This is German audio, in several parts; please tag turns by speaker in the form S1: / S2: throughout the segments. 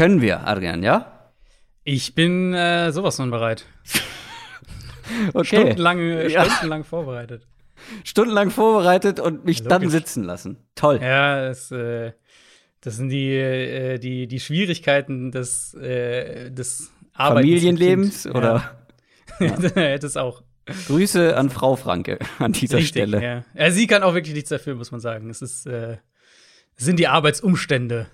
S1: Können wir, Adrian, ja?
S2: Ich bin äh, sowas von bereit.
S1: Okay.
S2: Stundenlang,
S1: Ja.
S2: stundenlang vorbereitet.
S1: Stundenlang vorbereitet und mich dann
S2: Logisch.
S1: sitzen lassen. Toll.
S2: Ja, das, äh, das sind die, äh, die, die Schwierigkeiten des, äh, des Arbeitens
S1: Familienlebens oder
S2: Ja. das auch.
S1: Grüße an Frau Franke an dieser
S2: Richtig,
S1: Stelle.
S2: Ja. ja, sie kann auch wirklich nichts dafür, muss man sagen. Es ist, äh, es sind die Arbeitsumstände.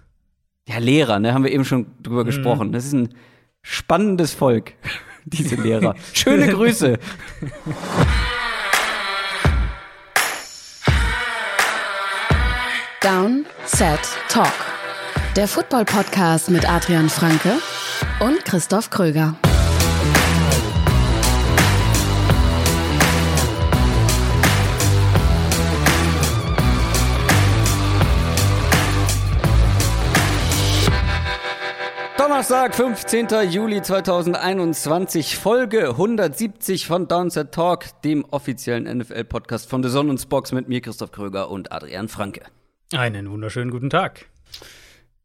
S1: Ja, Lehrer, ne, haben wir eben schon drüber
S2: Mhm.
S1: gesprochen. Das ist ein spannendes Volk, diese Lehrer. Schöne Grüße.
S3: Down, Set, Talk. Der Football-Podcast mit Adrian Franke und Christoph Kröger.
S1: Donnerstag, 15. Juli 2021, Folge 170 von Downset Talk, dem offiziellen NFL-Podcast von The Sonnensbox mit mir, Christoph Kröger und Adrian Franke.
S2: Einen wunderschönen guten Tag.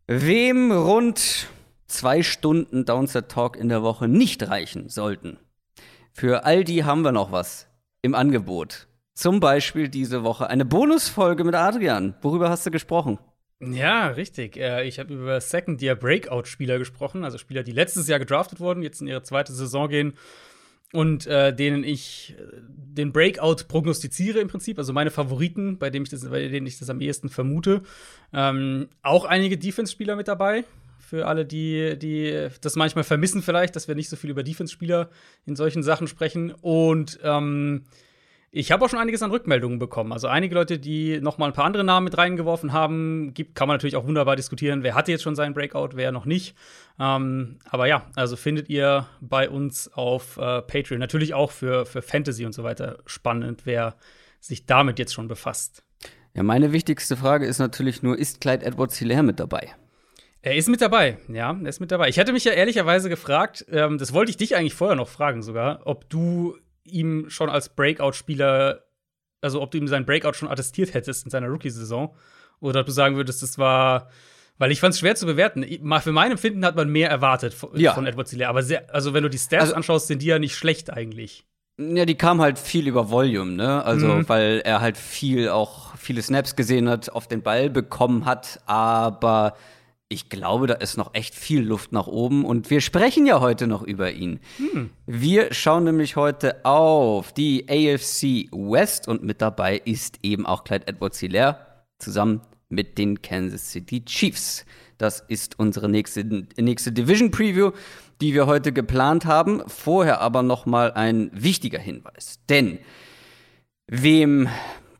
S1: Wem rund zwei Stunden Downset Talk in der Woche nicht reichen sollten, für all die haben wir noch was im Angebot. Zum Beispiel diese Woche eine Bonusfolge mit Adrian. Worüber hast du gesprochen?
S2: Ja, richtig. Äh, ich habe über Second-Year-Breakout-Spieler gesprochen, also Spieler, die letztes Jahr gedraftet wurden, jetzt in ihre zweite Saison gehen und äh, denen ich äh, den Breakout prognostiziere im Prinzip, also meine Favoriten, bei denen ich das, bei denen ich das am ehesten vermute. Ähm, auch einige Defense-Spieler mit dabei. Für alle, die, die das manchmal vermissen, vielleicht, dass wir nicht so viel über Defense-Spieler in solchen Sachen sprechen. Und ähm, ich habe auch schon einiges an Rückmeldungen bekommen. Also einige Leute, die noch mal ein paar andere Namen mit reingeworfen haben, gibt, kann man natürlich auch wunderbar diskutieren. Wer hatte jetzt schon seinen Breakout, wer noch nicht. Ähm, aber ja, also findet ihr bei uns auf äh, Patreon. Natürlich auch für, für Fantasy und so weiter spannend, wer sich damit jetzt schon befasst.
S1: Ja, meine wichtigste Frage ist natürlich nur, ist Clyde Edwards Hilaire mit dabei?
S2: Er ist mit dabei, ja, er ist mit dabei. Ich hatte mich ja ehrlicherweise gefragt, ähm, das wollte ich dich eigentlich vorher noch fragen sogar, ob du ihm schon als Breakout-Spieler, also ob du ihm seinen Breakout schon attestiert hättest in seiner Rookie-Saison oder ob du sagen würdest, das war, weil ich fand es schwer zu bewerten. Für mein Empfinden hat man mehr erwartet von,
S1: Ja.
S2: von Edward Hilaire, aber sehr, also wenn du die Stats
S1: Also-
S2: anschaust, sind die ja nicht schlecht eigentlich.
S1: Ja, die kam halt viel über Volume, ne? Also,
S2: Mhm.
S1: weil er halt viel auch viele Snaps gesehen hat, auf den Ball bekommen hat, aber ich glaube, da ist noch echt viel Luft nach oben und wir sprechen ja heute noch über ihn. Wir schauen nämlich heute auf die AFC West und mit dabei ist eben auch Clyde Edwards-Hilaire zusammen mit den Kansas City Chiefs. Das ist unsere nächste, nächste Division Preview, die wir heute geplant haben. Vorher aber noch mal ein wichtiger Hinweis, denn wem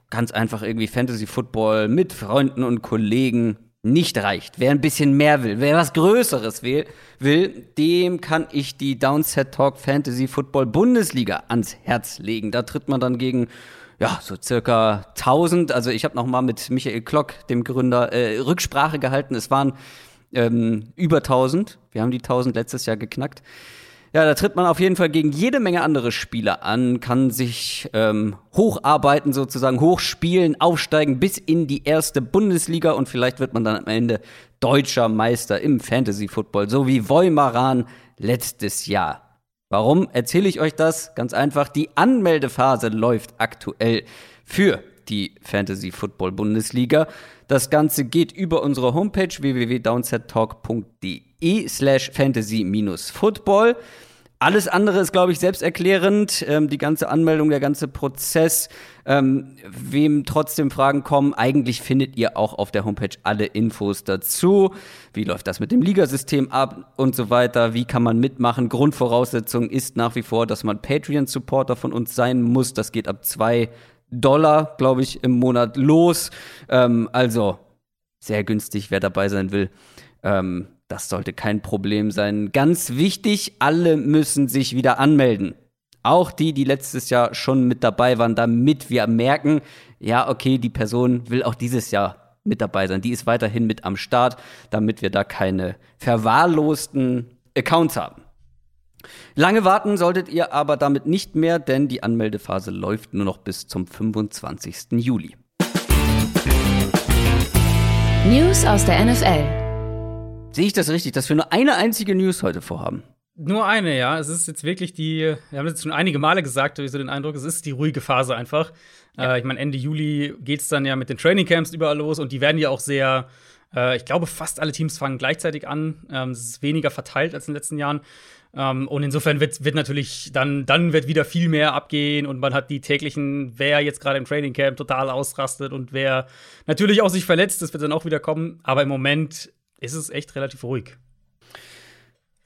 S1: ganz einfach irgendwie Fantasy Football mit Freunden und Kollegen nicht reicht, wer ein bisschen mehr will, wer was Größeres will, will, dem kann ich die Downset Talk Fantasy Football Bundesliga ans Herz legen. Da tritt man dann gegen ja, so circa 1000, also ich habe noch mal mit Michael Klock, dem Gründer, äh, Rücksprache gehalten. Es waren ähm, über 1000. Wir haben die 1000 letztes Jahr geknackt. Ja, da tritt man auf jeden Fall gegen jede Menge andere Spieler an, kann sich ähm, hocharbeiten, sozusagen hochspielen, aufsteigen bis in die erste Bundesliga und vielleicht wird man dann am Ende deutscher Meister im Fantasy Football, so wie Voimaran letztes Jahr. Warum erzähle ich euch das? Ganz einfach, die Anmeldephase läuft aktuell für die Fantasy Football Bundesliga. Das Ganze geht über unsere Homepage www.downsettalk.de slash fantasy-football. Alles andere ist, glaube ich, selbsterklärend. Ähm, die ganze Anmeldung, der ganze Prozess. Ähm, wem trotzdem Fragen kommen, eigentlich findet ihr auch auf der Homepage alle Infos dazu. Wie läuft das mit dem Ligasystem ab und so weiter? Wie kann man mitmachen? Grundvoraussetzung ist nach wie vor, dass man Patreon-Supporter von uns sein muss. Das geht ab zwei Dollar, glaube ich, im Monat los. Ähm, also sehr günstig, wer dabei sein will. Ähm, das sollte kein Problem sein. Ganz wichtig, alle müssen sich wieder anmelden. Auch die, die letztes Jahr schon mit dabei waren, damit wir merken, ja, okay, die Person will auch dieses Jahr mit dabei sein. Die ist weiterhin mit am Start, damit wir da keine verwahrlosten Accounts haben. Lange warten solltet ihr aber damit nicht mehr, denn die Anmeldephase läuft nur noch bis zum 25. Juli.
S3: News aus der NFL.
S1: Sehe ich das richtig, dass wir nur eine einzige News heute vorhaben?
S2: Nur eine, ja. Es ist jetzt wirklich die, wir haben es schon einige Male gesagt, habe ich so den Eindruck, es ist die ruhige Phase einfach. Ja. Äh, ich meine, Ende Juli geht es dann ja mit den Trainingcamps überall los und die werden ja auch sehr, äh, ich glaube, fast alle Teams fangen gleichzeitig an. Ähm, es ist weniger verteilt als in den letzten Jahren. Ähm, und insofern wird, wird natürlich dann, dann wird wieder viel mehr abgehen und man hat die täglichen, wer jetzt gerade im Trainingcamp total ausrastet und wer natürlich auch sich verletzt, das wird dann auch wieder kommen. Aber im Moment ist es echt relativ ruhig.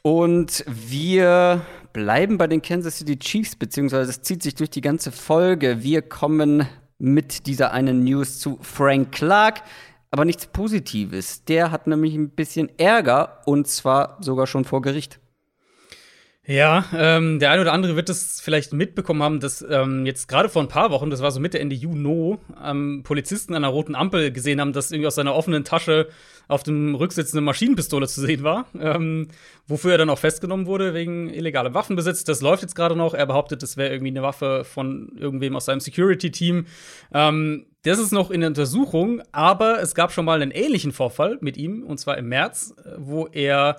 S1: Und wir bleiben bei den Kansas City Chiefs, beziehungsweise es zieht sich durch die ganze Folge. Wir kommen mit dieser einen News zu Frank Clark, aber nichts Positives. Der hat nämlich ein bisschen Ärger und zwar sogar schon vor Gericht.
S2: Ja, ähm, der eine oder andere wird es vielleicht mitbekommen haben, dass ähm, jetzt gerade vor ein paar Wochen, das war so Mitte Ende Juni, ähm, Polizisten an einer roten Ampel gesehen haben, dass irgendwie aus seiner offenen Tasche auf dem Rücksitz eine Maschinenpistole zu sehen war, ähm, wofür er dann auch festgenommen wurde wegen illegalem Waffenbesitz. Das läuft jetzt gerade noch. Er behauptet, das wäre irgendwie eine Waffe von irgendwem aus seinem Security-Team. Ähm, das ist noch in der Untersuchung, aber es gab schon mal einen ähnlichen Vorfall mit ihm, und zwar im März, wo er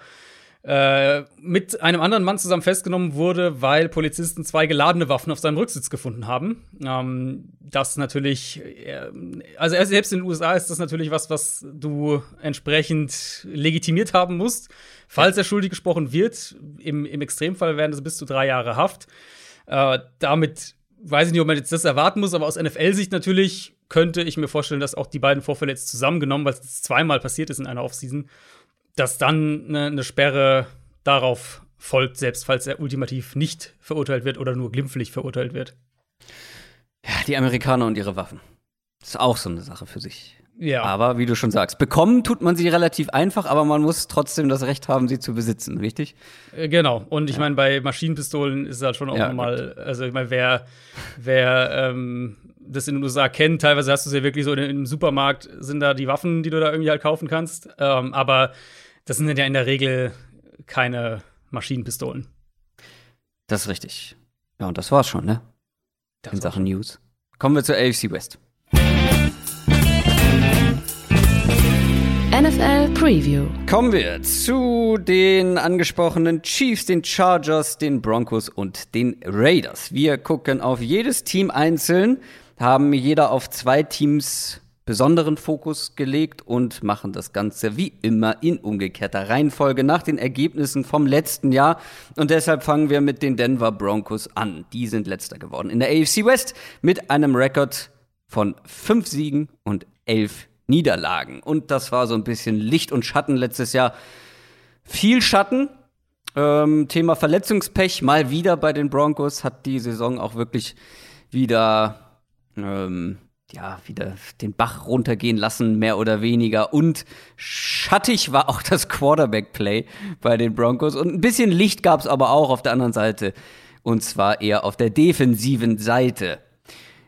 S2: äh, mit einem anderen Mann zusammen festgenommen wurde, weil Polizisten zwei geladene Waffen auf seinem Rücksitz gefunden haben. Ähm, das natürlich, äh, also selbst in den USA ist das natürlich was, was du entsprechend legitimiert haben musst. Falls er schuldig gesprochen wird, im, im Extremfall wären das bis zu drei Jahre Haft. Äh, damit weiß ich nicht, ob man jetzt das erwarten muss, aber aus NFL-Sicht natürlich könnte ich mir vorstellen, dass auch die beiden Vorfälle jetzt zusammengenommen, weil es zweimal passiert ist in einer Offseason, dass dann eine, eine Sperre darauf folgt, selbst falls er ultimativ nicht verurteilt wird oder nur glimpflich verurteilt wird.
S1: Ja, die Amerikaner und ihre Waffen. Das ist auch so eine Sache für sich.
S2: Ja.
S1: Aber wie du schon sagst, bekommen tut man sie relativ einfach, aber man muss trotzdem das Recht haben, sie zu besitzen, richtig?
S2: Äh, genau. Und ich ja. meine, bei Maschinenpistolen ist es halt schon auch ja, nochmal, also ich meine, wer, wer ähm, das in den USA kennt, teilweise hast du es ja wirklich so in, im Supermarkt, sind da die Waffen, die du da irgendwie halt kaufen kannst. Ähm, aber das sind ja in der Regel keine Maschinenpistolen.
S1: Das ist richtig. Ja, und das war's schon, ne? Das in Sachen News. Kommen wir zur AFC West.
S3: NFL Preview.
S1: Kommen wir zu den angesprochenen Chiefs, den Chargers, den Broncos und den Raiders. Wir gucken auf jedes Team einzeln, haben jeder auf zwei Teams besonderen Fokus gelegt und machen das Ganze wie immer in umgekehrter Reihenfolge nach den Ergebnissen vom letzten Jahr. Und deshalb fangen wir mit den Denver Broncos an. Die sind letzter geworden in der AFC West mit einem Rekord von fünf Siegen und elf Niederlagen. Und das war so ein bisschen Licht und Schatten letztes Jahr. Viel Schatten. Ähm, Thema Verletzungspech mal wieder bei den Broncos hat die Saison auch wirklich wieder ähm, ja, wieder den Bach runtergehen lassen, mehr oder weniger. Und schattig war auch das Quarterback-Play bei den Broncos. Und ein bisschen Licht gab es aber auch auf der anderen Seite. Und zwar eher auf der defensiven Seite.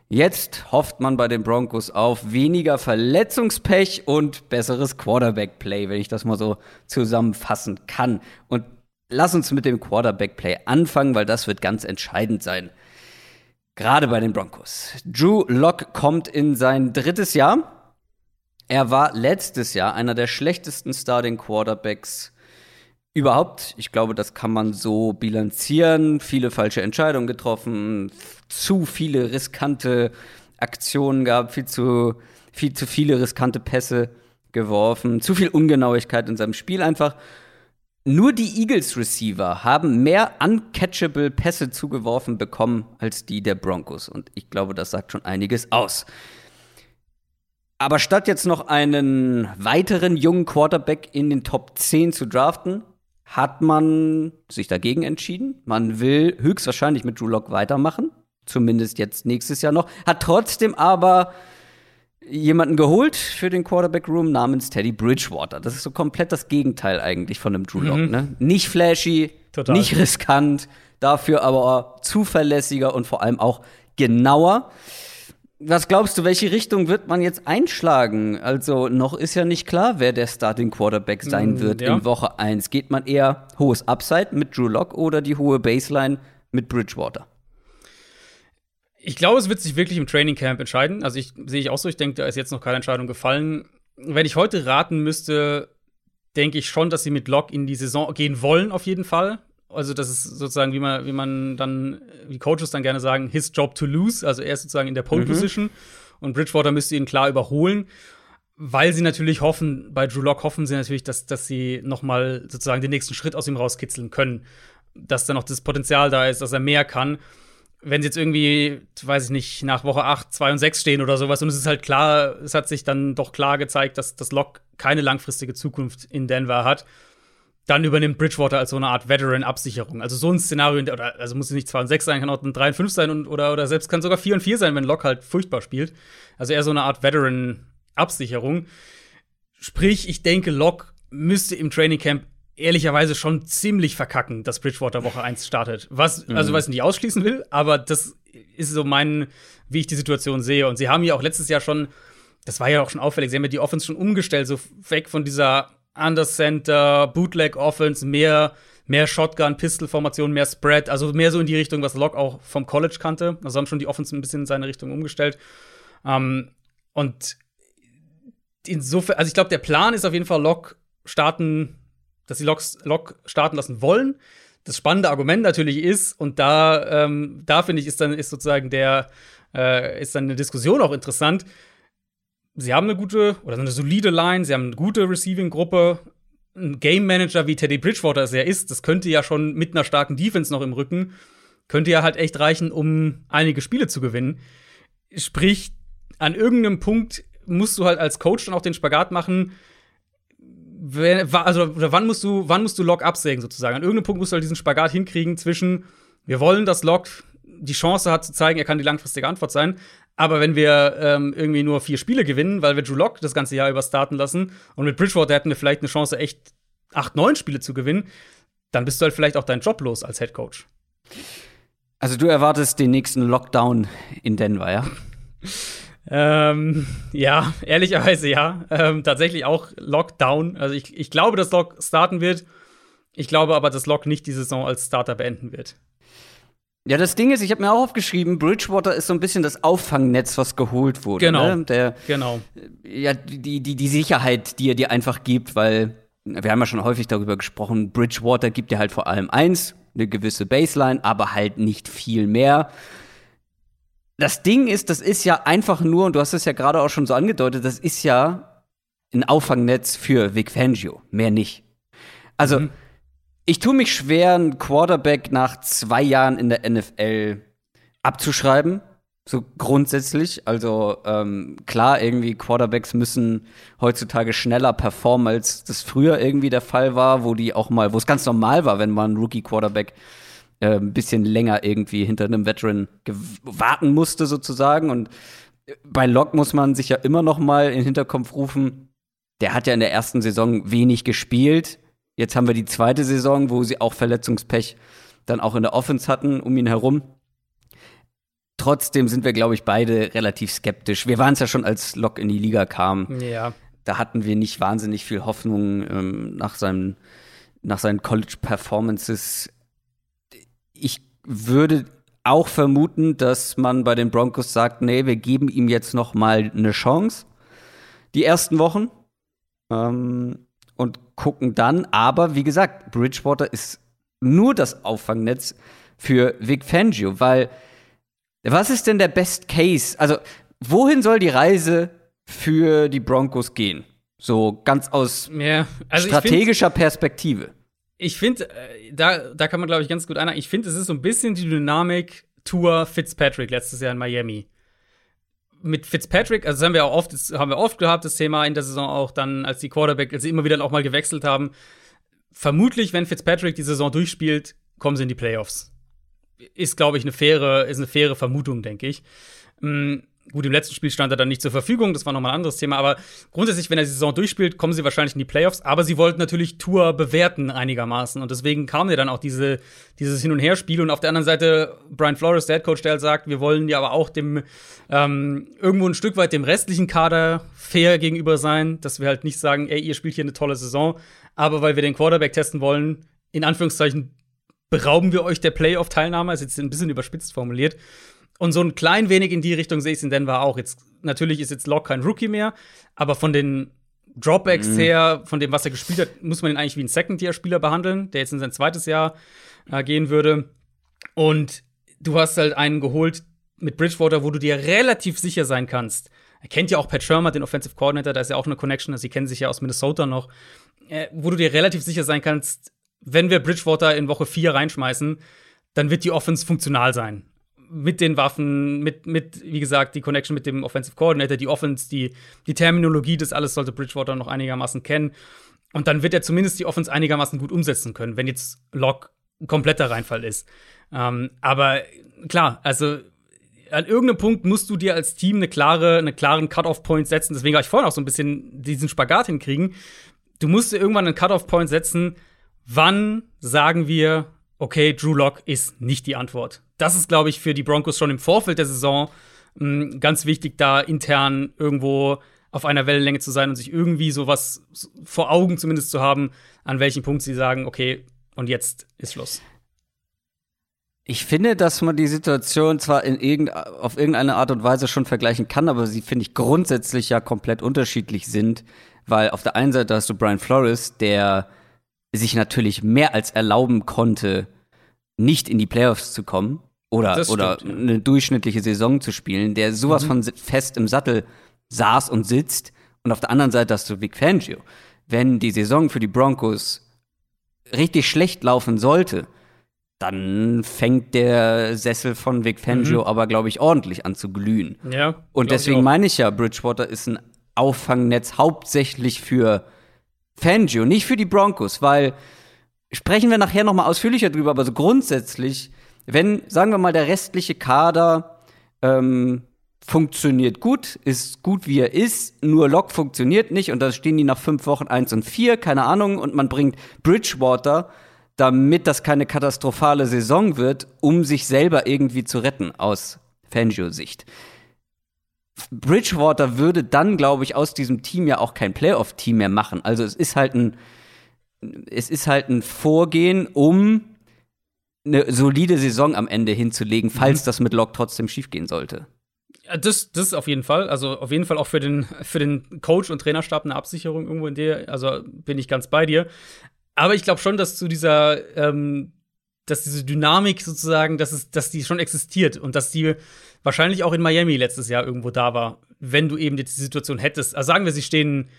S1: Jetzt hofft man bei den Broncos auf weniger Verletzungspech und besseres Quarterback-Play, wenn ich das mal so zusammenfassen kann. Und lass uns mit dem Quarterback-Play anfangen, weil das wird ganz entscheidend sein. Gerade bei den Broncos. Drew Locke kommt in sein drittes Jahr. Er war letztes Jahr einer der schlechtesten Starting Quarterbacks überhaupt. Ich glaube, das kann man so bilanzieren. Viele falsche Entscheidungen getroffen, zu viele riskante Aktionen gab, viel zu, viel zu viele riskante Pässe geworfen, zu viel Ungenauigkeit in seinem Spiel einfach. Nur die Eagles Receiver haben mehr uncatchable Pässe zugeworfen bekommen als die der Broncos. Und ich glaube, das sagt schon einiges aus. Aber statt jetzt noch einen weiteren jungen Quarterback in den Top 10 zu draften, hat man sich dagegen entschieden. Man will höchstwahrscheinlich mit Drew Lock weitermachen. Zumindest jetzt nächstes Jahr noch. Hat trotzdem aber jemanden geholt für den Quarterback Room namens Teddy Bridgewater. Das ist so komplett das Gegenteil eigentlich von einem Drew Lock. Mhm. Ne? Nicht flashy, Total. nicht riskant, dafür aber zuverlässiger und vor allem auch genauer. Was glaubst du, welche Richtung wird man jetzt einschlagen? Also noch ist ja nicht klar, wer der Starting Quarterback sein mm, wird ja. in Woche 1. Geht man eher hohes Upside mit Drew Lock oder die hohe Baseline mit Bridgewater?
S2: Ich glaube, es wird sich wirklich im Training Camp entscheiden. Also ich sehe ich auch so, ich denke, da ist jetzt noch keine Entscheidung gefallen. Wenn ich heute raten müsste, denke ich schon, dass sie mit Lock in die Saison gehen wollen, auf jeden Fall. Also, das ist sozusagen, wie man, wie man dann, wie Coaches dann gerne sagen, his job to lose. Also, er ist sozusagen in der Pole mhm. Position mhm. und Bridgewater müsste ihn klar überholen. Weil sie natürlich hoffen, bei Drew Lock hoffen sie natürlich, dass, dass sie noch mal sozusagen den nächsten Schritt aus ihm rauskitzeln können. Dass da noch das Potenzial da ist, dass er mehr kann wenn sie jetzt irgendwie, weiß ich nicht, nach Woche 8, 2 und 6 stehen oder sowas und es ist halt klar, es hat sich dann doch klar gezeigt, dass das Lock keine langfristige Zukunft in Denver hat, dann übernimmt Bridgewater als so eine Art Veteran-Absicherung. Also so ein Szenario, oder also muss es nicht 2 und 6 sein, kann auch ein 3 und 5 sein und, oder, oder selbst kann sogar 4 und 4 sein, wenn Lock halt furchtbar spielt. Also eher so eine Art Veteran-Absicherung. Sprich, ich denke, Lock müsste im Training Camp ehrlicherweise schon ziemlich verkacken, dass Bridgewater Woche 1 startet. Was, mhm. also was ich nicht ausschließen will, aber das ist so mein, wie ich die Situation sehe. Und sie haben ja auch letztes Jahr schon, das war ja auch schon auffällig, sie haben ja die Offense schon umgestellt, so weg von dieser Undercenter, Bootleg Offense, mehr, mehr Shotgun, Pistol-Formation, mehr Spread, also mehr so in die Richtung, was Locke auch vom College kannte. Also haben schon die Offense ein bisschen in seine Richtung umgestellt. Um, ähm, und insofern, also ich glaube, der Plan ist auf jeden Fall Locke starten dass sie Lok, Lok starten lassen wollen. Das spannende Argument natürlich ist, und da, ähm, da finde ich, ist dann ist sozusagen der, äh, ist dann eine Diskussion auch interessant. Sie haben eine gute oder eine solide Line, sie haben eine gute Receiving-Gruppe. Ein Game Manager wie Teddy Bridgewater es ja ist, das könnte ja schon mit einer starken Defense noch im Rücken, könnte ja halt echt reichen, um einige Spiele zu gewinnen. Sprich, an irgendeinem Punkt musst du halt als Coach dann auch den Spagat machen, also oder wann musst du, wann musst du Log absägen sozusagen? An irgendeinem Punkt musst du halt diesen Spagat hinkriegen zwischen, wir wollen, dass Log die Chance hat zu zeigen, er kann die langfristige Antwort sein. Aber wenn wir ähm, irgendwie nur vier Spiele gewinnen, weil wir Drew Lock das ganze Jahr über starten lassen und mit Bridgewater hätten wir vielleicht eine Chance, echt acht, neun Spiele zu gewinnen, dann bist du halt vielleicht auch deinen Job los als Head Coach.
S1: Also du erwartest den nächsten Lockdown in Denver, ja?
S2: Ähm, ja, ehrlicherweise ja. Ähm, tatsächlich auch Lockdown. Also ich, ich glaube, dass Lock starten wird. Ich glaube aber, dass Lock nicht die Saison als Starter beenden wird.
S1: Ja, das Ding ist, ich habe mir auch aufgeschrieben, Bridgewater ist so ein bisschen das Auffangnetz, was geholt wurde.
S2: Genau.
S1: Ne? Der,
S2: genau.
S1: Ja, die, die, die Sicherheit, die er dir einfach gibt, weil wir haben ja schon häufig darüber gesprochen, Bridgewater gibt dir halt vor allem eins, eine gewisse Baseline, aber halt nicht viel mehr das Ding ist, das ist ja einfach nur, und du hast es ja gerade auch schon so angedeutet, das ist ja ein Auffangnetz für Vic Fangio, mehr nicht. Also, mhm. ich tue mich schwer, einen Quarterback nach zwei Jahren in der NFL abzuschreiben. So grundsätzlich. Also ähm, klar, irgendwie Quarterbacks müssen heutzutage schneller performen, als das früher irgendwie der Fall war, wo die auch mal, wo es ganz normal war, wenn man einen Rookie-Quarterback äh, ein bisschen länger irgendwie hinter einem Veteran warten musste sozusagen. Und bei Locke muss man sich ja immer noch mal in den Hinterkopf rufen, der hat ja in der ersten Saison wenig gespielt. Jetzt haben wir die zweite Saison, wo sie auch Verletzungspech dann auch in der Offense hatten um ihn herum. Trotzdem sind wir, glaube ich, beide relativ skeptisch. Wir waren es ja schon, als Locke in die Liga kam.
S2: Ja.
S1: Da hatten wir nicht wahnsinnig viel Hoffnung ähm, nach, seinem, nach seinen College-Performances würde auch vermuten, dass man bei den Broncos sagt, nee, wir geben ihm jetzt noch mal eine Chance, die ersten Wochen ähm, und gucken dann. Aber wie gesagt, Bridgewater ist nur das Auffangnetz für Vic Fangio, weil was ist denn der Best Case? Also wohin soll die Reise für die Broncos gehen? So ganz aus
S2: ja, also
S1: strategischer Perspektive
S2: ich finde, äh, da, da kann man, glaube ich, ganz gut einer. Ich finde, es ist so ein bisschen die Dynamik Tour Fitzpatrick letztes Jahr in Miami. Mit Fitzpatrick, also das haben wir auch oft, das haben wir oft gehabt, das Thema in der Saison auch dann, als die Quarterback, als sie immer wieder auch mal gewechselt haben. Vermutlich, wenn Fitzpatrick die Saison durchspielt, kommen sie in die Playoffs. Ist, glaube ich, eine faire, ist eine faire Vermutung, denke ich. Mm, Gut, im letzten Spiel stand er dann nicht zur Verfügung, das war nochmal ein anderes Thema, aber grundsätzlich, wenn er die Saison durchspielt, kommen sie wahrscheinlich in die Playoffs, aber sie wollten natürlich Tour bewerten einigermaßen und deswegen kam ja dann auch diese, dieses Hin- und Her-Spiel und auf der anderen Seite Brian Flores, der Headcoach, der halt sagt, wir wollen ja aber auch dem, ähm, irgendwo ein Stück weit dem restlichen Kader fair gegenüber sein, dass wir halt nicht sagen, ey, ihr spielt hier eine tolle Saison, aber weil wir den Quarterback testen wollen, in Anführungszeichen berauben wir euch der Playoff-Teilnahme, ist jetzt ein bisschen überspitzt formuliert. Und so ein klein wenig in die Richtung sehe ich es in Denver auch. Jetzt, natürlich ist jetzt Locke kein Rookie mehr, aber von den Dropbacks mhm. her, von dem, was er gespielt hat, muss man ihn eigentlich wie einen Second-Tier-Spieler behandeln, der jetzt in sein zweites Jahr äh, gehen würde. Und du hast halt einen geholt mit Bridgewater, wo du dir relativ sicher sein kannst. Er kennt ja auch Pat Shermer, den Offensive Coordinator, da ist ja auch eine Connection, also sie kennen sich ja aus Minnesota noch, äh, wo du dir relativ sicher sein kannst, wenn wir Bridgewater in Woche 4 reinschmeißen, dann wird die Offense funktional sein. Mit den Waffen, mit, mit, wie gesagt, die Connection mit dem Offensive Coordinator, die Offense, die, die Terminologie, das alles sollte Bridgewater noch einigermaßen kennen. Und dann wird er zumindest die Offense einigermaßen gut umsetzen können, wenn jetzt Lock ein kompletter Reinfall ist. Ähm, aber klar, also an irgendeinem Punkt musst du dir als Team eine klare, einen klaren Cut-off-Point setzen. Deswegen habe ich vorhin auch so ein bisschen diesen Spagat hinkriegen. Du musst dir irgendwann einen Cut-off-Point setzen. Wann sagen wir, okay, Drew Lock ist nicht die Antwort? Das ist, glaube ich, für die Broncos schon im Vorfeld der Saison mh, hm, ganz wichtig, da intern irgendwo auf einer Wellenlänge zu sein und sich irgendwie sowas vor Augen zumindest zu haben, an welchem Punkt sie sagen, okay, und jetzt ist Schluss.
S1: Ich finde, dass man die Situation zwar in irgend, auf irgendeine Art und Weise schon vergleichen kann, aber sie, finde ich, grundsätzlich ja komplett unterschiedlich sind, weil auf der einen Seite hast du Brian Flores, der sich natürlich mehr als erlauben konnte, nicht in die Playoffs zu kommen oder, oder eine durchschnittliche Saison zu spielen, der sowas mhm. von fest im Sattel saß und sitzt. Und auf der anderen Seite hast du Vic Fangio. Wenn die Saison für die Broncos richtig schlecht laufen sollte, dann fängt der Sessel von Vic Fangio mhm. aber, glaube ich, ordentlich an zu glühen.
S2: Ja.
S1: Und deswegen meine ich ja, Bridgewater ist ein Auffangnetz hauptsächlich für Fangio, nicht für die Broncos, weil sprechen wir nachher noch mal ausführlicher drüber, aber so grundsätzlich, wenn, sagen wir mal, der restliche Kader ähm, funktioniert gut, ist gut wie er ist, nur Lock funktioniert nicht und da stehen die nach fünf Wochen eins und vier, keine Ahnung, und man bringt Bridgewater damit das keine katastrophale Saison wird, um sich selber irgendwie zu retten aus Fangio-Sicht. Bridgewater würde dann, glaube ich, aus diesem Team ja auch kein Playoff-Team mehr machen. Also es ist halt ein, es ist halt ein Vorgehen, um eine solide Saison am Ende hinzulegen, falls mhm. das mit Locke trotzdem schiefgehen sollte.
S2: Das, das auf jeden Fall. Also auf jeden Fall auch für den, für den Coach und Trainerstab eine Absicherung irgendwo in der. Also bin ich ganz bei dir. Aber ich glaube schon, dass zu dieser, ähm, dass diese Dynamik sozusagen, dass, es, dass die schon existiert und dass die wahrscheinlich auch in Miami letztes Jahr irgendwo da war, wenn du eben die Situation hättest. Also sagen wir, sie stehen,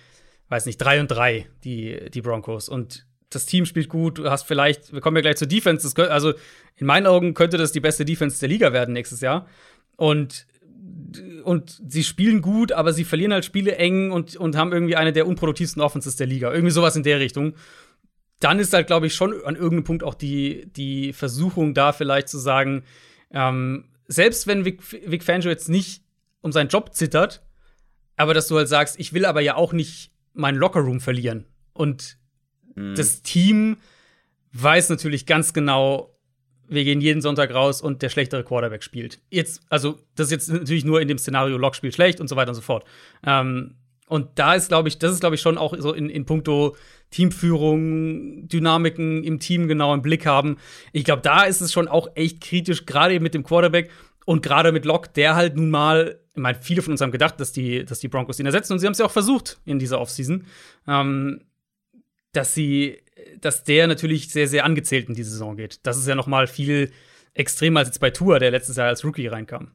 S2: weiß nicht, 3 und 3, die, die Broncos. Und das Team spielt gut, du hast vielleicht, wir kommen ja gleich zur Defense, könnte, also in meinen Augen könnte das die beste Defense der Liga werden nächstes Jahr. Und und sie spielen gut, aber sie verlieren halt Spiele eng und, und haben irgendwie eine der unproduktivsten Offenses der Liga. Irgendwie sowas in der Richtung dann ist halt, glaube ich, schon an irgendeinem Punkt auch die, die Versuchung da, vielleicht zu sagen, ähm, selbst wenn Vic, Vic Fangio jetzt nicht um seinen Job zittert, aber dass du halt sagst, ich will aber ja auch nicht meinen Lockerroom verlieren. Und mhm. das Team weiß natürlich ganz genau, wir gehen jeden Sonntag raus und der schlechtere Quarterback spielt. Jetzt, also, das ist jetzt natürlich nur in dem Szenario, Lock spielt schlecht und so weiter und so fort. Ähm, und da ist, glaube ich, das ist, glaube ich, schon auch so in, in puncto Teamführung, Dynamiken im Team genau im Blick haben. Ich glaube, da ist es schon auch echt kritisch, gerade mit dem Quarterback und gerade mit Locke, der halt nun mal, ich meine, viele von uns haben gedacht, dass die, dass die Broncos ihn ersetzen und sie haben es ja auch versucht in dieser Offseason, ähm, dass sie, dass der natürlich sehr, sehr angezählt in die Saison geht. Das ist ja noch mal viel extremer als jetzt bei Tour, der letztes Jahr als Rookie reinkam.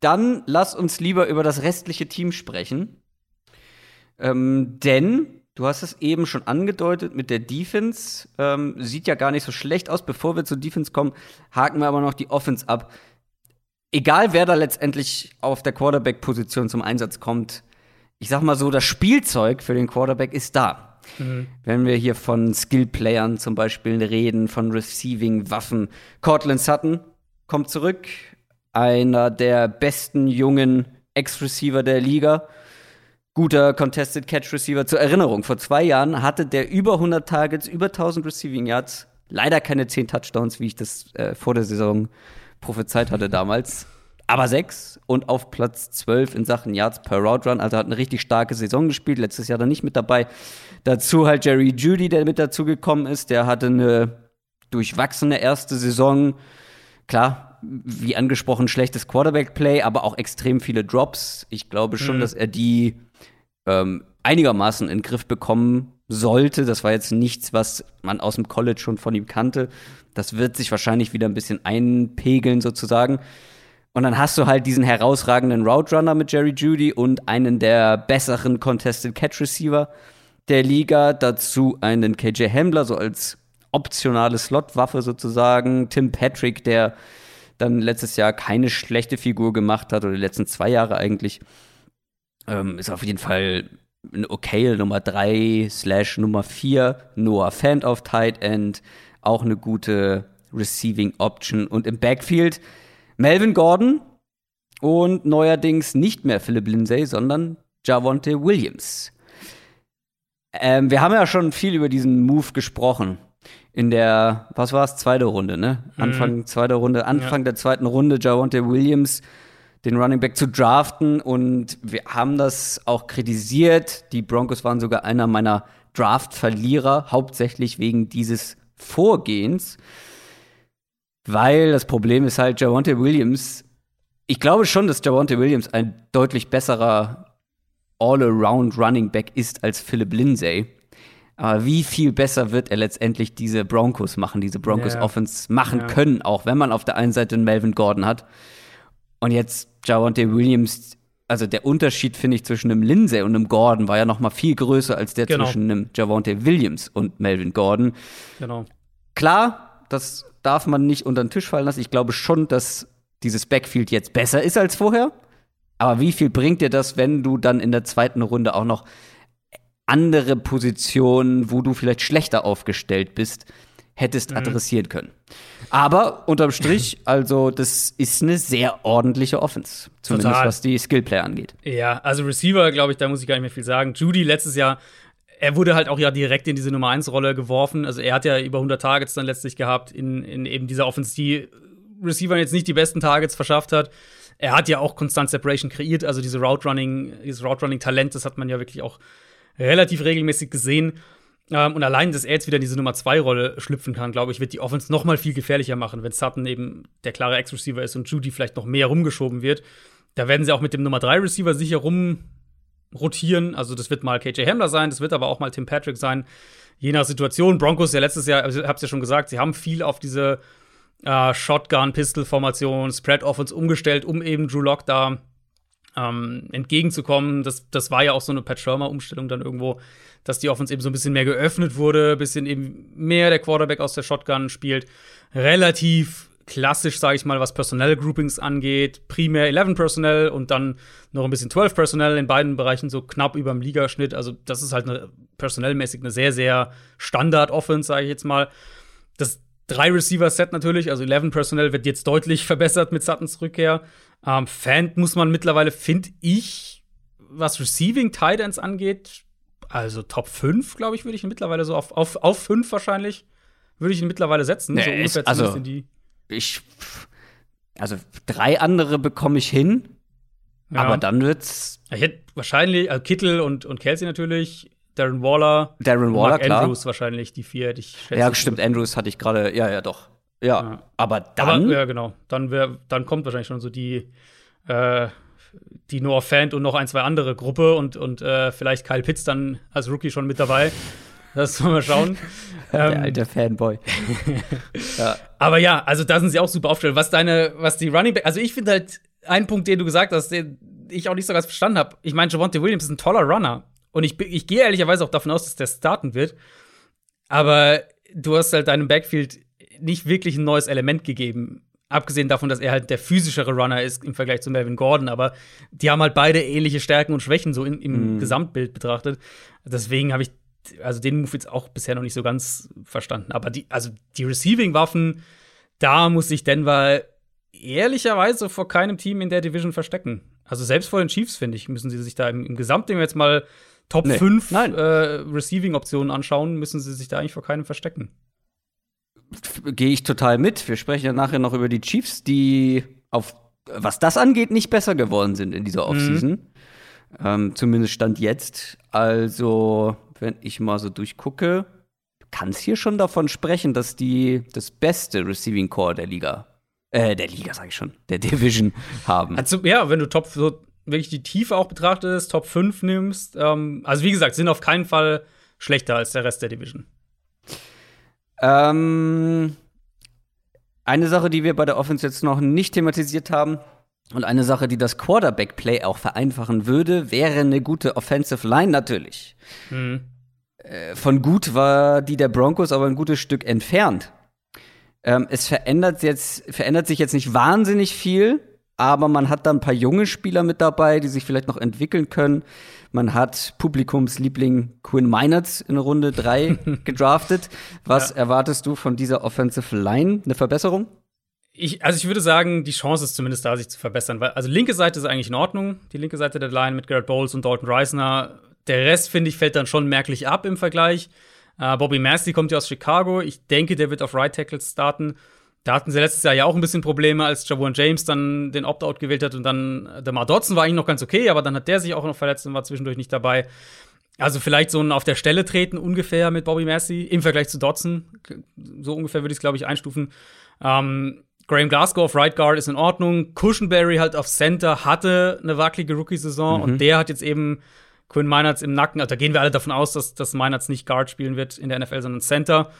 S1: Dann lass uns lieber über das restliche Team sprechen. Ähm, denn Du hast es eben schon angedeutet mit der Defense. Ähm, sieht ja gar nicht so schlecht aus. Bevor wir zur Defense kommen, haken wir aber noch die Offense ab. Egal, wer da letztendlich auf der Quarterback-Position zum Einsatz kommt, ich sag mal so, das Spielzeug für den Quarterback ist da. Mhm. Wenn wir hier von Skill-Playern zum Beispiel reden, von Receiving-Waffen. Cortland Sutton kommt zurück, einer der besten jungen Ex-Receiver der Liga guter Contested Catch Receiver. Zur Erinnerung, vor zwei Jahren hatte der über 100 Targets, über 1000 Receiving Yards, leider keine 10 Touchdowns, wie ich das äh, vor der Saison prophezeit hatte damals. Aber sechs und auf Platz 12 in Sachen Yards per Route Run. Also hat eine richtig starke Saison gespielt. Letztes Jahr dann nicht mit dabei. Dazu halt Jerry Judy, der mit dazu gekommen ist. Der hatte eine durchwachsene erste Saison. Klar, wie angesprochen, schlechtes Quarterback-Play, aber auch extrem viele Drops. Ich glaube schon, mhm. dass er die ähm, einigermaßen in den Griff bekommen sollte. Das war jetzt nichts, was man aus dem College schon von ihm kannte. Das wird sich wahrscheinlich wieder ein bisschen einpegeln sozusagen. Und dann hast du halt diesen herausragenden Route Runner mit Jerry Judy und einen der besseren Contested Catch Receiver der Liga. Dazu einen KJ Hambler, so als optionale Slotwaffe sozusagen. Tim Patrick, der dann letztes Jahr keine schlechte Figur gemacht hat, oder die letzten zwei Jahre eigentlich. Ähm, ist auf jeden Fall eine okay Nummer 3 slash Nummer 4. Noah Fant auf Tight End. Auch eine gute Receiving Option. Und im Backfield Melvin Gordon und neuerdings nicht mehr Philip Lindsay, sondern Javonte Williams. Ähm, wir haben ja schon viel über diesen Move gesprochen. In der, was war es, zweite Runde, ne? Mhm. Anfang zweiter Runde, Anfang ja. der zweiten Runde, Javonte Williams, den Running Back zu draften. Und wir haben das auch kritisiert. Die Broncos waren sogar einer meiner Draft-Verlierer, hauptsächlich wegen dieses Vorgehens. Weil das Problem ist halt, Javonte Williams, ich glaube schon, dass Javonte Williams ein deutlich besserer All-Around Running Back ist als Philip Lindsay. Aber wie viel besser wird er letztendlich diese Broncos machen, diese Broncos. Offense machen yeah. können, auch wenn man auf der einen Seite einen Melvin Gordon hat. Und jetzt Javonte Williams, also der Unterschied, finde ich, zwischen einem Lindsay und einem Gordon war ja noch mal viel größer als der genau. zwischen einem Javonte Williams und Melvin Gordon. Genau. Klar, das darf man nicht unter den Tisch fallen lassen. Ich glaube schon, dass dieses Backfield jetzt besser ist als vorher. Aber wie viel bringt dir das, wenn du dann in der zweiten Runde auch noch andere Positionen, wo du vielleicht schlechter aufgestellt bist, hättest mhm. adressieren können? Aber unterm Strich, also das ist eine sehr ordentliche Offense, zumindest Total. was die Skillplayer angeht.
S2: Ja, also Receiver, glaube ich, da muss ich gar nicht mehr viel sagen. Judy letztes Jahr er wurde halt auch ja direkt in diese Nummer 1 Rolle geworfen. Also er hat ja über 100 Targets dann letztlich gehabt in, in eben dieser Offense, die Receiver jetzt nicht die besten Targets verschafft hat. Er hat ja auch Constant Separation kreiert, also diese Route Running, dieses Route Running Talent, das hat man ja wirklich auch relativ regelmäßig gesehen. Ähm, und allein, dass er jetzt wieder in diese Nummer 2 Rolle schlüpfen kann, glaube ich, wird die Offense noch mal viel gefährlicher machen, wenn Sutton eben der klare Ex-Receiver ist und Judy vielleicht noch mehr rumgeschoben wird. Da werden sie auch mit dem Nummer 3 Receiver sicher rum rotieren. Also das wird mal KJ Hamler sein, das wird aber auch mal Tim Patrick sein. Je nach Situation. Broncos ja letztes Jahr, also ich hab's ja schon gesagt, sie haben viel auf diese äh, Shotgun-Pistol-Formation, Spread-Offense umgestellt, um eben Drew Lock da ähm, entgegenzukommen. Das, das war ja auch so eine Pat Shermer-Umstellung dann irgendwo, dass die Offense eben so ein bisschen mehr geöffnet wurde, ein bisschen eben mehr der Quarterback aus der Shotgun spielt. Relativ klassisch, sage ich mal, was Personnel-Groupings angeht. Primär 11 Personnel und dann noch ein bisschen 12 Personnel in beiden Bereichen so knapp über dem Ligaschnitt. Also, das ist halt personellmäßig eine sehr, sehr Standard-Offense, sage ich jetzt mal. Das drei Receiver-Set natürlich, also 11 Personnel wird jetzt deutlich verbessert mit Suttons Rückkehr. Ähm, Fan muss man mittlerweile, finde ich, was Receiving Tight Ends angeht, also Top 5, glaube ich, würde ich ihn mittlerweile so auf, auf, auf 5 wahrscheinlich, würde ich ihn mittlerweile setzen.
S1: Nee, so ungefähr ist, also, in die ich, also drei andere bekomme ich hin, ja. aber dann wird's.
S2: Ich hätte wahrscheinlich, also Kittel und, und Kelsey natürlich, Darren Waller,
S1: Darren Waller,
S2: Mark Andrews wahrscheinlich, die vier hätte ich
S1: Ja, stimmt, Andrews hatte ich gerade, ja, ja, doch. Ja, ja. aber dann.
S2: Aber, ja, genau. Dann, wär, dann kommt wahrscheinlich schon so die, äh, die Noah Fant und noch ein, zwei andere Gruppe und, und äh, vielleicht Kyle Pitts dann als Rookie schon mit dabei. Das wollen wir schauen.
S1: Der ähm, alte Fanboy.
S2: ja. Aber ja, also da sind sie auch super aufgestellt. Was deine, was die Running Back, also ich finde halt einen Punkt, den du gesagt hast, den ich auch nicht so ganz verstanden habe. Ich meine, Javonte Williams ist ein toller Runner. Und ich, ich gehe ehrlicherweise auch davon aus, dass der starten wird. Aber du hast halt deinem Backfield nicht wirklich ein neues Element gegeben. Abgesehen davon, dass er halt der physischere Runner ist im Vergleich zu Melvin Gordon, aber die haben halt beide ähnliche Stärken und Schwächen so in, im mm. Gesamtbild betrachtet. Deswegen habe ich also den Move jetzt auch bisher noch nicht so ganz verstanden. Aber die, also die Receiving-Waffen, da muss sich Denver ehrlicherweise vor keinem Team in der Division verstecken. Also selbst vor den Chiefs, finde ich, müssen sie sich da im, im Gesamtding jetzt mal Top nee, 5 äh, Receiving-Optionen anschauen, müssen sie sich da eigentlich vor keinem verstecken.
S1: Gehe ich total mit. Wir sprechen ja nachher noch über die Chiefs, die auf was das angeht, nicht besser geworden sind in dieser Offseason. Mhm. Ähm, zumindest Stand jetzt. Also wenn ich mal so durchgucke, kann es hier schon davon sprechen, dass die das beste Receiving Core der Liga, äh, der Liga sage ich schon, der Division haben.
S2: Also ja, wenn du Top so wirklich die Tiefe auch betrachtest, Top 5 nimmst. Ähm, also wie gesagt, sind auf keinen Fall schlechter als der Rest der Division.
S1: Ähm, eine Sache, die wir bei der Offense jetzt noch nicht thematisiert haben und eine Sache, die das Quarterback-Play auch vereinfachen würde, wäre eine gute Offensive Line natürlich. Mhm. Äh, von gut war die der Broncos aber ein gutes Stück entfernt. Ähm, es verändert, jetzt, verändert sich jetzt nicht wahnsinnig viel, aber man hat da ein paar junge Spieler mit dabei, die sich vielleicht noch entwickeln können. Man hat Publikumsliebling Quinn Meinertz in Runde 3 gedraftet. Was ja. erwartest du von dieser Offensive Line? Eine Verbesserung?
S2: Ich, also ich würde sagen, die Chance ist zumindest da, sich zu verbessern. Weil, also linke Seite ist eigentlich in Ordnung, die linke Seite der Line mit Garrett Bowles und Dalton Reisner. Der Rest, finde ich, fällt dann schon merklich ab im Vergleich. Uh, Bobby Massey kommt ja aus Chicago. Ich denke, der wird auf Right Tackle starten. Da hatten sie letztes Jahr ja auch ein bisschen Probleme, als Javon James dann den Opt-out gewählt hat und dann der Mar Dodson war eigentlich noch ganz okay, aber dann hat der sich auch noch verletzt und war zwischendurch nicht dabei. Also vielleicht so ein auf der Stelle treten ungefähr mit Bobby Massey im Vergleich zu Dodson. So ungefähr würde ich es, glaube ich, einstufen. Ähm, Graham Glasgow auf Right Guard ist in Ordnung. Cushionberry halt auf Center hatte eine wackelige Rookie-Saison mhm. und der hat jetzt eben Quinn Meinertz im Nacken. Also da gehen wir alle davon aus, dass, dass Meinertz nicht Guard spielen wird in der NFL, sondern Center.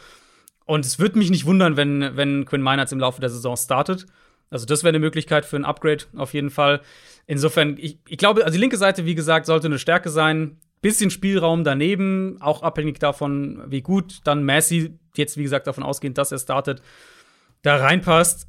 S2: Und es würde mich nicht wundern, wenn, wenn Quinn Meinertz im Laufe der Saison startet. Also, das wäre eine Möglichkeit für ein Upgrade auf jeden Fall. Insofern, ich, ich glaube, also die linke Seite, wie gesagt, sollte eine Stärke sein. Bisschen Spielraum daneben, auch abhängig davon, wie gut dann Messi, jetzt wie gesagt davon ausgehend, dass er startet, da reinpasst.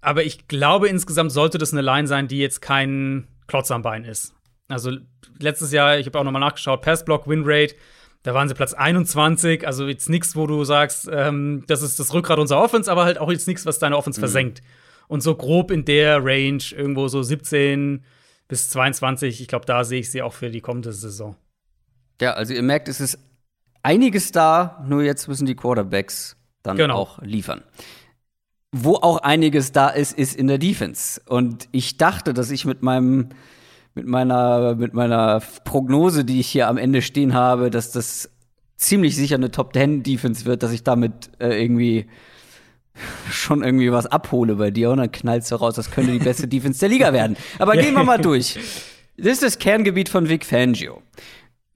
S2: Aber ich glaube, insgesamt sollte das eine Line sein, die jetzt kein Klotz am Bein ist. Also letztes Jahr, ich habe auch nochmal nachgeschaut, Passblock, Winrate, da waren sie Platz 21, also jetzt nichts, wo du sagst, ähm, das ist das Rückgrat unserer Offense, aber halt auch jetzt nichts, was deine Offense mhm. versenkt. Und so grob in der Range, irgendwo so 17 bis 22, ich glaube, da sehe ich sie auch für die kommende Saison.
S1: Ja, also ihr merkt, es ist einiges da, nur jetzt müssen die Quarterbacks dann genau. auch liefern. Wo auch einiges da ist, ist in der Defense. Und ich dachte, dass ich mit meinem mit meiner, mit meiner Prognose, die ich hier am Ende stehen habe, dass das ziemlich sicher eine Top Ten Defense wird, dass ich damit äh, irgendwie schon irgendwie was abhole bei dir und dann knallst du raus, das könnte die beste Defense der Liga werden. Aber gehen wir mal durch. Das ist das Kerngebiet von Vic Fangio.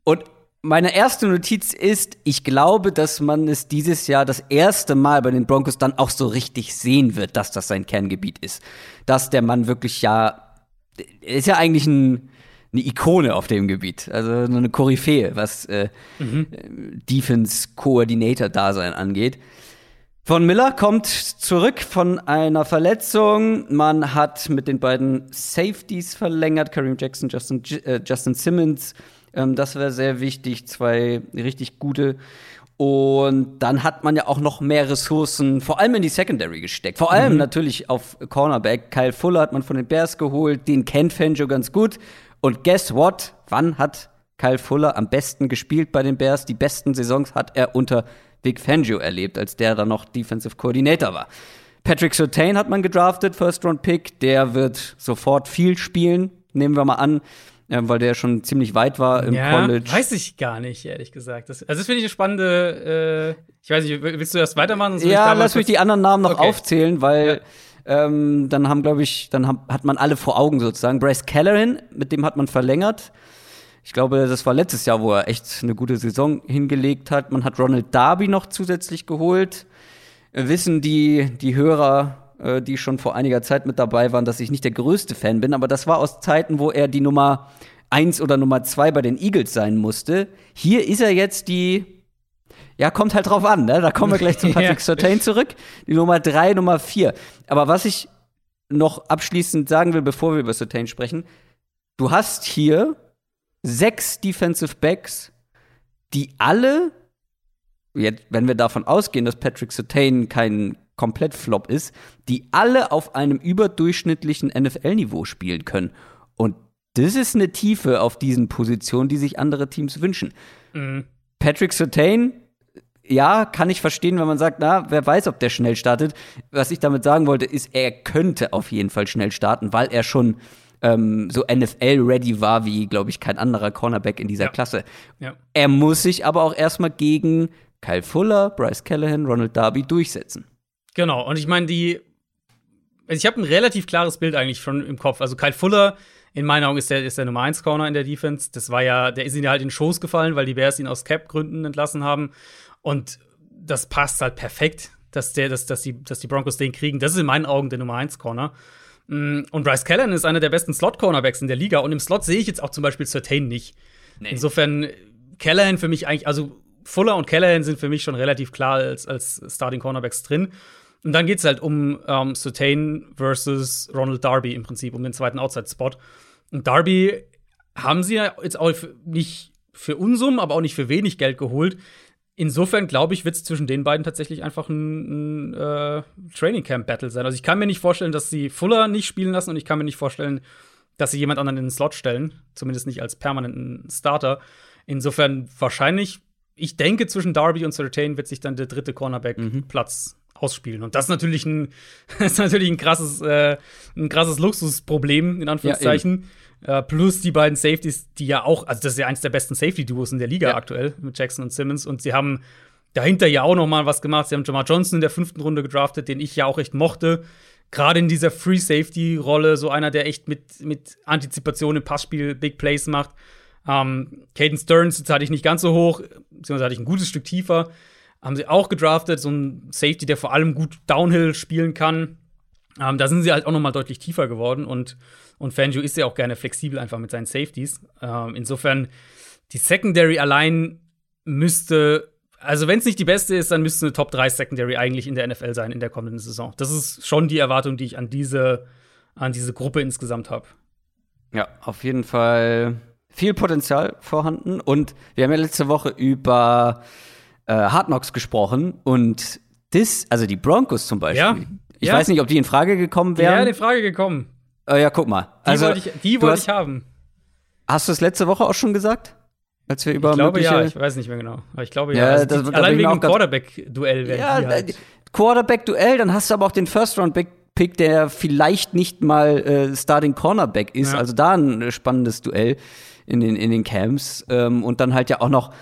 S1: Und meine erste Notiz ist, ich glaube, dass man es dieses Jahr das erste Mal bei den Broncos dann auch so richtig sehen wird, dass das sein Kerngebiet ist. Dass der Mann wirklich ja ist ja eigentlich ein, eine Ikone auf dem Gebiet, also eine Koryphäe, was äh, mhm. Defense-Coordinator-Dasein angeht. Von Miller kommt zurück von einer Verletzung. Man hat mit den beiden Safeties verlängert, Kareem Jackson, Justin, äh, Justin Simmons. Ähm, das wäre sehr wichtig, zwei richtig gute. Und dann hat man ja auch noch mehr Ressourcen, vor allem in die Secondary gesteckt. Vor allem mhm. natürlich auf Cornerback. Kyle Fuller hat man von den Bears geholt, den kennt Fangio ganz gut. Und guess what? Wann hat Kyle Fuller am besten gespielt bei den Bears? Die besten Saisons hat er unter Big Fangio erlebt, als der dann noch Defensive Coordinator war. Patrick Surtain hat man gedraftet, First Round Pick. Der wird sofort viel spielen, nehmen wir mal an ja, weil der schon ziemlich weit war im ja, College.
S2: Weiß ich gar nicht, ehrlich gesagt. Das, also, das finde ich eine spannende. Äh, ich weiß nicht, willst du erst weitermachen?
S1: Ja, lass mich die anderen Namen noch okay. aufzählen, weil ja. ähm, dann haben, glaube ich, dann haben, hat man alle vor Augen sozusagen. Bryce Callahan, mit dem hat man verlängert. Ich glaube, das war letztes Jahr, wo er echt eine gute Saison hingelegt hat. Man hat Ronald Darby noch zusätzlich geholt. Wissen die, die Hörer äh, die schon vor einiger Zeit mit dabei waren, dass ich nicht der größte Fan bin, aber das war aus Zeiten, wo er die Nummer eins oder Nummer zwei bei den Eagles sein musste. Hier ist er jetzt die, ja, kommt halt drauf an, ne? Da kommen wir gleich zu Patrick ja. Surtain zurück. Die Nummer drei, Nummer vier. Aber was ich noch abschließend sagen will, bevor wir über Surtain sprechen, du hast hier sechs Defensive Backs, die alle, jetzt, wenn wir davon ausgehen, dass Patrick Surtain kein komplett Flop ist, die alle auf einem überdurchschnittlichen NFL-Niveau spielen können. Und das ist eine Tiefe auf diesen Positionen, die sich andere Teams wünschen. Mhm. Patrick Sertain, ja, kann ich verstehen, wenn man sagt, na, wer weiß, ob der schnell startet. Was ich damit sagen wollte, ist, er könnte auf jeden Fall schnell starten, weil er schon ähm, so NFL-ready war wie, glaube ich, kein anderer Cornerback in dieser ja. Klasse. Ja. Er muss sich aber auch erstmal gegen Kyle Fuller, Bryce Callahan, Ronald Darby durchsetzen.
S2: Genau, und ich meine, die. Also ich habe ein relativ klares Bild eigentlich schon im Kopf. Also Kyle Fuller In meinen Augen ist der, ist der Nummer 1 Corner in der Defense. Das war ja, der ist ihnen halt in den Schoß gefallen, weil die Bears ihn aus Cap-Gründen entlassen haben. Und das passt halt perfekt, dass, der, dass, dass, die, dass die Broncos den kriegen. Das ist in meinen Augen der Nummer 1 Corner. Mm, und Bryce Callan ist einer der besten Slot-Cornerbacks in der Liga. Und im Slot sehe ich jetzt auch zum Beispiel Certain nicht. Nee. Insofern, Callahan für mich eigentlich, also Fuller und Callahan sind für mich schon relativ klar als, als Starting Cornerbacks drin. Und dann geht es halt um ähm, Certain versus Ronald Darby im Prinzip, um den zweiten Outside-Spot. Und Darby haben sie ja jetzt auch nicht für Unsummen, aber auch nicht für wenig Geld geholt. Insofern glaube ich, wird es zwischen den beiden tatsächlich einfach ein, ein äh, Training Camp Battle sein. Also ich kann mir nicht vorstellen, dass sie Fuller nicht spielen lassen und ich kann mir nicht vorstellen, dass sie jemand anderen in den Slot stellen, zumindest nicht als permanenten Starter. Insofern wahrscheinlich, ich denke, zwischen Darby und Certain wird sich dann der dritte Cornerback-Platz mhm. Ausspielen. Und das ist natürlich ein, ist natürlich ein krasses, äh, ein krasses Luxusproblem, in Anführungszeichen. Ja, äh, plus die beiden Safeties, die ja auch, also das ist ja eins der besten Safety-Duos in der Liga ja. aktuell mit Jackson und Simmons. Und sie haben dahinter ja auch noch mal was gemacht. Sie haben Jamar Johnson in der fünften Runde gedraftet, den ich ja auch echt mochte gerade in dieser Free Safety Rolle so einer, der echt mit, mit Antizipation im Passspiel Big Plays macht. Ähm, Caden Stearns jetzt hatte ich nicht ganz so hoch, beziehungsweise hatte ich ein gutes Stück tiefer. Haben sie auch gedraftet, so ein Safety, der vor allem gut Downhill spielen kann. Ähm, da sind sie halt auch noch mal deutlich tiefer geworden und, und Fangio ist ja auch gerne flexibel einfach mit seinen Safeties. Ähm, insofern, die Secondary allein müsste also wenn es nicht die beste ist, dann müsste eine Top 3 Secondary eigentlich in der NFL sein in der kommenden Saison. Das ist schon die Erwartung, die ich an diese, an diese Gruppe insgesamt habe.
S1: Ja, auf jeden Fall viel Potenzial vorhanden. Und wir haben ja letzte Woche über äh, Hard Knocks gesprochen und das, also die Broncos zum Beispiel. Ja, ich ja. weiß nicht, ob die in Frage gekommen wären.
S2: Ja, in Frage gekommen.
S1: Äh, ja, guck mal.
S2: Die also, wollte ich, die ich haben.
S1: Hast du es letzte Woche auch schon gesagt?
S2: Als wir über ich glaube ja, ich weiß nicht mehr genau. Aber ich glaube ja, ja also das, die, allein wegen Quarterback-Duell werden ja, halt.
S1: Quarterback-Duell, dann hast du aber auch den First-Round-Pick, der vielleicht nicht mal äh, Starting Cornerback ist. Ja. Also da ein spannendes Duell in den, in den Camps. Ähm, und dann halt ja auch noch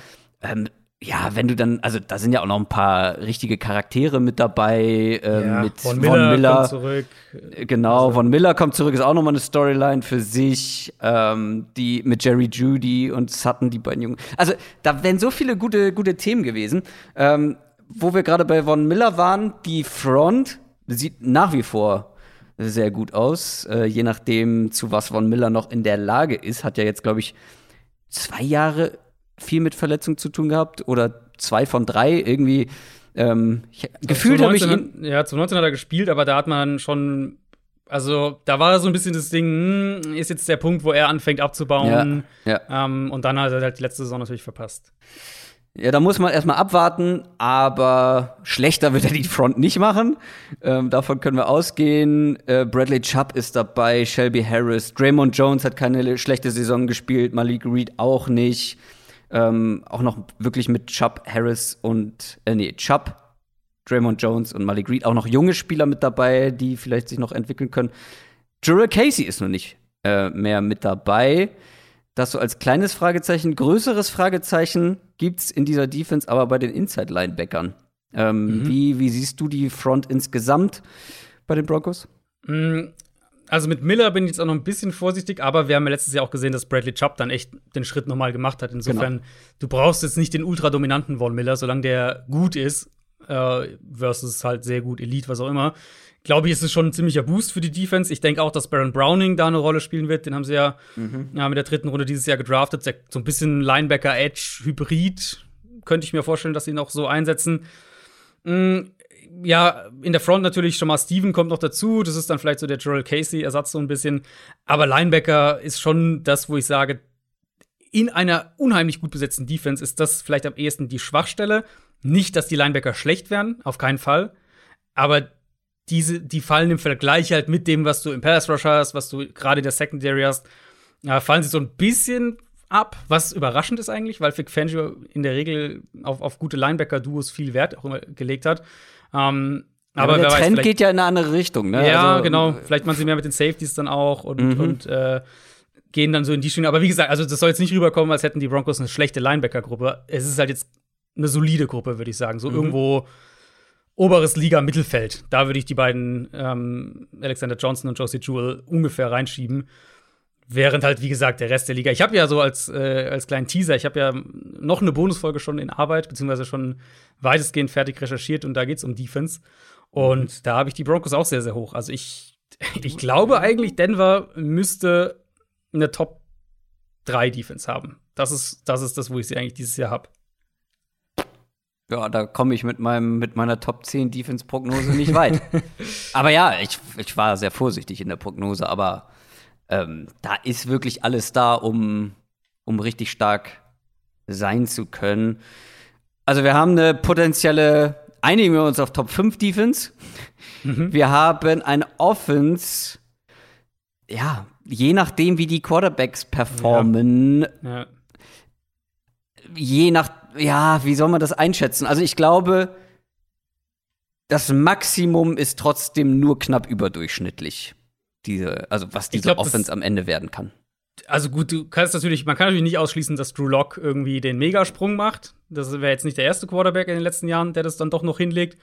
S1: ähm, ja, wenn du dann, also da sind ja auch noch ein paar richtige Charaktere mit dabei, äh, ja, mit
S2: Von Miller, Von Miller. kommt zurück.
S1: Äh, genau, also. Von Miller kommt zurück, ist auch nochmal eine Storyline für sich. Ähm, die mit Jerry Judy und Sutton, die beiden Jungen. Also da wären so viele gute, gute Themen gewesen. Ähm, wo wir gerade bei Von Miller waren, die Front sieht nach wie vor sehr gut aus. Äh, je nachdem, zu was Von Miller noch in der Lage ist, hat ja jetzt, glaube ich, zwei Jahre viel mit Verletzung zu tun gehabt oder zwei von drei irgendwie. Ähm, ich, also gefühlt habe ich ihn.
S2: Ja, zu 19 hat er gespielt, aber da hat man schon. Also, da war so ein bisschen das Ding, hm, ist jetzt der Punkt, wo er anfängt abzubauen. Ja, ja. Ähm, und dann hat er halt die letzte Saison natürlich verpasst.
S1: Ja, da muss man erstmal abwarten, aber schlechter wird er die Front nicht machen. Ähm, davon können wir ausgehen. Äh, Bradley Chubb ist dabei, Shelby Harris, Draymond Jones hat keine schlechte Saison gespielt, Malik Reed auch nicht. Ähm, auch noch wirklich mit Chubb, Harris und, äh, nee, Chubb, Draymond Jones und Malik Reed auch noch junge Spieler mit dabei, die vielleicht sich noch entwickeln können. Jurel Casey ist noch nicht äh, mehr mit dabei. Das so als kleines Fragezeichen. Größeres Fragezeichen gibt's in dieser Defense aber bei den Inside-Linebackern. Ähm, mhm. wie, wie siehst du die Front insgesamt bei den Broncos?
S2: Also mit Miller bin ich jetzt auch noch ein bisschen vorsichtig, aber wir haben ja letztes Jahr auch gesehen, dass Bradley Chubb dann echt den Schritt nochmal gemacht hat. Insofern, genau. du brauchst jetzt nicht den ultradominanten Von Miller, solange der gut ist, äh, versus halt sehr gut Elite, was auch immer. Glaube ich, ist es schon ein ziemlicher Boost für die Defense. Ich denke auch, dass Baron Browning da eine Rolle spielen wird. Den haben sie ja, mhm. ja mit der dritten Runde dieses Jahr gedraftet. So ein bisschen Linebacker-Edge-Hybrid. Könnte ich mir vorstellen, dass sie ihn auch so einsetzen. Mhm ja, in der Front natürlich schon mal Steven kommt noch dazu. Das ist dann vielleicht so der Joel Casey-Ersatz so ein bisschen. Aber Linebacker ist schon das, wo ich sage, in einer unheimlich gut besetzten Defense ist das vielleicht am ehesten die Schwachstelle. Nicht, dass die Linebacker schlecht werden, auf keinen Fall. Aber diese, die fallen im Vergleich halt mit dem, was du im Pass Rush hast, was du gerade in der Secondary hast, ja, fallen sie so ein bisschen ab, was überraschend ist eigentlich, weil Vic Fangio in der Regel auf, auf gute Linebacker-Duos viel Wert auch immer gelegt hat. Ähm,
S1: aber, aber der Trend weiß, geht ja in eine andere Richtung, ne?
S2: Ja, also, genau. Vielleicht machen sie mehr mit den Safeties dann auch und, mhm. und äh, gehen dann so in die Schiene. Aber wie gesagt, also das soll jetzt nicht rüberkommen, als hätten die Broncos eine schlechte Linebacker-Gruppe. Es ist halt jetzt eine solide Gruppe, würde ich sagen. So mhm. irgendwo oberes Liga-Mittelfeld. Da würde ich die beiden ähm, Alexander Johnson und Josie Jewell ungefähr reinschieben. Während halt, wie gesagt, der Rest der Liga. Ich habe ja so als, äh, als kleinen Teaser, ich habe ja noch eine Bonusfolge schon in Arbeit, beziehungsweise schon weitestgehend fertig recherchiert und da geht es um Defense. Und mhm. da habe ich die Broncos auch sehr, sehr hoch. Also ich, ich glaube eigentlich, Denver müsste eine Top 3 Defense haben. Das ist, das ist das, wo ich sie eigentlich dieses Jahr habe.
S1: Ja, da komme ich mit, meinem, mit meiner Top 10 Defense-Prognose nicht weit. aber ja, ich, ich war sehr vorsichtig in der Prognose, aber ähm, da ist wirklich alles da, um, um richtig stark sein zu können. Also wir haben eine potenzielle, einigen wir uns auf Top 5 Defense. Mhm. Wir haben eine Offense, ja, je nachdem, wie die Quarterbacks performen, ja. Ja. je nach, ja, wie soll man das einschätzen? Also ich glaube, das Maximum ist trotzdem nur knapp überdurchschnittlich diese, also was diese glaub, Offense am Ende werden kann.
S2: Also gut, du kannst natürlich, man kann natürlich nicht ausschließen, dass Drew Lock irgendwie den Megasprung macht. Das wäre jetzt nicht der erste Quarterback in den letzten Jahren, der das dann doch noch hinlegt.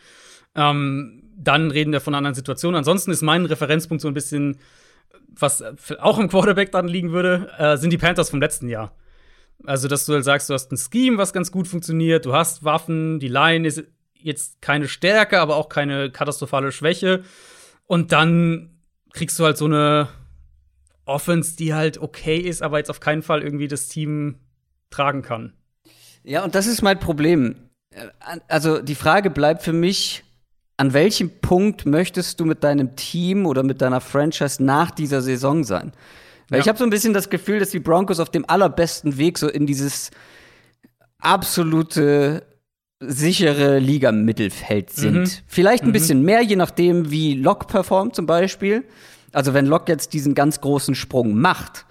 S2: Ähm, dann reden wir von anderen Situation. Ansonsten ist mein Referenzpunkt so ein bisschen, was auch im Quarterback dann liegen würde, äh, sind die Panthers vom letzten Jahr. Also, dass du halt sagst, du hast ein Scheme, was ganz gut funktioniert, du hast Waffen, die Line ist jetzt keine Stärke, aber auch keine katastrophale Schwäche. Und dann kriegst du halt so eine Offense, die halt okay ist, aber jetzt auf keinen Fall irgendwie das Team tragen kann.
S1: Ja, und das ist mein Problem. Äh, also die Frage bleibt für mich, an welchem Punkt möchtest du mit deinem Team oder mit deiner Franchise nach dieser Saison sein? Weil ja. ich habe so ein bisschen das Gefühl, dass die Broncos auf dem allerbesten Weg so in dieses absolute sichere Liga-Mittelfeld sind. Mhm. Vielleicht ein mhm. bisschen mehr, je nachdem, wie Locke performt zum Beispiel. Also wenn Locke jetzt diesen ganz großen Sprung macht,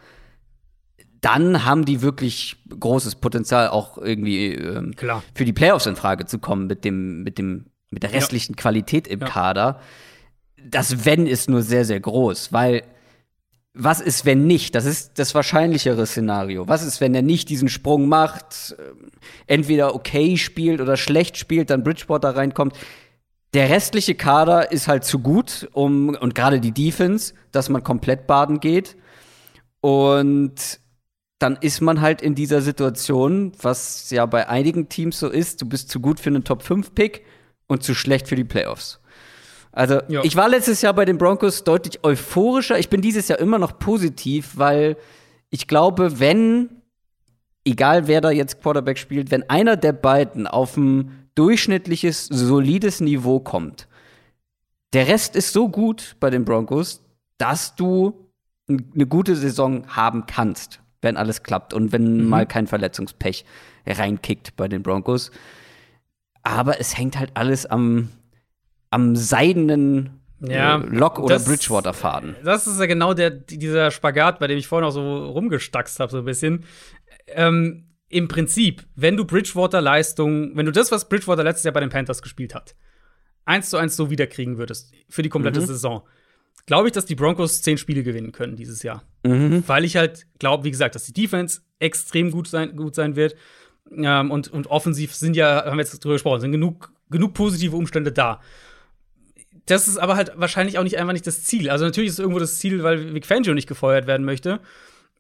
S1: dann haben die wirklich großes Potenzial, auch irgendwie ähm, für die Playoffs in Frage zu kommen mit dem, mit dem, mit der restlichen ja. Qualität im ja. Kader. Das Wenn ist nur sehr, sehr groß, weil was ist, wenn nicht? Das ist das wahrscheinlichere Szenario. Was ist, wenn er nicht diesen Sprung macht, ähm, entweder okay spielt oder schlecht spielt, dann Bridgewater reinkommt? Der restliche Kader ist halt zu gut, um, und gerade die Defense, dass man komplett baden geht. Und dann ist man halt in dieser Situation, was ja bei einigen Teams so ist, du bist zu gut für einen Top-5-Pick und zu schlecht für die Playoffs. Also, ja. ich war letztes Jahr bei den Broncos deutlich euphorischer. Ich bin dieses Jahr immer noch positiv, weil ich glaube, wenn, egal wer da jetzt Quarterback spielt, wenn einer der beiden auf ein durchschnittliches, solides Niveau kommt, der Rest ist so gut bei den Broncos, dass du eine gute Saison haben kannst, wenn alles klappt und wenn mhm. mal kein Verletzungspech reinkickt bei den Broncos. Aber es hängt halt alles am, am seidenen ja, äh, Lock- oder Bridgewater-Faden.
S2: Das ist ja genau der, dieser Spagat, bei dem ich vorhin auch so rumgestackst habe, so ein bisschen. Ähm, Im Prinzip, wenn du Bridgewater-Leistung, wenn du das, was Bridgewater letztes Jahr bei den Panthers gespielt hat, eins zu eins so wiederkriegen würdest für die komplette mhm. Saison, glaube ich, dass die Broncos zehn Spiele gewinnen können dieses Jahr. Mhm. Weil ich halt glaube, wie gesagt, dass die Defense extrem gut sein, gut sein wird. Ähm, und, und offensiv sind ja, haben wir jetzt drüber gesprochen, sind genug, genug positive Umstände da das ist aber halt wahrscheinlich auch nicht einfach nicht das Ziel. Also natürlich ist es irgendwo das Ziel, weil Vic Fangio nicht gefeuert werden möchte.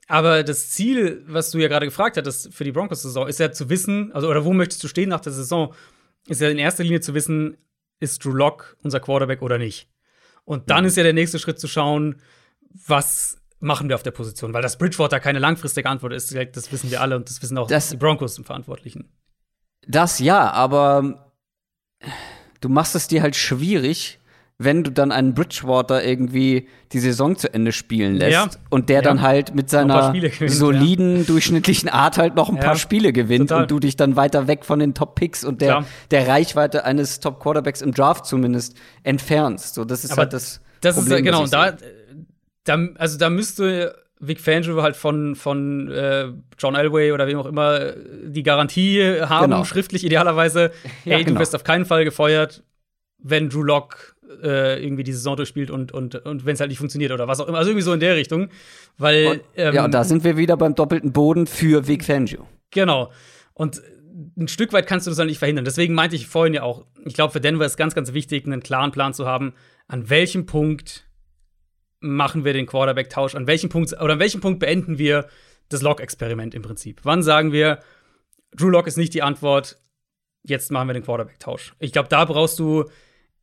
S2: Aber das Ziel, was du ja gerade gefragt hattest für die Broncos-Saison, ist ja zu wissen, also oder wo möchtest du stehen nach der Saison, ist ja in erster Linie zu wissen, ist Drew Lock unser Quarterback oder nicht. Und dann mhm. ist ja der nächste Schritt zu schauen, was machen wir auf der Position, weil das Bridgewater keine langfristige Antwort ist, das wissen wir alle und das wissen auch das, die Broncos im Verantwortlichen.
S1: Das ja, aber du machst es dir halt schwierig, wenn du dann einen Bridgewater irgendwie die Saison zu Ende spielen lässt ja. und der ja. dann halt mit seiner gewinnt, soliden, ja. durchschnittlichen Art halt noch ein paar Spiele gewinnt Total. und du dich dann weiter weg von den Top-Picks und der, der Reichweite eines Top-Quarterbacks im Draft zumindest entfernst. So, das ist Aber halt das.
S2: Das Problem, ist genau, da, da, also da müsste Vic Fangio halt von, von äh, John Elway oder wem auch immer die Garantie haben, genau. schriftlich idealerweise, hey, genau. du wirst auf keinen Fall gefeuert, wenn Drew Lock äh, irgendwie die Saison durchspielt und, und, und wenn es halt nicht funktioniert oder was auch immer. Also irgendwie so in der Richtung. Weil.
S1: Und, ähm, ja, und da sind wir wieder beim doppelten Boden für Vic Fangio.
S2: Genau. Und ein Stück weit kannst du das halt nicht verhindern. Deswegen meinte ich vorhin ja auch, ich glaube, für Denver ist ganz, ganz wichtig, einen klaren Plan zu haben, an welchem Punkt machen wir den Quarterback-Tausch? An welchem Punkt oder an welchem Punkt beenden wir das Lock-Experiment im Prinzip? Wann sagen wir, Drew Lock ist nicht die Antwort, jetzt machen wir den Quarterback-Tausch? Ich glaube, da brauchst du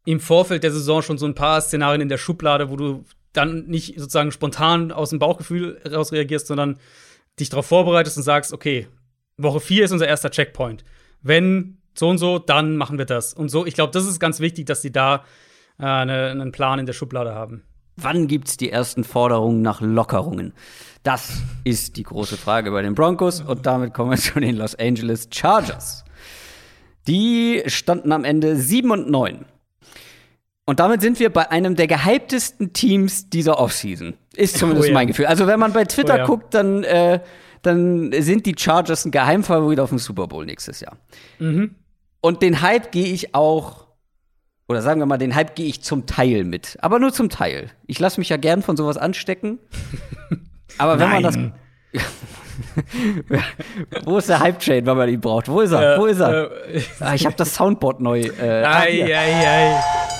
S2: im Vorfeld der Saison schon so ein paar Szenarien in der Schublade, wo du dann nicht sozusagen spontan aus dem Bauchgefühl raus reagierst, sondern dich darauf vorbereitest und sagst, okay, Woche 4 ist unser erster Checkpoint. Wenn so und so, dann machen wir das. Und so, ich glaube, das ist ganz wichtig, dass sie da äh, eine, einen Plan in der Schublade haben.
S1: Wann gibt es die ersten Forderungen nach Lockerungen? Das ist die große Frage bei den Broncos und damit kommen wir zu den Los Angeles Chargers. Die standen am Ende 7 und 9. Und damit sind wir bei einem der gehyptesten Teams dieser Offseason. Ist zumindest oh ja. mein Gefühl. Also, wenn man bei Twitter oh ja. guckt, dann, äh, dann sind die Chargers ein Geheimfavorit auf dem Super Bowl nächstes Jahr. Mhm. Und den Hype gehe ich auch, oder sagen wir mal, den Hype gehe ich zum Teil mit. Aber nur zum Teil. Ich lasse mich ja gern von sowas anstecken. Aber wenn Nein. man das. Wo ist der Hype-Chain, wenn man ihn braucht? Wo ist er? Äh, Wo ist er? Äh, ah, ich habe das Soundboard neu. Äh, ei, ei, ei.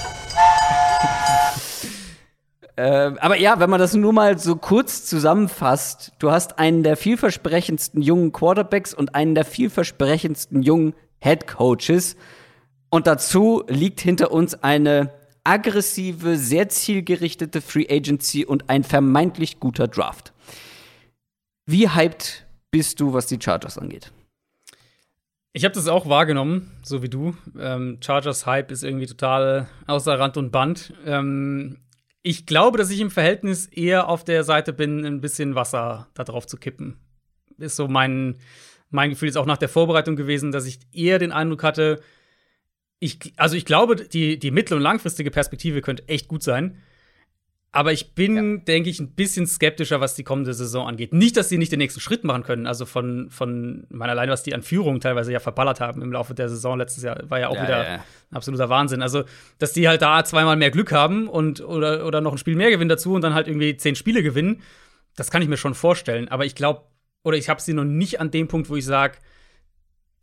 S1: Äh, aber ja, wenn man das nur mal so kurz zusammenfasst, du hast einen der vielversprechendsten jungen Quarterbacks und einen der vielversprechendsten jungen Head Coaches. Und dazu liegt hinter uns eine aggressive, sehr zielgerichtete Free Agency und ein vermeintlich guter Draft. Wie hyped bist du, was die Chargers angeht?
S2: Ich habe das auch wahrgenommen, so wie du. Ähm, Chargers Hype ist irgendwie total außer Rand und Band. Ähm, ich glaube, dass ich im Verhältnis eher auf der Seite bin, ein bisschen Wasser da drauf zu kippen. Ist so mein, mein Gefühl ist auch nach der Vorbereitung gewesen, dass ich eher den Eindruck hatte, ich, also ich glaube, die, die mittel- und langfristige Perspektive könnte echt gut sein. Aber ich bin, ja. denke ich, ein bisschen skeptischer, was die kommende Saison angeht. Nicht, dass sie nicht den nächsten Schritt machen können. Also von, von meine, allein, was die an Führung teilweise ja verballert haben im Laufe der Saison letztes Jahr, war ja auch ja, wieder ja, ein absoluter Wahnsinn. Also, dass die halt da zweimal mehr Glück haben und oder, oder noch ein Spiel mehr gewinnen dazu und dann halt irgendwie zehn Spiele gewinnen, das kann ich mir schon vorstellen. Aber ich glaube, oder ich habe sie noch nicht an dem Punkt, wo ich sage,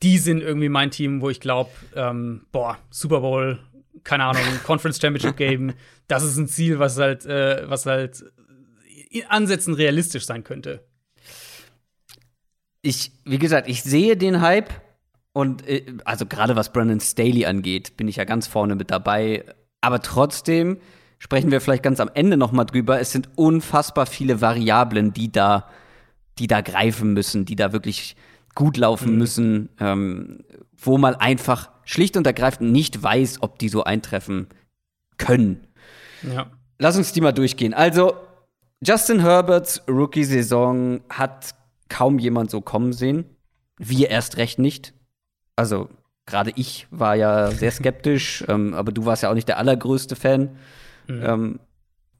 S2: die sind irgendwie mein Team, wo ich glaube, ähm, boah, Super Bowl keine Ahnung, Conference Championship Game, das ist ein Ziel, was halt, äh, was halt in Ansätzen realistisch sein könnte.
S1: Ich, wie gesagt, ich sehe den Hype und äh, also gerade was Brandon Staley angeht, bin ich ja ganz vorne mit dabei. Aber trotzdem sprechen wir vielleicht ganz am Ende noch mal drüber. Es sind unfassbar viele Variablen, die da, die da greifen müssen, die da wirklich gut laufen mhm. müssen, ähm, wo man einfach schlicht und ergreifend nicht weiß, ob die so eintreffen können. Ja. Lass uns die mal durchgehen. Also, Justin Herberts Rookie-Saison hat kaum jemand so kommen sehen. Wir erst recht nicht. Also, gerade ich war ja sehr skeptisch, ähm, aber du warst ja auch nicht der allergrößte Fan mhm. ähm,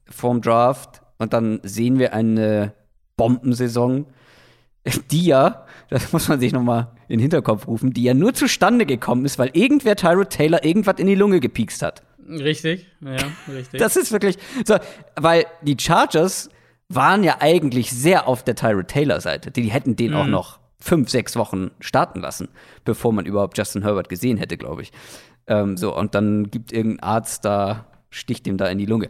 S1: vorm Draft. Und dann sehen wir eine Bombensaison die ja, das muss man sich noch mal in den Hinterkopf rufen, die ja nur zustande gekommen ist, weil irgendwer Tyrod Taylor irgendwas in die Lunge gepiekst hat.
S2: Richtig, ja, richtig.
S1: Das ist wirklich so, weil die Chargers waren ja eigentlich sehr auf der Tyrod Taylor Seite. Die hätten den mhm. auch noch fünf, sechs Wochen starten lassen, bevor man überhaupt Justin Herbert gesehen hätte, glaube ich. Ähm, so, und dann gibt irgendein Arzt da, sticht ihm da in die Lunge.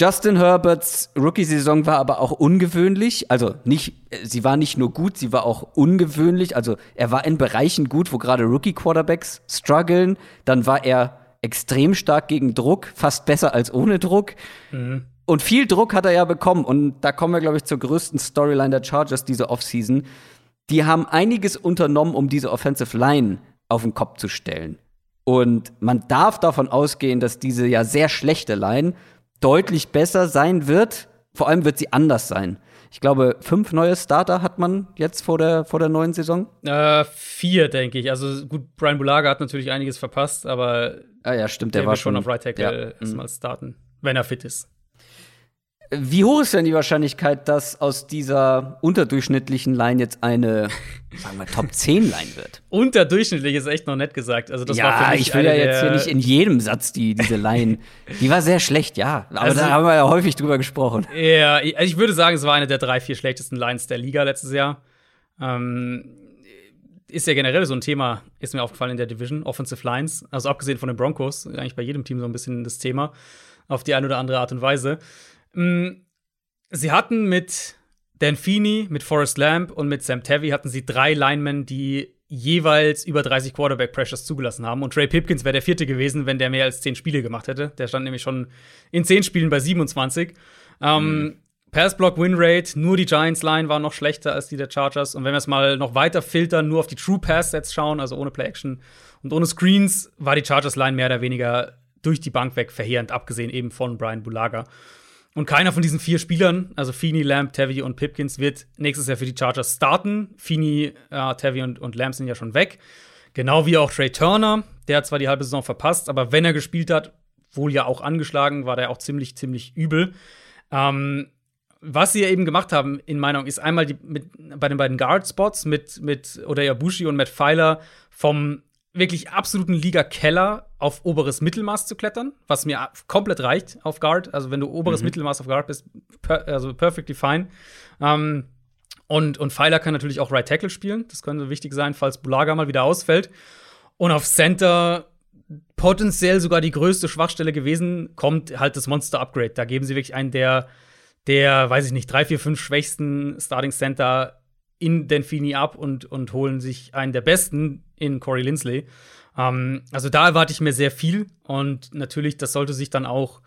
S1: Justin Herberts Rookie-Saison war aber auch ungewöhnlich. Also nicht, sie war nicht nur gut, sie war auch ungewöhnlich. Also er war in Bereichen gut, wo gerade Rookie-Quarterbacks strugglen. Dann war er extrem stark gegen Druck, fast besser als ohne Druck. Mhm. Und viel Druck hat er ja bekommen. Und da kommen wir, glaube ich, zur größten Storyline der Chargers diese Offseason. Die haben einiges unternommen, um diese Offensive Line auf den Kopf zu stellen. Und man darf davon ausgehen, dass diese ja sehr schlechte Line deutlich besser sein wird. Vor allem wird sie anders sein. Ich glaube, fünf neue Starter hat man jetzt vor der, vor der neuen Saison.
S2: Äh, vier, denke ich. Also gut, Brian Bulaga hat natürlich einiges verpasst, aber
S1: ah, ja, stimmt, der, der war
S2: schon auf Right Tackle ja. erstmal starten, wenn er fit ist.
S1: Wie hoch ist denn die Wahrscheinlichkeit, dass aus dieser unterdurchschnittlichen Line jetzt eine, sagen wir, Top 10 Line wird?
S2: Unterdurchschnittlich ist echt noch nett gesagt. Also das
S1: ja,
S2: war
S1: für mich ich will ja jetzt hier nicht in jedem Satz die, diese Line. die war sehr schlecht, ja. Aber also, da haben wir ja häufig drüber gesprochen.
S2: Ja, also ich würde sagen, es war eine der drei, vier schlechtesten Lines der Liga letztes Jahr. Ähm, ist ja generell so ein Thema, ist mir aufgefallen in der Division, Offensive Lines. Also abgesehen von den Broncos, eigentlich bei jedem Team so ein bisschen das Thema, auf die eine oder andere Art und Weise. Mm, sie hatten mit Dan Feeney, mit Forrest Lamb und mit Sam Tavy hatten sie drei Linemen, die jeweils über 30 Quarterback Pressures zugelassen haben. Und Trey Pipkins wäre der vierte gewesen, wenn der mehr als 10 Spiele gemacht hätte. Der stand nämlich schon in 10 Spielen bei 27. Ähm, mhm. Pass-Block-Win-Rate, nur die Giants-Line war noch schlechter als die der Chargers. Und wenn wir es mal noch weiter filtern, nur auf die True Pass-Sets schauen, also ohne Play-Action und ohne Screens, war die Chargers-Line mehr oder weniger durch die Bank weg verheerend, abgesehen eben von Brian Bulaga. Und keiner von diesen vier Spielern, also Feeney, Lamb, Tevy und Pipkins, wird nächstes Jahr für die Chargers starten. Feeney, äh, Tevy und, und Lamb sind ja schon weg. Genau wie auch Trey Turner. Der hat zwar die halbe Saison verpasst, aber wenn er gespielt hat, wohl ja auch angeschlagen, war der auch ziemlich, ziemlich übel. Ähm, was sie ja eben gemacht haben, in Meinung, ist einmal die, mit, bei den beiden Guard-Spots mit, mit Odeya Bushi und Matt Pfeiler vom wirklich absoluten Liga-Keller auf oberes Mittelmaß zu klettern, was mir komplett reicht auf Guard. Also wenn du oberes mhm. Mittelmaß auf Guard bist, per, also perfectly fine. Ähm, und, und Pfeiler kann natürlich auch Right Tackle spielen. Das könnte wichtig sein, falls Bulaga mal wieder ausfällt. Und auf Center potenziell sogar die größte Schwachstelle gewesen, kommt halt das Monster Upgrade. Da geben sie wirklich einen der, der, weiß ich nicht, drei, vier, fünf schwächsten Starting Center in Denfini ab und, und holen sich einen der besten in Corey Lindsley. Ähm, also da erwarte ich mir sehr viel und natürlich, das sollte sich dann auch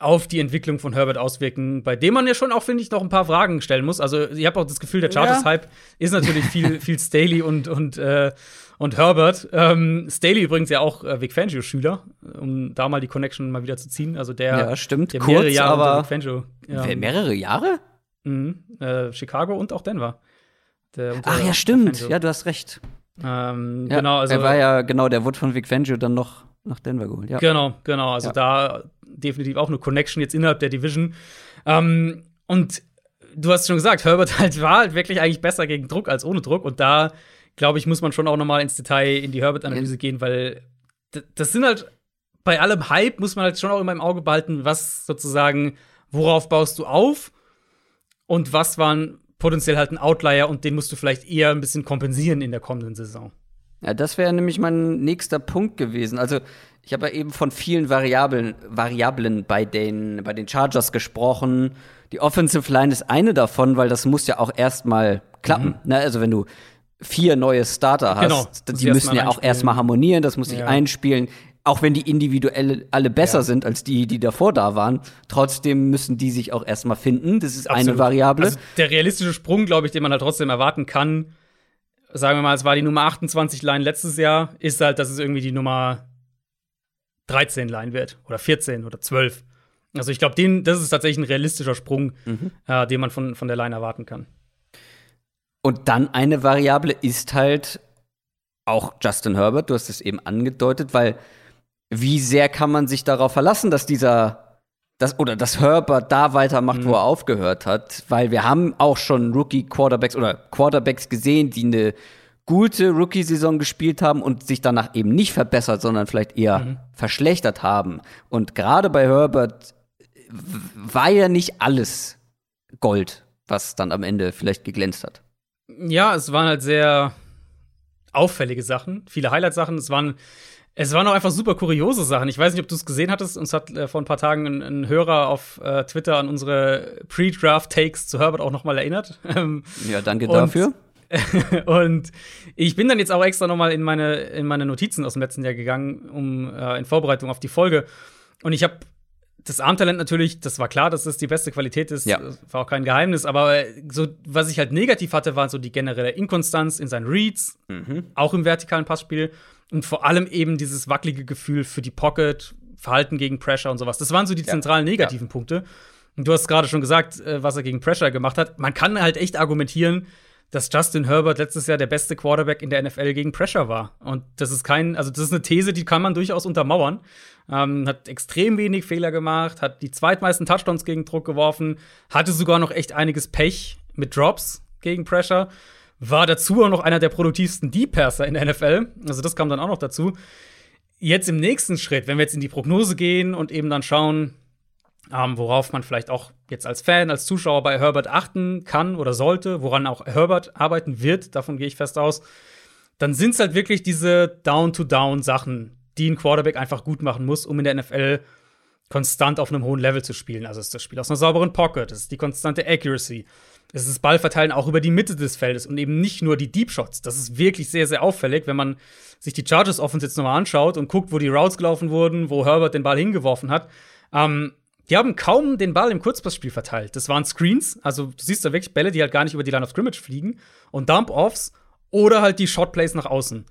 S2: auf die Entwicklung von Herbert auswirken, bei dem man ja schon auch, finde ich, noch ein paar Fragen stellen muss. Also, ich habe auch das Gefühl, der Chargers-Hype ja. ist natürlich viel, viel Staley und, und, äh, und Herbert. Ähm, Staley übrigens ja auch äh, Vic Fangio-Schüler, um da mal die Connection mal wieder zu ziehen. Also der,
S1: ja, stimmt.
S2: der mehrere
S1: Kurz,
S2: Jahre
S1: aber
S2: Vic Fangio.
S1: Ja. Mehrere Jahre?
S2: Mhm, äh, Chicago und auch Denver.
S1: Der, Ach ja, stimmt. Ja, du hast recht.
S2: Ähm,
S1: ja,
S2: genau, also.
S1: Er war ja, genau, der wurde von Vic Fangio dann noch nach Denver geholt. Ja.
S2: Genau, genau. Also ja. da definitiv auch eine Connection jetzt innerhalb der Division. Ähm, und du hast schon gesagt, Herbert halt war halt wirklich eigentlich besser gegen Druck als ohne Druck. Und da, glaube ich, muss man schon auch noch mal ins Detail in die Herbert-Analyse gehen, weil das sind halt bei allem Hype muss man halt schon auch immer im Auge behalten, was sozusagen, worauf baust du auf und was waren potenziell halt ein Outlier und den musst du vielleicht eher ein bisschen kompensieren in der kommenden Saison.
S1: Ja, das wäre nämlich mein nächster Punkt gewesen. Also, ich habe ja eben von vielen Variablen, Variablen bei den, bei den Chargers gesprochen. Die Offensive Line ist eine davon, weil das muss ja auch erstmal klappen. Mhm. Ne? Also, wenn du vier neue Starter hast, genau. die müssen ja auch erstmal harmonieren, das muss sich ja. einspielen auch wenn die individuell alle besser ja. sind als die, die davor da waren, trotzdem müssen die sich auch erstmal finden. Das ist Absolut. eine Variable. Also
S2: der realistische Sprung, glaube ich, den man halt trotzdem erwarten kann, sagen wir mal, es war die Nummer 28 Line letztes Jahr, ist halt, dass es irgendwie die Nummer 13 Line wird oder 14 oder 12. Also ich glaube, das ist tatsächlich ein realistischer Sprung, mhm. äh, den man von, von der Line erwarten kann.
S1: Und dann eine Variable ist halt auch Justin Herbert, du hast es eben angedeutet, weil wie sehr kann man sich darauf verlassen, dass dieser das, oder dass Herbert da weitermacht, mhm. wo er aufgehört hat, weil wir haben auch schon Rookie-Quarterbacks oder Quarterbacks gesehen, die eine gute Rookie-Saison gespielt haben und sich danach eben nicht verbessert, sondern vielleicht eher mhm. verschlechtert haben. Und gerade bei Herbert war ja nicht alles Gold, was dann am Ende vielleicht geglänzt hat.
S2: Ja, es waren halt sehr auffällige Sachen, viele Highlight-Sachen. Es waren es waren auch einfach super kuriose Sachen. Ich weiß nicht, ob du es gesehen hattest. Uns hat äh, vor ein paar Tagen ein, ein Hörer auf äh, Twitter an unsere Pre-Draft-Takes zu Herbert auch noch mal erinnert.
S1: Ähm, ja, danke und, dafür.
S2: und ich bin dann jetzt auch extra noch mal in meine, in meine Notizen aus dem letzten Jahr gegangen, um äh, in Vorbereitung auf die Folge. Und ich habe das Armtalent natürlich, das war klar, dass es die beste Qualität ist,
S1: ja.
S2: war auch kein Geheimnis, aber so, was ich halt negativ hatte, war so die generelle Inkonstanz in seinen Reads, mhm. auch im vertikalen Passspiel und vor allem eben dieses wackelige Gefühl für die Pocket, Verhalten gegen Pressure und sowas. Das waren so die zentralen negativen ja. Punkte. Und du hast gerade schon gesagt, äh, was er gegen Pressure gemacht hat. Man kann halt echt argumentieren, dass Justin Herbert letztes Jahr der beste Quarterback in der NFL gegen Pressure war. Und das ist kein, also das ist eine These, die kann man durchaus untermauern. Ähm, hat extrem wenig Fehler gemacht, hat die zweitmeisten Touchdowns gegen Druck geworfen, hatte sogar noch echt einiges Pech mit Drops gegen Pressure. War dazu auch noch einer der produktivsten Deep-Passer in der NFL. Also das kam dann auch noch dazu. Jetzt im nächsten Schritt, wenn wir jetzt in die Prognose gehen und eben dann schauen, ähm, worauf man vielleicht auch jetzt als Fan, als Zuschauer bei Herbert achten kann oder sollte, woran auch Herbert arbeiten wird, davon gehe ich fest aus, dann sind es halt wirklich diese Down-to-Down-Sachen, die ein Quarterback einfach gut machen muss, um in der NFL konstant auf einem hohen Level zu spielen. Also es ist das Spiel aus einer sauberen Pocket, es ist die konstante Accuracy, es ist Ballverteilen auch über die Mitte des Feldes und eben nicht nur die Deep Shots. Das ist wirklich sehr, sehr auffällig, wenn man sich die Chargers Offense jetzt nochmal anschaut und guckt, wo die Routes gelaufen wurden, wo Herbert den Ball hingeworfen hat. Ähm, die haben kaum den Ball im Kurzpassspiel verteilt. Das waren Screens, also du siehst da wirklich Bälle, die halt gar nicht über die Line of Scrimmage fliegen und Dump-Offs oder halt die Shotplays nach außen.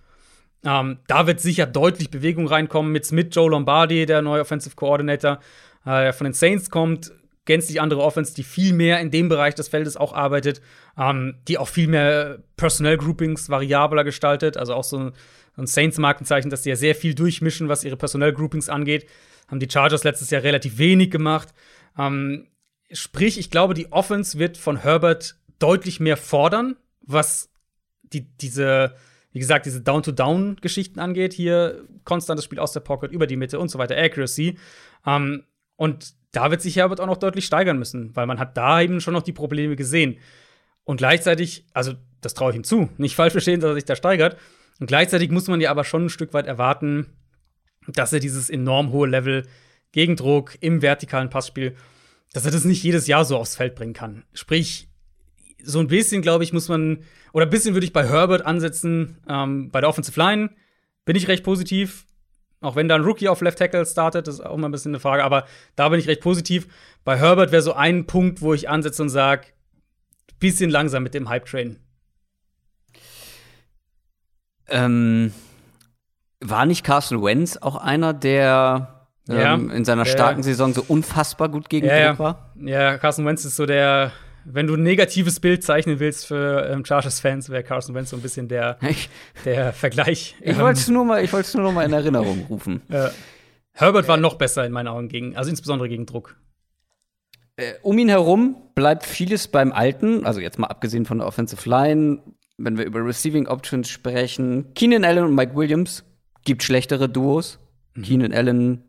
S2: Ähm, da wird sicher deutlich Bewegung reinkommen mit Smith, Joe Lombardi, der neue Offensive Coordinator, äh, der von den Saints kommt. Gänzlich andere Offense, die viel mehr in dem Bereich des Feldes auch arbeitet, ähm, die auch viel mehr Personnel Groupings variabler gestaltet. Also auch so ein, ein Saints-Markenzeichen, dass sie ja sehr viel durchmischen, was ihre Personnel Groupings angeht. Haben die Chargers letztes Jahr relativ wenig gemacht. Ähm, sprich, ich glaube, die Offense wird von Herbert deutlich mehr fordern, was die, diese wie gesagt, diese Down-to-Down-Geschichten angeht. Hier konstantes Spiel aus der Pocket, über die Mitte und so weiter, Accuracy. Ähm, und da wird sich Herbert auch noch deutlich steigern müssen, weil man hat da eben schon noch die Probleme gesehen. Und gleichzeitig, also das traue ich ihm zu, nicht falsch verstehen, dass er sich da steigert. Und gleichzeitig muss man ja aber schon ein Stück weit erwarten, dass er dieses enorm hohe Level Gegendruck im vertikalen Passspiel, dass er das nicht jedes Jahr so aufs Feld bringen kann. Sprich, so ein bisschen, glaube ich, muss man, oder ein bisschen würde ich bei Herbert ansetzen. Ähm, bei der Offensive Line bin ich recht positiv. Auch wenn da ein Rookie auf Left Tackle startet, das ist auch mal ein bisschen eine Frage, aber da bin ich recht positiv. Bei Herbert wäre so ein Punkt, wo ich ansetze und sage, bisschen langsam mit dem Hype-Train.
S1: Ähm, war nicht Carson Wentz auch einer, der
S2: ja,
S1: ähm, in seiner starken
S2: der,
S1: Saison so unfassbar gut gegen
S2: ja,
S1: Druck war?
S2: Ja, Carson Wentz ist so der wenn du ein negatives Bild zeichnen willst für ähm, Chargers-Fans, wäre Carson Wentz so ein bisschen der, der Vergleich.
S1: Ich wollte es nur, mal, nur noch mal in Erinnerung rufen.
S2: Äh, Herbert war noch besser in meinen Augen, gegen, also insbesondere gegen Druck.
S1: Äh, um ihn herum bleibt vieles beim Alten, also jetzt mal abgesehen von der Offensive Line, wenn wir über Receiving Options sprechen. Keenan Allen und Mike Williams gibt schlechtere Duos. Mhm. Keenan Allen,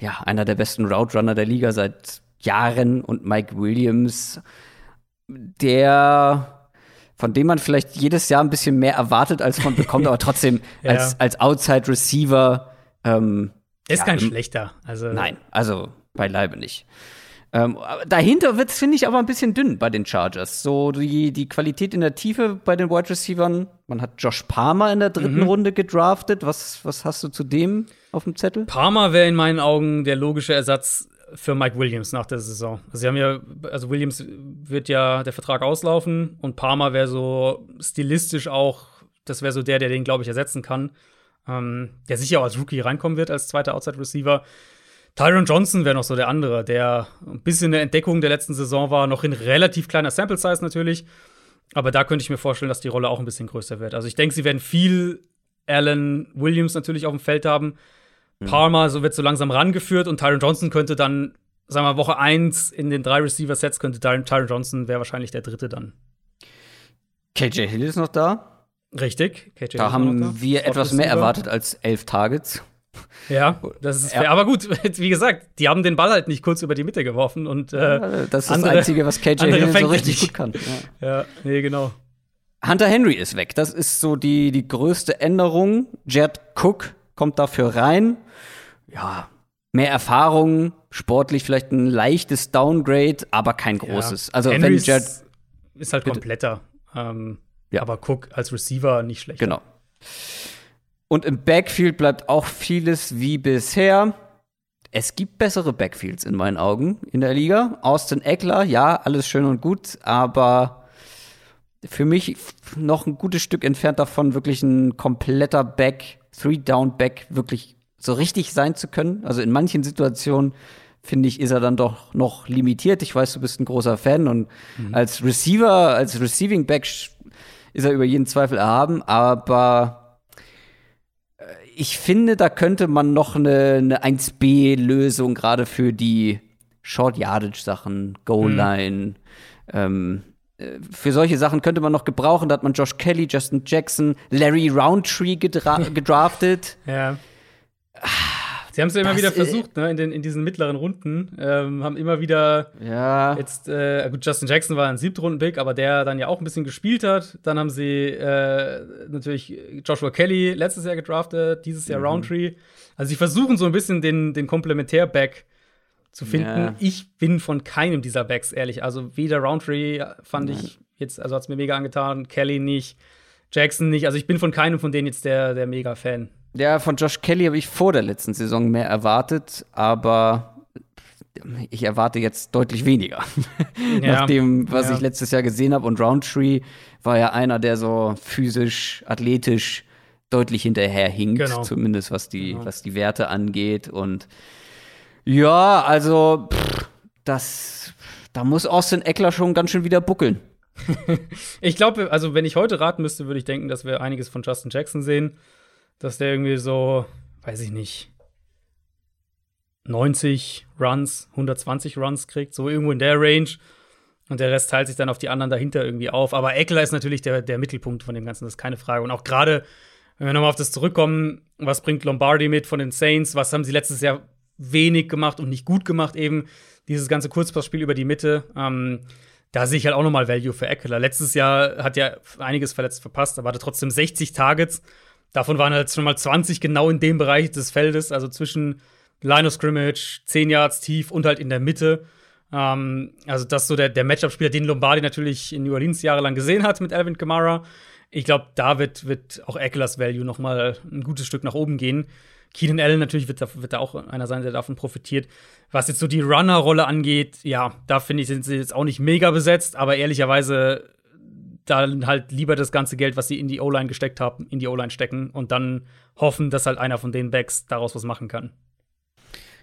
S1: ja, einer der besten Route Runner der Liga seit Jahren und Mike Williams, der von dem man vielleicht jedes Jahr ein bisschen mehr erwartet, als man bekommt, aber trotzdem ja. als, als Outside Receiver. Ähm,
S2: ist ja, kein schlechter. Also
S1: nein, also beileibe nicht. Ähm, dahinter wird es, finde ich, aber ein bisschen dünn bei den Chargers. So die, die Qualität in der Tiefe bei den Wide Receivern. Man hat Josh Palmer in der dritten mhm. Runde gedraftet. Was, was hast du zu dem auf dem Zettel?
S2: Palmer wäre in meinen Augen der logische Ersatz für Mike Williams nach der Saison. Also sie haben ja, also Williams wird ja der Vertrag auslaufen und Palmer wäre so stilistisch auch, das wäre so der, der den, glaube ich, ersetzen kann. Ähm, der sicher auch als Rookie reinkommen wird, als zweiter Outside Receiver. Tyron Johnson wäre noch so der andere, der ein bisschen eine Entdeckung der letzten Saison war, noch in relativ kleiner Sample Size natürlich. Aber da könnte ich mir vorstellen, dass die Rolle auch ein bisschen größer wird. Also ich denke, sie werden viel Allen Williams natürlich auf dem Feld haben. Mhm. Palmer so wird so langsam rangeführt und Tyron Johnson könnte dann, sagen wir Woche 1 in den drei Receiver-Sets könnte Tyron, Tyron Johnson wäre wahrscheinlich der dritte dann.
S1: KJ Hill ist noch da.
S2: Richtig.
S1: KJ da haben wir Spot etwas mehr erwartet als elf Targets.
S2: Ja, das ist fair. Aber gut, wie gesagt, die haben den Ball halt nicht kurz über die Mitte geworfen und äh, ja,
S1: das ist andere, das Einzige, was KJ Hill so richtig gut kann.
S2: Ja. ja, nee, genau.
S1: Hunter Henry ist weg. Das ist so die, die größte Änderung. Jed Cook kommt dafür rein. Ja, mehr Erfahrung, sportlich vielleicht ein leichtes Downgrade, aber kein großes. Ja. Also
S2: Henrys wenn Jared ist halt kompletter. Ähm, ja. Aber Cook als Receiver nicht schlecht.
S1: Genau. Und im Backfield bleibt auch vieles wie bisher. Es gibt bessere Backfields in meinen Augen in der Liga. Austin Eckler, ja, alles schön und gut, aber für mich noch ein gutes Stück entfernt davon, wirklich ein kompletter Back Three-Down-Back wirklich so richtig sein zu können. Also in manchen Situationen finde ich, ist er dann doch noch limitiert. Ich weiß, du bist ein großer Fan und mhm. als Receiver, als Receiving Back ist er über jeden Zweifel erhaben, aber äh, ich finde, da könnte man noch eine, eine 1B-Lösung gerade für die Short Yardage Sachen, Goal Line, mhm. ähm, für solche Sachen könnte man noch gebrauchen. Da hat man Josh Kelly, Justin Jackson, Larry Roundtree gedra gedraftet.
S2: ja. Sie haben es ja immer wieder versucht, ne? In, den, in diesen mittleren Runden. Ähm, haben immer wieder
S1: ja.
S2: jetzt, äh, gut, Justin Jackson war ein Siebtrunden-Pick, aber der dann ja auch ein bisschen gespielt hat. Dann haben sie äh, natürlich Joshua Kelly letztes Jahr gedraftet, dieses Jahr mhm. Roundtree. Also sie versuchen so ein bisschen den, den Komplementär-Back zu finden. Ja. Ich bin von keinem dieser Backs, ehrlich. Also weder Roundtree fand Nein. ich jetzt, also hat es mir mega angetan, Kelly nicht, Jackson nicht. Also ich bin von keinem von denen jetzt der, der Mega-Fan.
S1: Ja, von Josh Kelly habe ich vor der letzten Saison mehr erwartet, aber ich erwarte jetzt deutlich weniger. Ja. Nach dem, was ja. ich letztes Jahr gesehen habe. Und Roundtree war ja einer, der so physisch, athletisch deutlich hinterherhinkt, genau. zumindest was die, genau. was die Werte angeht. Und ja, also pff, das, da muss Austin Eckler schon ganz schön wieder buckeln.
S2: ich glaube, also wenn ich heute raten müsste, würde ich denken, dass wir einiges von Justin Jackson sehen dass der irgendwie so, weiß ich nicht, 90 Runs, 120 Runs kriegt, so irgendwo in der Range. Und der Rest teilt sich dann auf die anderen dahinter irgendwie auf. Aber Eckler ist natürlich der, der Mittelpunkt von dem Ganzen, das ist keine Frage. Und auch gerade, wenn wir nochmal auf das zurückkommen, was bringt Lombardi mit von den Saints? Was haben sie letztes Jahr wenig gemacht und nicht gut gemacht, eben dieses ganze Kurzpassspiel über die Mitte. Ähm, da sehe ich halt auch nochmal Value für Eckler. Letztes Jahr hat er einiges verletzt verpasst, aber hatte trotzdem 60 Targets Davon waren halt schon mal 20 genau in dem Bereich des Feldes, also zwischen Line of Scrimmage, 10 Yards tief und halt in der Mitte. Ähm, also das ist so der, der Matchup-Spieler, den Lombardi natürlich in New Orleans jahrelang gesehen hat mit Alvin Kamara. Ich glaube, da wird, wird auch Eckler's Value noch mal ein gutes Stück nach oben gehen. Keenan Allen natürlich wird da, wird da auch einer sein, der davon profitiert. Was jetzt so die Runner-Rolle angeht, ja, da finde ich, sind sie jetzt auch nicht mega besetzt, aber ehrlicherweise dann halt lieber das ganze Geld, was sie in die O-Line gesteckt haben, in die O-Line stecken und dann hoffen, dass halt einer von den Backs daraus was machen kann.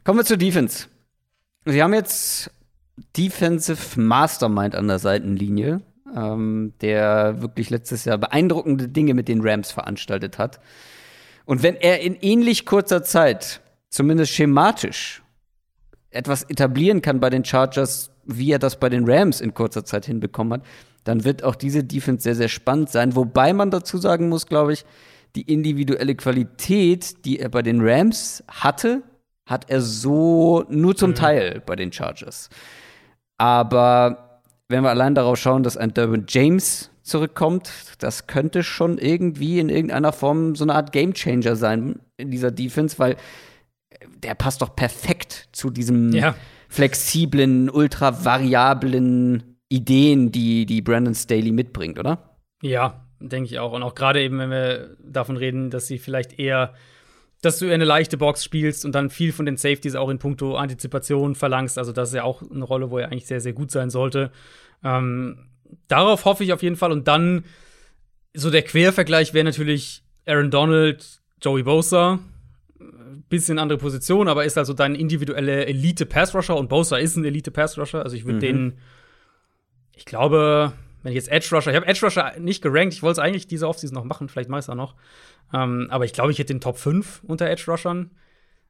S1: Kommen wir zur Defense. Sie haben jetzt Defensive Mastermind an der Seitenlinie, ähm, der wirklich letztes Jahr beeindruckende Dinge mit den Rams veranstaltet hat. Und wenn er in ähnlich kurzer Zeit, zumindest schematisch, etwas etablieren kann bei den Chargers, wie er das bei den Rams in kurzer Zeit hinbekommen hat, dann wird auch diese Defense sehr, sehr spannend sein. Wobei man dazu sagen muss, glaube ich, die individuelle Qualität, die er bei den Rams hatte, hat er so nur zum mhm. Teil bei den Chargers. Aber wenn wir allein darauf schauen, dass ein Derwin James zurückkommt, das könnte schon irgendwie in irgendeiner Form so eine Art Gamechanger sein in dieser Defense, weil der passt doch perfekt zu diesem ja. flexiblen, ultra variablen Ideen, die, die Brandon Staley mitbringt, oder?
S2: Ja, denke ich auch. Und auch gerade eben, wenn wir davon reden, dass sie vielleicht eher, dass du eine leichte Box spielst und dann viel von den Safeties auch in puncto Antizipation verlangst. Also, das ist ja auch eine Rolle, wo er eigentlich sehr, sehr gut sein sollte. Ähm, darauf hoffe ich auf jeden Fall. Und dann, so der Quervergleich wäre natürlich Aaron Donald, Joey Bosa. Bisschen andere Position, aber ist also dein individuelle Elite-Pass-Rusher und Bosa ist ein Elite-Pass-Rusher. Also, ich würde mhm. den ich glaube, wenn ich jetzt Edge Rusher, ich habe Edge Rusher nicht gerankt, ich wollte es eigentlich diese Offseason noch machen, vielleicht mache ich es auch noch. Ähm, aber ich glaube, ich hätte den Top 5 unter Edge Rushern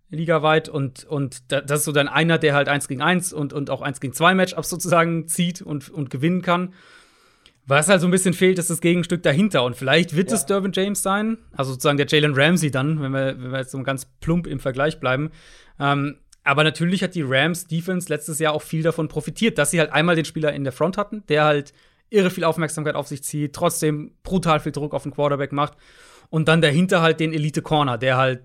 S2: ligaweit und, und das ist so dann einer, der halt 1 gegen 1 und, und auch 1 gegen 2 Matchups sozusagen zieht und, und gewinnen kann. Was halt so ein bisschen fehlt, ist das Gegenstück dahinter. Und vielleicht wird ja. es Dervin James sein, also sozusagen der Jalen Ramsey dann, wenn wir, wenn wir jetzt so ganz plump im Vergleich bleiben. Ähm, aber natürlich hat die Rams Defense letztes Jahr auch viel davon profitiert, dass sie halt einmal den Spieler in der Front hatten, der halt irre viel Aufmerksamkeit auf sich zieht, trotzdem brutal viel Druck auf den Quarterback macht und dann dahinter halt den Elite Corner, der halt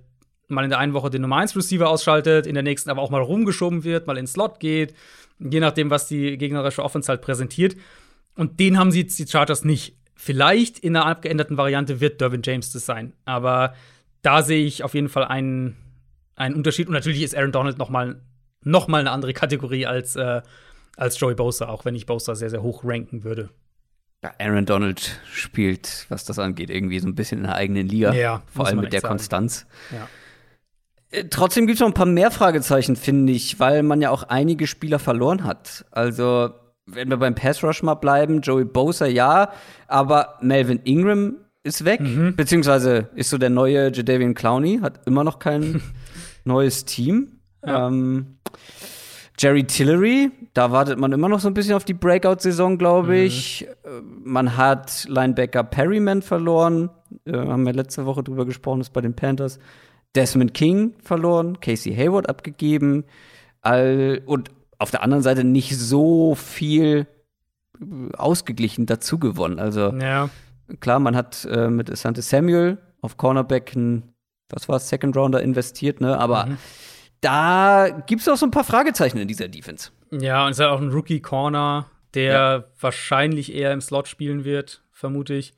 S2: mal in der einen Woche den Nummer 1 Receiver ausschaltet, in der nächsten aber auch mal rumgeschoben wird, mal ins Slot geht, je nachdem, was die gegnerische Offense halt präsentiert. Und den haben sie jetzt die Chargers nicht. Vielleicht in einer abgeänderten Variante wird Dervin James das sein, aber da sehe ich auf jeden Fall einen ein Unterschied. Und natürlich ist Aaron Donald noch mal, noch mal eine andere Kategorie als, äh, als Joey Bosa, auch wenn ich Bosa sehr, sehr hoch ranken würde.
S1: Ja, Aaron Donald spielt, was das angeht, irgendwie so ein bisschen in der eigenen Liga.
S2: Ja,
S1: vor allem mit der sagen. Konstanz. Ja. Äh, trotzdem gibt es noch ein paar mehr Fragezeichen, finde ich, weil man ja auch einige Spieler verloren hat. Also, wenn wir beim Pass Rush mal bleiben, Joey Bosa ja, aber Melvin Ingram ist weg, mhm. beziehungsweise ist so der neue Jadavian Clowney, hat immer noch keinen neues Team. Ja. Ähm, Jerry Tillery, da wartet man immer noch so ein bisschen auf die Breakout-Saison, glaube mhm. ich. Mhm. Man hat Linebacker Perryman verloren. Äh, haben wir letzte Woche drüber gesprochen, ist bei den Panthers. Desmond King verloren, Casey Hayward abgegeben all, und auf der anderen Seite nicht so viel ausgeglichen dazu gewonnen. Also
S2: Ja.
S1: klar, man hat äh, mit Asante Samuel auf Cornerback einen, was war Second Rounder investiert, ne? Aber
S2: Mhm.
S1: da gibt es auch so ein paar Fragezeichen in dieser Defense.
S2: Ja, und es ist auch ein Rookie-Corner, der wahrscheinlich eher im Slot spielen wird, vermute ich.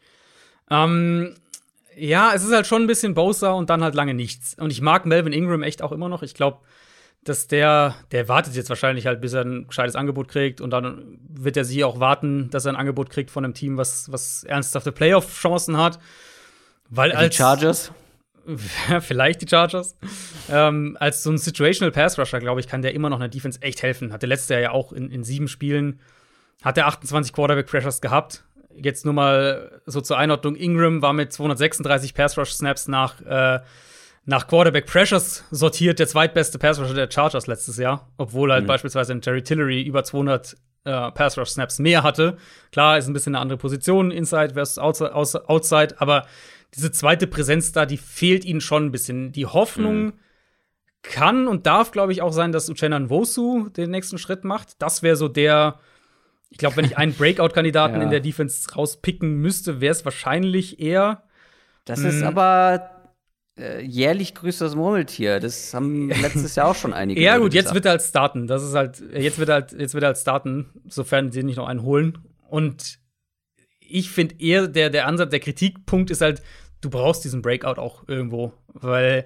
S2: Ähm, ja, es ist halt schon ein bisschen Bosa und dann halt lange nichts. Und ich mag Melvin Ingram echt auch immer noch. Ich glaube, dass der, der wartet jetzt wahrscheinlich halt, bis er ein gescheites Angebot kriegt und dann wird er sich auch warten, dass er ein Angebot kriegt von einem Team, was, was ernsthafte Playoff-Chancen hat. Weil
S1: Die
S2: als
S1: Chargers.
S2: vielleicht die Chargers. Ähm, als so ein Situational Pass Rusher, glaube ich, kann der immer noch einer Defense echt helfen. Hatte letztes Jahr ja auch in, in sieben Spielen, hat er 28 Quarterback Pressures gehabt. Jetzt nur mal so zur Einordnung: Ingram war mit 236 Pass Rush Snaps nach, äh, nach Quarterback Pressures sortiert, der zweitbeste Pass Rusher der Chargers letztes Jahr. Obwohl halt beispielsweise ein Jerry Tillery über 200 äh, Pass Rush Snaps mehr hatte. Klar, ist ein bisschen eine andere Position, Inside versus Outside, aber diese zweite Präsenz da, die fehlt ihnen schon ein bisschen. Die Hoffnung kann und darf, glaube ich, auch sein, dass Uchenna Nwosu den nächsten Schritt macht. Das wäre so der, ich glaube, wenn ich einen Breakout-Kandidaten
S1: Ja.
S2: in der Defense rauspicken müsste, wäre es wahrscheinlich eher.
S1: Das ist
S2: Mhm.
S1: aber äh, jährlich grüßt das Murmeltier. Das haben letztes Jahr auch schon einige.
S2: Ja, gut, jetzt
S1: gesagt.
S2: wird er halt starten. Das ist halt, jetzt wird er halt, jetzt wird er halt starten, sofern sie nicht noch einen holen. Und ich finde eher, der, der Ansatz, der Kritikpunkt ist halt, du brauchst diesen Breakout auch irgendwo. Weil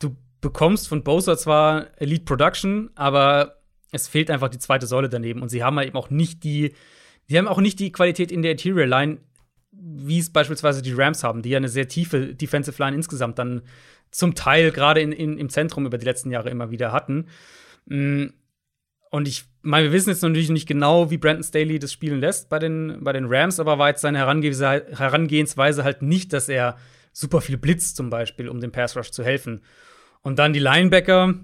S2: du bekommst von Bowser zwar Elite Production, aber es fehlt einfach die zweite Säule daneben. Und sie haben halt eben auch nicht die, sie haben auch nicht die Qualität in der Interior Line, wie es beispielsweise die Rams haben, die ja eine sehr tiefe Defensive Line insgesamt dann zum Teil gerade in, in, im Zentrum über die letzten Jahre immer wieder hatten. Mm, Und ich meine, wir wissen jetzt natürlich nicht genau, wie Brandon Staley das spielen lässt bei den, bei den Rams, aber war jetzt seine Herangehensweise, Herangehensweise halt nicht, dass er super viel blitzt, zum Beispiel, um dem Pass Rush zu helfen. Und dann die Linebacker.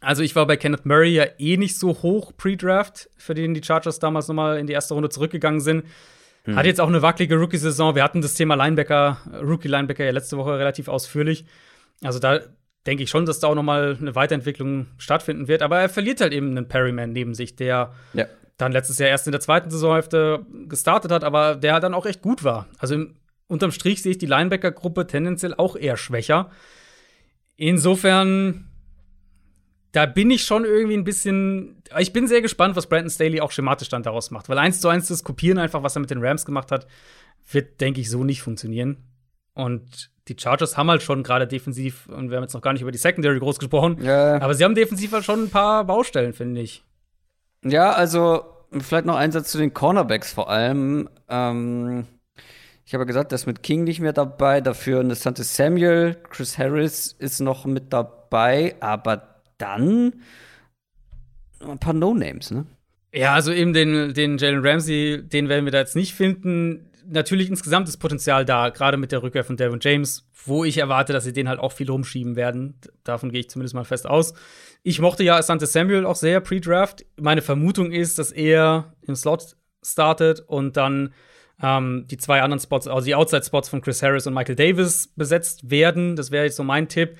S2: Also, ich war bei Kenneth Murray ja eh nicht so hoch pre-Draft, für den die Chargers damals nochmal in die erste Runde zurückgegangen sind. Hat jetzt auch eine wackelige Rookie-Saison. Wir hatten das Thema Linebacker, Rookie-Linebacker ja letzte Woche relativ ausführlich. Also da denke ich schon, dass da auch noch mal eine Weiterentwicklung stattfinden wird. Aber er verliert halt eben einen Perryman neben sich, der
S1: Ja.
S2: dann letztes Jahr erst in der zweiten Saisonhälfte gestartet hat, aber der dann auch echt gut war. Also im, unterm Strich sehe ich die Linebacker-Gruppe tendenziell auch eher schwächer. Insofern, da bin ich schon irgendwie ein bisschen. Ich bin sehr gespannt, was Brandon Staley auch schematisch dann daraus macht. Weil eins zu eins das Kopieren einfach, was er mit den Rams gemacht hat, wird, denke ich, so nicht funktionieren. Und die Chargers haben halt schon gerade defensiv, und wir haben jetzt noch gar nicht über die Secondary groß gesprochen,
S1: Ja.
S2: aber sie haben defensiv halt schon ein paar Baustellen, finde ich.
S1: Ja, also vielleicht noch ein Satz zu den Cornerbacks vor allem. Ähm, ich habe ja gesagt, dass mit King nicht mehr dabei, dafür Sante Samuel, Chris Harris ist noch mit dabei, aber dann ein paar No-Names, ne?
S2: Ja, also eben den, den Jalen Ramsey, den werden wir da jetzt nicht finden. Natürlich insgesamt ist Potenzial da, gerade mit der Rückkehr von Devin James, wo ich erwarte, dass sie den halt auch viel rumschieben werden. Davon gehe ich zumindest mal fest aus. Ich mochte ja Asante Samuel auch sehr pre-Draft. Meine Vermutung ist, dass er im Slot startet und dann ähm, die zwei anderen Spots, also die Outside-Spots von Chris Harris und Michael Davis besetzt werden. Das wäre jetzt so mein Tipp.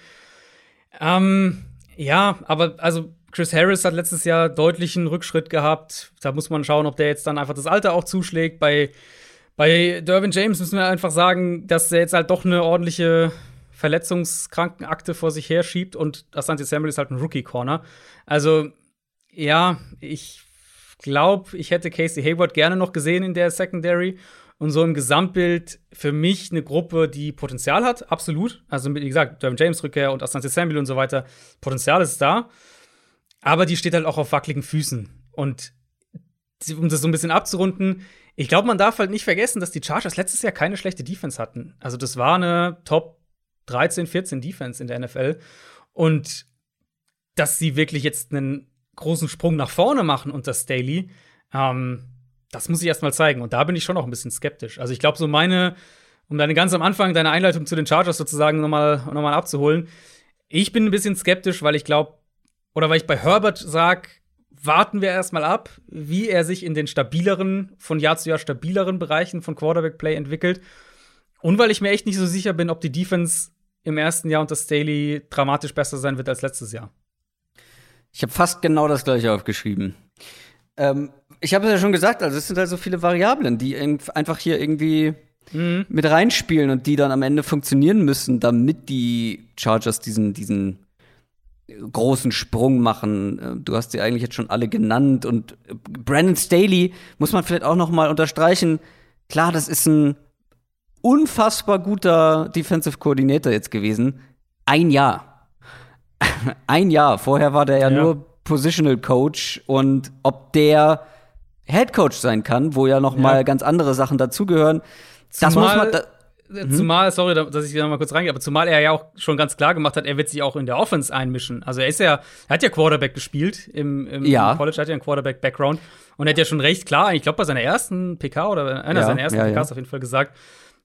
S2: Ähm, ja, aber also Chris Harris hat letztes Jahr deutlichen Rückschritt gehabt. Da muss man schauen, ob der jetzt dann einfach das Alter auch zuschlägt. Bei, bei Dervin James müssen wir einfach sagen, dass er jetzt halt doch eine ordentliche Verletzungskrankenakte vor sich her schiebt und Asante Samuel ist halt ein Rookie-Corner. Also, ja, ich glaube, ich hätte Casey Hayward gerne noch gesehen in der Secondary. Und so im Gesamtbild für mich eine Gruppe, die Potenzial hat, absolut. Also, wie gesagt, Dervin James Rückkehr und Asante Samuel und so weiter. Potenzial ist da. Aber die steht halt auch auf wackeligen Füßen. Und um das so ein bisschen abzurunden, ich glaube, man darf halt nicht vergessen, dass die Chargers letztes Jahr keine schlechte Defense hatten. Also, das war eine Top 13, 14 Defense in der NFL. Und dass sie wirklich jetzt einen großen Sprung nach vorne machen unter Staley, ähm, das muss ich erst mal zeigen. Und da bin ich schon auch ein bisschen skeptisch. Also, ich glaube, so meine, um deine ganz am Anfang, deine Einleitung zu den Chargers sozusagen nochmal noch mal abzuholen, ich bin ein bisschen skeptisch, weil ich glaube, oder weil ich bei Herbert sage, warten wir erstmal ab, wie er sich in den stabileren, von Jahr zu Jahr stabileren Bereichen von Quarterback-Play entwickelt. Und weil ich mir echt nicht so sicher bin, ob die Defense im ersten Jahr unter Staley dramatisch besser sein wird als letztes Jahr.
S1: Ich habe fast genau das gleiche aufgeschrieben. Ähm, ich habe es ja schon gesagt, also es sind halt so viele Variablen, die einfach hier irgendwie mhm. mit reinspielen und die dann am Ende funktionieren müssen, damit die Chargers diesen, diesen großen Sprung machen. Äh, du hast sie eigentlich jetzt schon alle genannt und äh, Brandon Staley muss man vielleicht auch noch mal unterstreichen. Klar, das ist ein unfassbar guter Defensive Coordinator jetzt gewesen. Ein Jahr. Ein Jahr. Vorher war der ja, ja, nur Positional Coach und ob der Head Coach sein kann, wo ja noch ja. mal ganz andere Sachen dazugehören.
S2: Das muss man. Da mhm. Zumal, sorry, dass ich da mal kurz reingehe, aber zumal er ja auch schon ganz klar gemacht hat, er wird sich auch in der Offense einmischen. Also er ist ja, er hat ja Quarterback gespielt im, im,
S1: ja.
S2: im College, hat ja einen Quarterback-Background und er hat ja schon recht klar, ich glaube bei seiner ersten PK oder einer ja, seiner ersten ja, PKs auf jeden Fall gesagt,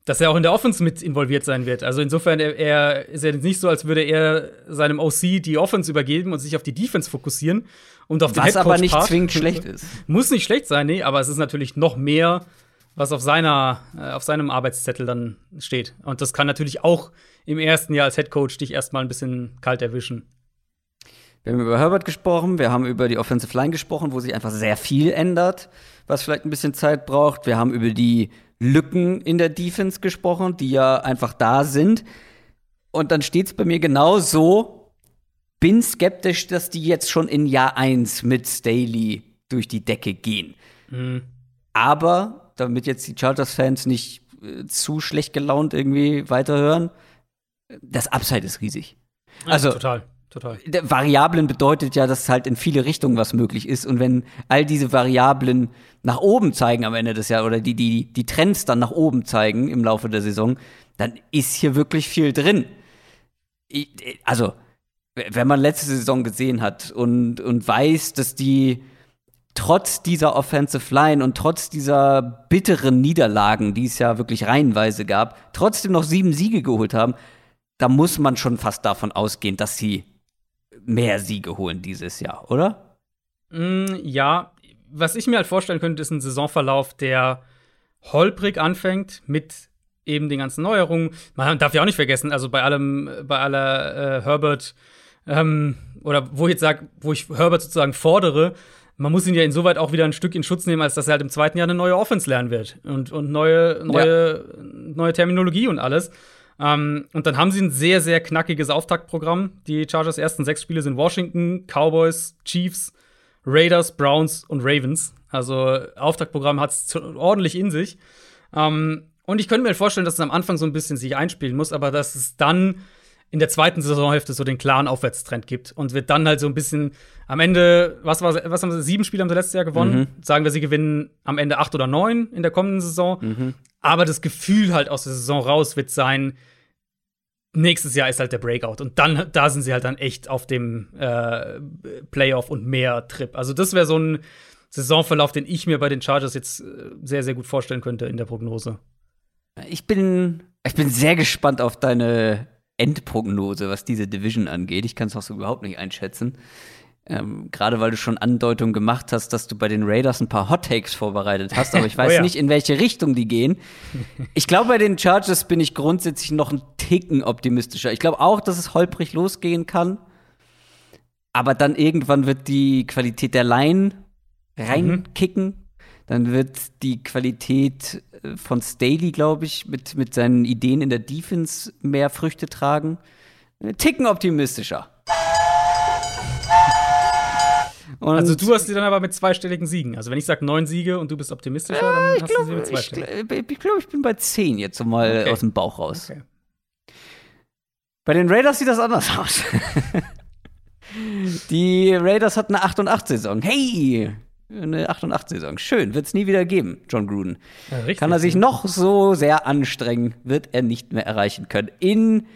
S2: dass er auch in der Offense mit involviert sein wird. Also insofern er, er ist ja nicht so, als würde er seinem OC die Offense übergeben und sich auf die Defense fokussieren und auf
S1: Was aber nicht zwingend schlecht ist.
S2: Muss nicht schlecht sein, nee, aber es ist natürlich noch mehr was auf seiner, äh, auf seinem Arbeitszettel dann steht. Und das kann natürlich auch im ersten Jahr als Head Coach dich erstmal ein bisschen kalt erwischen.
S1: Wir haben über Herbert gesprochen, wir haben über die Offensive Line gesprochen, wo sich einfach sehr viel ändert, was vielleicht ein bisschen Zeit braucht. Wir haben über die Lücken in der Defense gesprochen, die ja einfach da sind. Und dann steht es bei mir genau so, bin skeptisch, dass die jetzt schon in Jahr 1 mit Staley durch die Decke gehen. Mhm. Aber damit jetzt die Chargers-Fans nicht äh, zu schlecht gelaunt irgendwie weiterhören, das Upside ist riesig.
S2: Also, ja, total. Total.
S1: Variablen bedeutet ja, dass halt in viele Richtungen was möglich ist. Und wenn all diese Variablen nach oben zeigen am Ende des Jahres oder die, die, die Trends dann nach oben zeigen im Laufe der Saison, dann ist hier wirklich viel drin. Also, wenn man letzte Saison gesehen hat und, und weiß, dass die trotz dieser Offensive Line und trotz dieser bitteren Niederlagen, die es ja wirklich reihenweise gab, trotzdem noch sieben Siege geholt haben, da muss man schon fast davon ausgehen, dass sie mehr Siege holen dieses Jahr, oder?
S2: Mm, ja, was ich mir halt vorstellen könnte, ist ein Saisonverlauf, der holprig anfängt mit eben den ganzen Neuerungen. Man darf ja auch nicht vergessen, also bei allem, bei aller äh, Herbert ähm, oder wo ich jetzt sage, wo ich Herbert sozusagen fordere, man muss ihn ja insoweit auch wieder ein Stück in Schutz nehmen, als dass er halt im zweiten Jahr eine neue Offense lernen wird und, und neue, neue, ja. neue Terminologie und alles. Ähm, und dann haben sie ein sehr, sehr knackiges Auftaktprogramm. Die Chargers ersten sechs Spiele sind Washington, Cowboys, Chiefs, Raiders, Browns und Ravens. Also Auftaktprogramm hat es ordentlich in sich. Ähm, und ich könnte mir vorstellen, dass es am Anfang so ein bisschen sich einspielen muss, aber dass es dann in der zweiten Saisonhälfte so den klaren Aufwärtstrend gibt und wird dann halt so ein bisschen am Ende, was, war, was haben sie, sieben Spiele haben sie letztes Jahr gewonnen. Mhm. Sagen wir, sie gewinnen am Ende acht oder neun in der kommenden Saison. Mhm. Aber das Gefühl halt aus der Saison raus wird sein, nächstes Jahr ist halt der Breakout. Und dann, da sind sie halt dann echt auf dem äh, Playoff und mehr Trip. Also, das wäre so ein Saisonverlauf, den ich mir bei den Chargers jetzt äh, sehr, sehr gut vorstellen könnte in der Prognose.
S1: Ich bin, ich bin sehr gespannt auf deine Endprognose, was diese Division angeht. Ich kann es auch so überhaupt nicht einschätzen. Ähm, Gerade weil du schon Andeutungen gemacht hast, dass du bei den Raiders ein paar Hot Takes vorbereitet hast, aber ich weiß oh ja. nicht, in welche Richtung die gehen. Ich glaube, bei den Chargers bin ich grundsätzlich noch ein Ticken optimistischer. Ich glaube auch, dass es holprig losgehen kann. Aber dann irgendwann wird die Qualität der Line reinkicken. Mhm. Dann wird die Qualität von Staley, glaube ich, mit, mit seinen Ideen in der Defense mehr Früchte tragen. Ticken optimistischer.
S2: Und also du hast sie dann aber mit zweistelligen Siegen. Also wenn ich sage neun Siege und du bist optimistischer, dann
S1: hast glaub, du sie mit zweistelligen. Ich, ich glaube, ich bin bei zehn jetzt mal okay. aus dem Bauch raus. Okay. Bei den Raiders sieht das anders aus. Die Raiders hatten eine 8 und 8 Saison. Hey, eine 8 und 8 Saison. Schön, wird es nie wieder geben, John Gruden. Ja, richtig, Kann er sich noch so sehr anstrengen, wird er nicht mehr erreichen können. In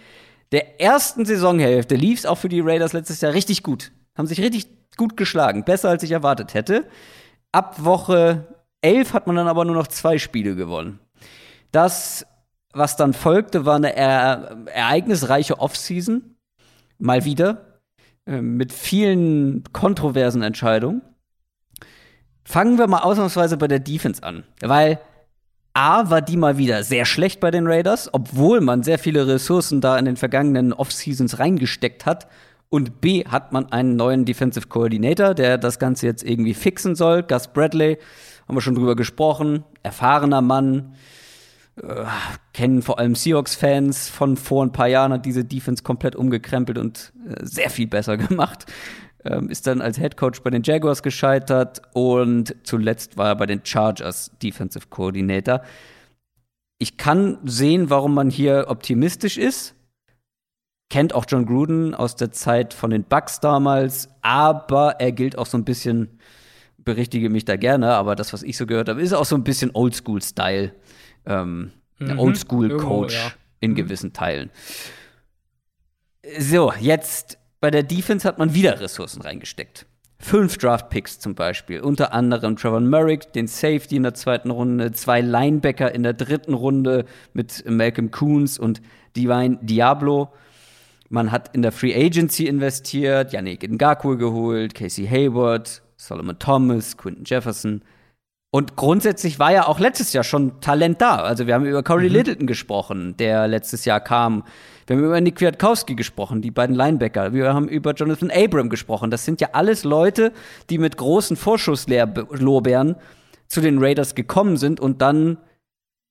S1: der ersten Saisonhälfte lief es auch für die Raiders letztes Jahr richtig gut. Haben sich richtig gut geschlagen, besser als ich erwartet hätte. Ab Woche 11 hat man dann aber nur noch zwei Spiele gewonnen. Das, was dann folgte, war eine ereignisreiche Offseason. Mal wieder. Äh, mit vielen kontroversen Entscheidungen. Fangen wir mal ausnahmsweise bei der Defense an. Weil A war die mal wieder sehr schlecht bei den Raiders, obwohl man sehr viele Ressourcen da in den vergangenen Off-Seasons reingesteckt hat. Und B hat man einen neuen Defensive Coordinator, der das Ganze jetzt irgendwie fixen soll. Gus Bradley, haben wir schon drüber gesprochen, erfahrener Mann. Äh, kennen vor allem Seahawks-Fans von vor ein paar Jahren, hat diese Defense komplett umgekrempelt und äh, sehr viel besser gemacht. Ähm, ist dann als Head Coach bei den Jaguars gescheitert und zuletzt war er bei den Chargers Defensive Coordinator. Ich kann sehen, warum man hier optimistisch ist. Kennt auch John Gruden aus der Zeit von den Bucks damals, aber er gilt auch so ein bisschen, berichtige mich da gerne, aber das, was ich so gehört habe, ist auch so ein bisschen Oldschool-Style. Ähm, mhm. Oldschool-Coach ja. in mhm. gewissen Teilen. So, jetzt bei der Defense hat man wieder Ressourcen reingesteckt. Fünf Draft-Picks zum Beispiel, unter anderem Trevor Merrick, den Safety in der zweiten Runde, zwei Linebacker in der dritten Runde mit Malcolm Coons und Divine Diablo. Man hat in der Free Agency investiert, Yannick Ngakwe geholt, Casey Hayward, Solomon Thomas, Quinton Jefferson. Und grundsätzlich war ja auch letztes Jahr schon Talent da. Also wir haben über Corey mhm. Littleton gesprochen, der letztes Jahr kam. Wir haben über Nick Kwiatkowski gesprochen, die beiden Linebacker. Wir haben über Jonathan Abram gesprochen. Das sind ja alles Leute, die mit großen Vorschusslorbeeren zu den Raiders gekommen sind und dann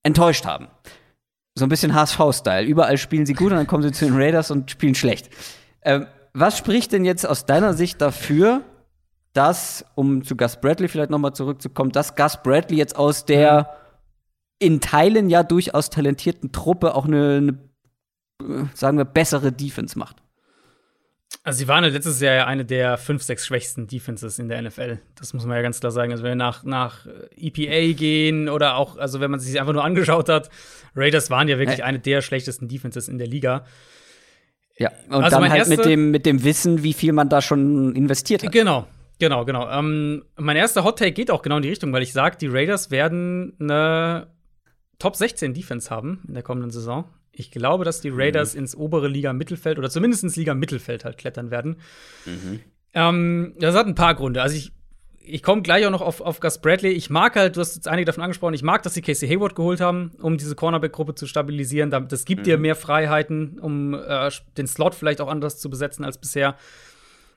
S1: enttäuscht haben. So ein bisschen HSV-Style. Überall spielen sie gut und dann kommen sie zu den Raiders und spielen schlecht. Ähm, was spricht denn jetzt aus deiner Sicht dafür, dass, um zu Gus Bradley vielleicht nochmal zurückzukommen, dass Gus Bradley jetzt aus der in Teilen ja durchaus talentierten Truppe auch eine, eine sagen wir, bessere Defense macht.
S2: Also sie waren letztes Jahr ja eine der fünf, sechs schwächsten Defenses in der NFL. Das muss man ja ganz klar sagen. Also wenn wir nach, nach EPA gehen oder auch, also wenn man sich einfach nur angeschaut hat, Raiders waren ja wirklich ja. eine der schlechtesten Defenses in der Liga.
S1: Ja, und also dann halt mit dem, mit dem Wissen, wie viel man da schon investiert hat.
S2: Genau, genau, genau. Ähm, mein erster Hot Take geht auch genau in die Richtung, weil ich sage, die Raiders werden eine Top 16 Defense haben in der kommenden Saison. Ich glaube, dass die Raiders mhm. ins obere Liga-Mittelfeld oder zumindest ins Liga-Mittelfeld halt klettern werden. Mhm. Ähm, das hat ein paar Gründe. Also ich, ich komme gleich auch noch auf, auf Gus Bradley. Ich mag halt, du hast jetzt einige davon angesprochen, ich mag, dass sie Casey Hayward geholt haben, um diese Cornerback-Gruppe zu stabilisieren. Das gibt mhm. dir mehr Freiheiten, um äh, den Slot vielleicht auch anders zu besetzen als bisher.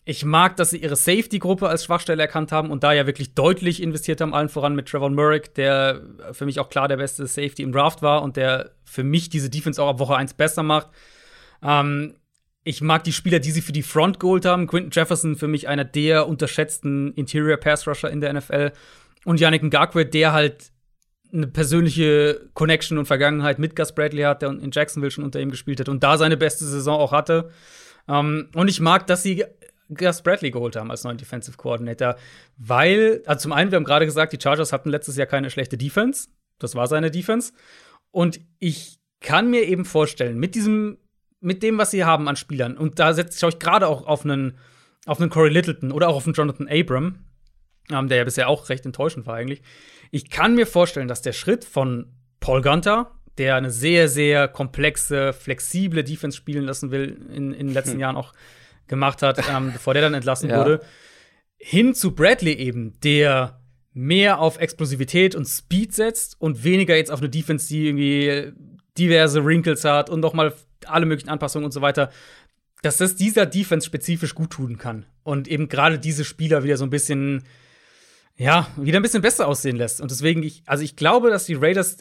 S2: Ich mag, dass sie ihre Safety-Gruppe als Schwachstelle erkannt haben und da ja wirklich deutlich investiert haben, allen voran mit Trevor Murray, der für mich auch klar der beste Safety im Draft war und der für mich diese Defense auch ab Woche 1 besser macht. Ähm, ich mag die Spieler, die sie für die Front geholt haben. Quinton Jefferson für mich einer der unterschätzten Interior Pass Rusher in der NFL. Und Yannick Ngakwe, der halt eine persönliche Connection und Vergangenheit mit Gus Bradley hat, der in Jacksonville schon unter ihm gespielt hat und da seine beste Saison auch hatte. Um, ähm, und ich mag, dass sie Gus Bradley geholt haben als neuen Defensive Coordinator, weil, also zum einen, wir haben gerade gesagt, die Chargers hatten letztes Jahr keine schlechte Defense. Das war seine Defense. Und ich kann mir eben vorstellen, mit diesem, mit dem, was sie haben an Spielern, und da setze ich euch gerade auch auf einen, auf einen Corey Littleton oder auch auf einen Jonathan Abram, ähm, der ja bisher auch recht enttäuschend war eigentlich. Ich kann mir vorstellen, dass der Schritt von Paul Gunter, der eine sehr, sehr komplexe, flexible Defense spielen lassen will, in, in den letzten hm. Jahren auch gemacht hat, ähm, bevor der dann entlassen ja. wurde, hin zu Bradley eben, der mehr auf Explosivität und Speed setzt und weniger jetzt auf eine Defense, die irgendwie diverse Wrinkles hat und nochmal alle möglichen Anpassungen und so weiter, dass das dieser Defense spezifisch gut tun kann und eben gerade diese Spieler wieder so ein bisschen ja, wieder ein bisschen besser aussehen lässt. Und deswegen, ich, also ich glaube, dass die Raiders,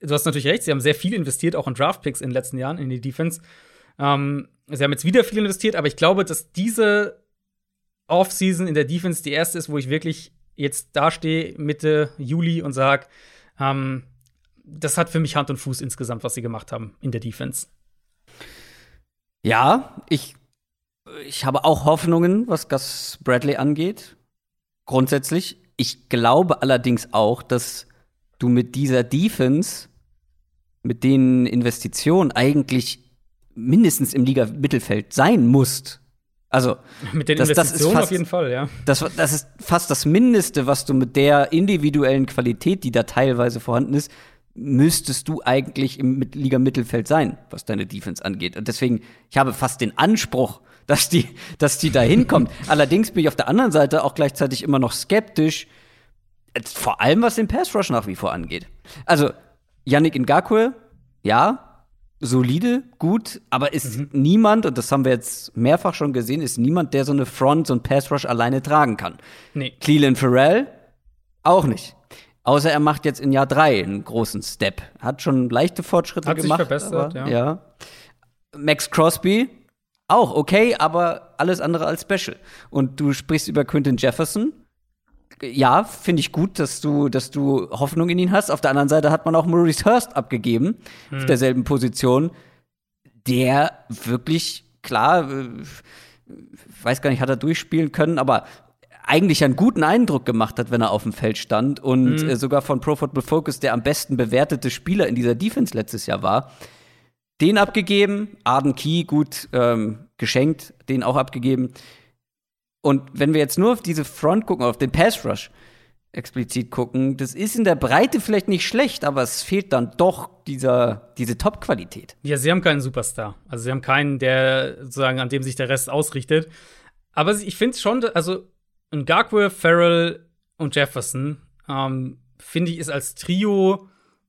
S2: du hast natürlich recht, sie haben sehr viel investiert, auch in Draftpicks in den letzten Jahren in die Defense. Ähm, sie haben jetzt wieder viel investiert, aber ich glaube, dass diese Offseason in der Defense die erste ist, wo ich wirklich jetzt dastehe Mitte Juli und sage, ähm, das hat für mich Hand und Fuß insgesamt, was sie gemacht haben in der Defense.
S1: Ja, ich, ich habe auch Hoffnungen, was Gus Bradley angeht. Grundsätzlich. Ich glaube allerdings auch, dass du mit dieser Defense, mit den Investitionen eigentlich mindestens im Liga-Mittelfeld sein musst. Also
S2: mit den das, Investitionen das fast, auf jeden Fall, ja.
S1: Das, das ist fast das Mindeste, was du mit der individuellen Qualität, die da teilweise vorhanden ist, müsstest du eigentlich im Liga-Mittelfeld sein, was deine Defense angeht. Und deswegen, ich habe fast den Anspruch, dass die, dass die da hinkommt. Allerdings bin ich auf der anderen Seite auch gleichzeitig immer noch skeptisch. Vor allem, was den Pass Rush nach wie vor angeht. Also, Yannick Ngakwe, ja, solide, gut, aber ist mhm. niemand, und das haben wir jetzt mehrfach schon gesehen, ist niemand, der so eine Front, so ein Pass Rush alleine tragen kann.
S2: Nee.
S1: Cleveland Farrell auch nicht. Außer er macht jetzt in Jahr drei einen großen Step. Hat schon leichte Fortschritte
S2: Hat
S1: gemacht.
S2: Hat sich verbessert,
S1: aber, ja. ja. Max Crosby auch okay, aber alles andere als special. Und du sprichst über Quinton Jefferson. Ja, finde ich gut, dass du, dass du Hoffnung in ihn hast. Auf der anderen Seite hat man auch Maurice Hurst abgegeben, hm. auf derselben Position, der wirklich, klar, äh, weiß gar nicht, hat er durchspielen können, aber eigentlich einen guten Eindruck gemacht hat, wenn er auf dem Feld stand und mhm. sogar von Pro Football Focus der am besten bewertete Spieler in dieser Defense letztes Jahr war. Den abgegeben, Arden Key gut ähm, geschenkt, den auch abgegeben. Und wenn wir jetzt nur auf diese Front gucken, auf den Pass Rush explizit gucken, das ist in der Breite vielleicht nicht schlecht, aber es fehlt dann doch dieser, diese Top-Qualität.
S2: Ja, sie haben keinen Superstar. Also sie haben keinen, der sozusagen, an dem sich der Rest ausrichtet. Aber ich finde schon, also Ngakwe, Farrell und Jefferson, ähm, finde ich, ist als Trio,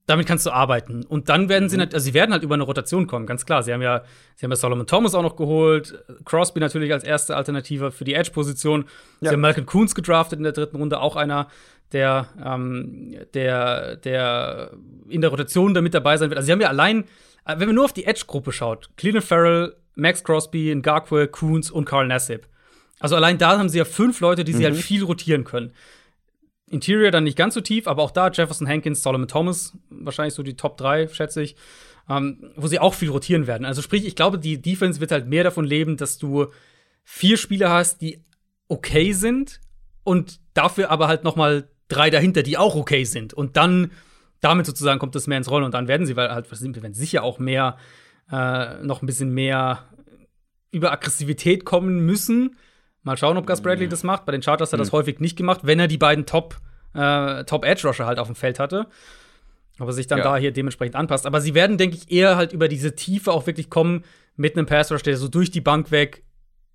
S2: damit kannst du arbeiten. Und dann werden mhm. sie, also sie werden halt über eine Rotation kommen, ganz klar. Sie haben ja, sie haben ja Solomon Thomas auch noch geholt, Crosby natürlich als erste Alternative für die Edge-Position. Ja. Sie haben Malcolm Coons gedraftet in der dritten Runde, auch einer, der, ähm, der, der in der Rotation da mit dabei sein wird. Also sie haben ja allein, äh, wenn man nur auf die Edge-Gruppe schaut, Cleveland Farrell, Max Crosby, Ngakwe, Coons und Carl Nassib also allein da haben sie ja fünf Leute, die sie halt mhm. halt viel rotieren können. Interior dann nicht ganz so tief, aber auch da Jefferson Hankins, Solomon Thomas, wahrscheinlich so die Top 3, schätze ich, ähm, wo sie auch viel rotieren werden. Also sprich, ich glaube, die Defense wird halt mehr davon leben, dass du vier Spieler hast, die okay sind und dafür aber halt noch mal drei dahinter, die auch okay sind. Und dann damit sozusagen kommt das mehr ins Rollen und dann werden sie, weil halt, wir werden sicher auch mehr, äh, noch ein bisschen mehr über Aggressivität kommen müssen Mal schauen, ob Gus Bradley das macht. Bei den Chargers hat er das hm. häufig nicht gemacht, wenn er die beiden Top, äh, Top Edge Rusher halt auf dem Feld hatte. Aber sich dann ja. da hier dementsprechend anpasst. Aber sie werden, denke ich, eher halt über diese Tiefe auch wirklich kommen mit einem Pass Rush, der so durch die Bank weg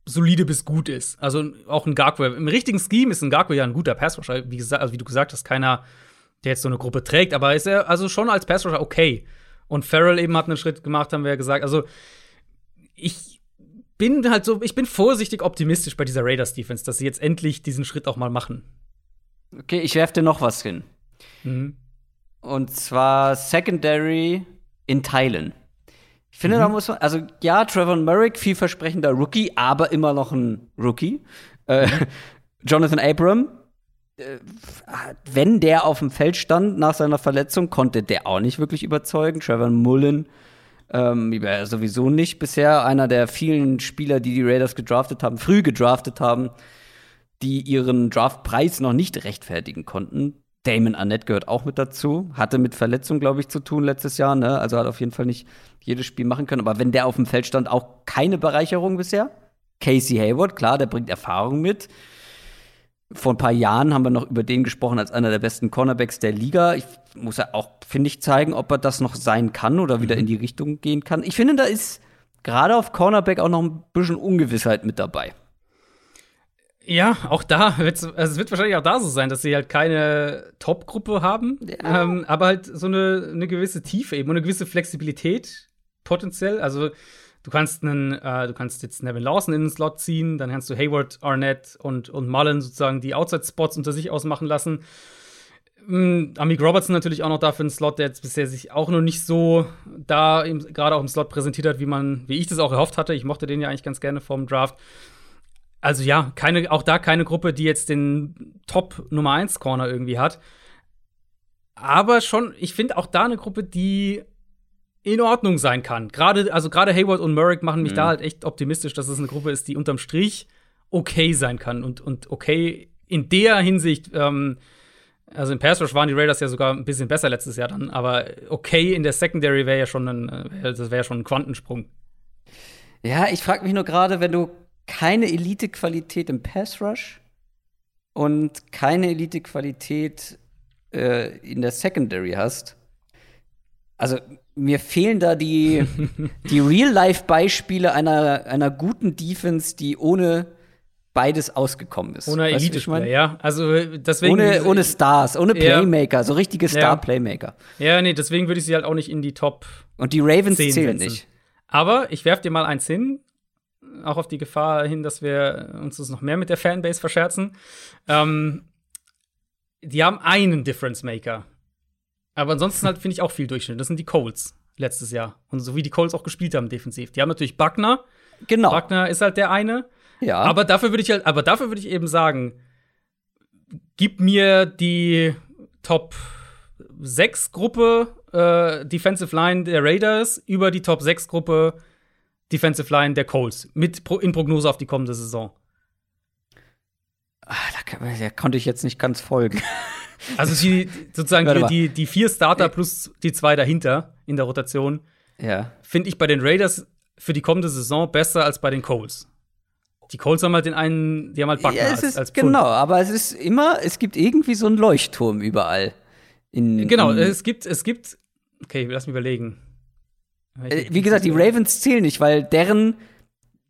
S2: solide bis gut ist. Also auch ein Garque. Im richtigen Scheme ist ein Garque ja ein guter Pass Rusher. Wie, gesagt, also wie du gesagt hast, keiner, der jetzt so eine Gruppe trägt. Aber ist er also schon als Pass Rusher okay. Und Farrell eben hat einen Schritt gemacht, haben wir ja gesagt. Also ich bin halt so, ich bin vorsichtig optimistisch bei dieser Raiders Defense, dass sie jetzt endlich diesen Schritt auch mal machen.
S1: Okay, ich werf dir noch was hin. Mhm. Und zwar Secondary in Teilen. Ich finde, mhm. da muss man, also ja, Trevor Merrick, vielversprechender Rookie, aber immer noch ein Rookie. Äh, Jonathan Abram, äh, wenn der auf dem Feld stand nach seiner Verletzung, konnte der auch nicht wirklich überzeugen. Trevor Mullen ähm, sowieso nicht bisher. Einer der vielen Spieler, die die Raiders gedraftet haben, früh gedraftet haben, die ihren Draftpreis noch nicht rechtfertigen konnten. Damon Arnett gehört auch mit dazu. Hatte mit Verletzung, glaube ich, zu tun letztes Jahr. Ne? Also hat auf jeden Fall nicht jedes Spiel machen können. Aber wenn der auf dem Feld stand, auch keine Bereicherung bisher. Casey Hayward, klar, der bringt Erfahrung mit vor ein paar Jahren haben wir noch über den gesprochen als einer der besten Cornerbacks der Liga. Ich muss ja auch, finde ich, zeigen, ob er das noch sein kann oder wieder mhm. in die Richtung gehen kann. Ich finde, da ist gerade auf Cornerback auch noch ein bisschen Ungewissheit mit dabei.
S2: Ja, auch da wird also es wird wahrscheinlich auch da so sein, dass sie halt keine Top-Gruppe haben, ja. ähm, aber halt so eine, eine gewisse Tiefe eben und eine gewisse Flexibilität potenziell. Also Du kannst einen, äh, du kannst jetzt Nevin Lawson in den Slot ziehen, dann kannst du Hayward, Arnett und, und Mullen sozusagen die Outside-Spots unter sich ausmachen lassen. Ähm, Amik Robertson natürlich auch noch da für einen Slot, der jetzt bisher sich auch noch nicht so da gerade auch im Slot präsentiert hat, wie man, wie ich das auch erhofft hatte. Ich mochte den ja eigentlich ganz gerne vom Draft. Also ja, keine, auch da keine Gruppe, die jetzt den Top Nummer 1 Corner irgendwie hat. Aber schon, ich finde auch da eine Gruppe, die in Ordnung sein kann. Gerade, also gerade Hayward und Merrick machen mich mhm. da halt echt optimistisch, dass es eine Gruppe ist, die unterm Strich okay sein kann und, und okay in der Hinsicht, ähm, also im Pass Rush waren die Raiders ja sogar ein bisschen besser letztes Jahr dann, aber okay in der Secondary wäre ja schon ein, äh, das wäre schon ein Quantensprung.
S1: Ja, ich frage mich nur gerade, wenn du keine Elite-Qualität im Pass Rush und keine Elite-Qualität äh, in der Secondary hast, also mir fehlen da die, die Real-Life-Beispiele einer, einer guten Defense, die ohne beides ausgekommen ist.
S2: Ohne
S1: wie ich mein?
S2: ja. Also deswegen.
S1: Ohne, ohne Stars, ohne
S2: Ja.
S1: Playmaker, so richtige
S2: Ja.
S1: Star-Playmaker.
S2: Ja, nee, deswegen würde ich sie halt auch nicht in die Top
S1: Und die Ravens
S2: 10
S1: zählen
S2: setzen.
S1: nicht.
S2: Aber ich werf dir mal eins hin, auch auf die Gefahr hin, dass wir uns das noch mehr mit der Fanbase verscherzen. Ähm, die haben einen Difference Maker. Aber ansonsten halt finde ich auch viel Durchschnitt. Das sind die Colts letztes Jahr. Und so wie die Colts auch gespielt haben defensiv. Die haben natürlich Buckner.
S1: Genau.
S2: Buckner ist halt der eine.
S1: Ja.
S2: Aber dafür würde ich halt, aber dafür würde ich eben sagen, gib mir die Top 6 Gruppe äh, Defensive Line der Raiders über die Top 6 Gruppe Defensive Line der Colts mit Pro in Prognose auf die kommende Saison.
S1: Ah, da, da konnte ich jetzt nicht ganz folgen.
S2: Also die sozusagen die, die, die vier Starter plus die zwei dahinter in der Rotation
S1: ja.
S2: finde ich bei den Raiders für die kommende Saison besser als bei den Colts. Die Colts haben halt den einen, die haben halt Buckner
S1: ja,
S2: als,
S1: ist,
S2: als
S1: genau, aber es ist immer, es gibt irgendwie so einen Leuchtturm überall. In,
S2: Genau,
S1: in,
S2: es gibt, es gibt, okay, lass mich überlegen.
S1: äh, wie gesagt, die Ravens zählen nicht, weil deren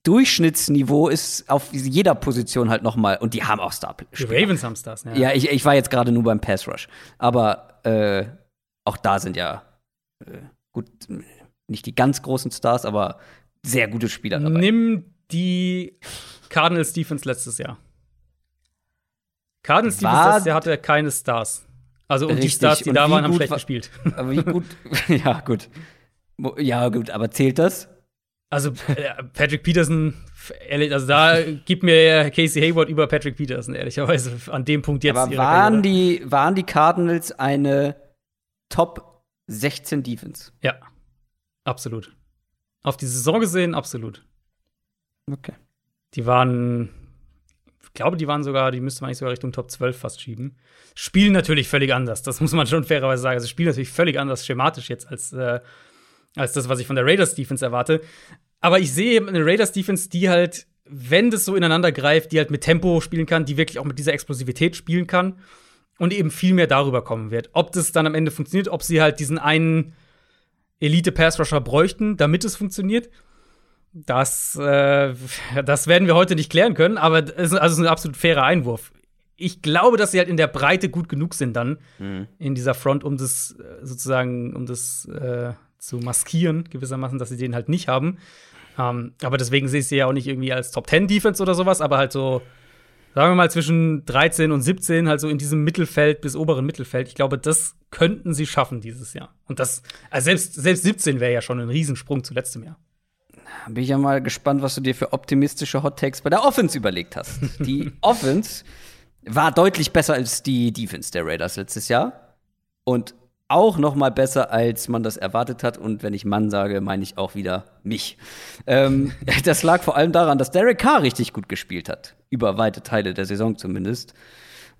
S1: Durchschnittsniveau ist auf jeder Position halt noch mal und die haben auch star
S2: Die Ravens haben Stars, ja.
S1: Ja, ich, ich war jetzt gerade nur beim Pass Rush, aber äh, auch da sind ja äh, gut nicht die ganz großen Stars, aber sehr gute Spieler dabei.
S2: Nimm die Cardinals Defense letztes Jahr. Cardinals Defense
S1: War-
S2: letztes Jahr hatte keine Stars. Also und die
S1: Richtig.
S2: Stars, die
S1: Und
S2: da waren, haben schlecht
S1: war-
S2: gespielt.
S1: Aber wie gut, ja gut, ja gut, aber zählt das?
S2: Also äh, Patrick Peterson, ehrlich, also da gibt mir Casey Hayward über Patrick Peterson, ehrlicherweise, an dem Punkt jetzt.
S1: aber waren
S2: Karriere.
S1: die, waren die Cardinals eine Top 16 Defense?
S2: Ja, absolut. Auf die Saison gesehen, absolut.
S1: Okay.
S2: Die waren, ich glaube, die waren sogar, die müsste man eigentlich sogar Richtung Top 12 fast schieben. Spielen natürlich völlig anders, das muss man schon fairerweise sagen. Also spielen natürlich völlig anders schematisch jetzt als, äh, als das, was ich von der Raiders Defense erwarte. Aber ich sehe eine Raiders Defense, die halt, wenn das so ineinander greift, die halt mit Tempo spielen kann, die wirklich auch mit dieser Explosivität spielen kann und eben viel mehr darüber kommen wird. Ob das dann am Ende funktioniert, ob sie halt diesen einen Elite-Pass-Rusher bräuchten, damit es funktioniert. Das, äh, das werden wir heute nicht klären können, aber es ist, also ist ein absolut fairer Einwurf. Ich glaube, dass sie halt in der Breite gut genug sind dann in dieser Front, um das äh, sozusagen, um das äh, zu maskieren, gewissermaßen, dass sie den halt nicht haben. Ähm, aber deswegen sehe ich sie ja auch nicht irgendwie als Top 10 Defense oder sowas, aber halt so, sagen wir mal, zwischen 13 und 17, halt so in diesem Mittelfeld bis oberen Mittelfeld. Ich glaube, das könnten sie schaffen dieses Jahr. Und das, also selbst, selbst 17 wäre ja schon ein Riesensprung zu letztem Jahr.
S1: Bin ich ja mal gespannt, was du dir für optimistische Hot Takes bei der Offense überlegt hast. Die Offense war deutlich besser als die Defense der Raiders letztes Jahr und auch noch mal besser, als man das erwartet hat. Und wenn ich Mann sage, meine ich auch wieder mich. Ähm, das lag vor allem daran, dass Derek Carr richtig gut gespielt hat. Über weite Teile der Saison zumindest.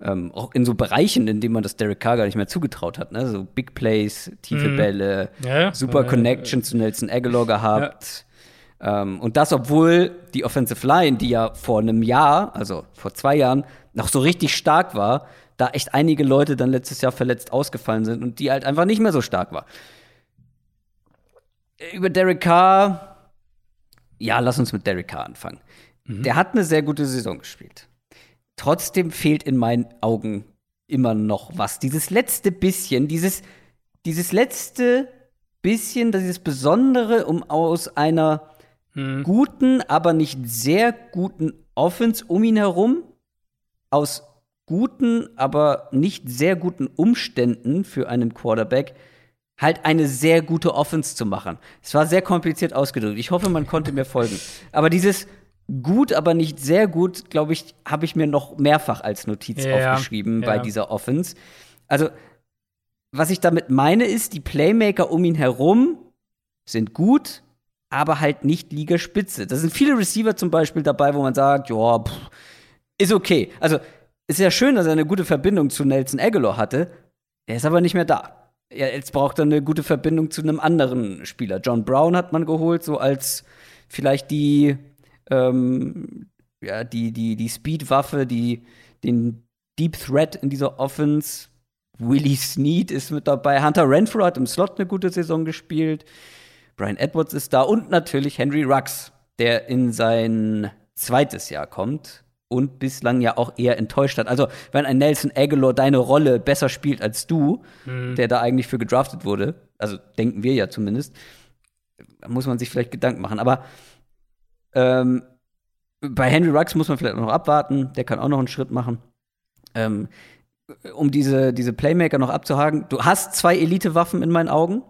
S1: Ähm, auch in so Bereichen, in denen man das Derek Carr gar nicht mehr zugetraut hat. Ne? So Big Plays, tiefe Bälle,
S2: Ja, ja.
S1: super
S2: Äh,
S1: Connection zu Nelson Aguilar gehabt. Ähm, und das, obwohl die Offensive Line, die ja vor einem Jahr, also vor zwei Jahren, noch so richtig stark war, da echt einige Leute dann letztes Jahr verletzt ausgefallen sind und die halt einfach nicht mehr so stark war. Über Derek Carr, ja, lass uns mit Derek Carr anfangen. Der hat eine sehr gute Saison gespielt. Trotzdem fehlt in meinen Augen immer noch was. Dieses letzte bisschen, dieses, dieses letzte bisschen, dieses Besondere, um aus einer guten, aber nicht sehr guten Offense um ihn herum, aus guten, aber nicht sehr guten Umständen für einen Quarterback, halt eine sehr gute Offense zu machen. Es war sehr kompliziert ausgedrückt. Ich hoffe, man konnte mir folgen. Aber dieses gut, aber nicht sehr gut, glaube ich, habe ich mir noch mehrfach als Notiz
S2: Ja,
S1: aufgeschrieben bei
S2: ja.
S1: dieser Offense. Also, was ich damit meine, ist, die Playmaker um ihn herum sind gut, aber halt nicht Ligaspitze. Da sind viele Receiver zum Beispiel dabei, wo man sagt, ja, ist okay. Also, ist ja schön, dass er eine gute Verbindung zu Nelson Aguilar hatte. Er ist aber nicht mehr da. Ja, jetzt braucht er eine gute Verbindung zu einem anderen Spieler. John Brown hat man geholt, so als vielleicht die, ähm, ja, die, die, die Speed-Waffe, die, den Deep Threat in dieser Offense. Willie Snead ist mit dabei. Hunter Renfro hat im Slot eine gute Saison gespielt. Brian Edwards ist da und natürlich Henry Rux, der in sein zweites Jahr kommt. und bislang ja auch eher enttäuscht hat. Also, wenn ein Nelson Aguilar deine Rolle besser spielt als du, mhm. der da eigentlich für gedraftet wurde, also denken wir ja zumindest, muss man sich vielleicht Gedanken machen. Aber ähm, bei Henry Ruggs muss man vielleicht noch abwarten, der kann auch noch einen Schritt machen. Ähm, um diese, diese Playmaker noch abzuhaken, du hast zwei Elite-Waffen in meinen Augen.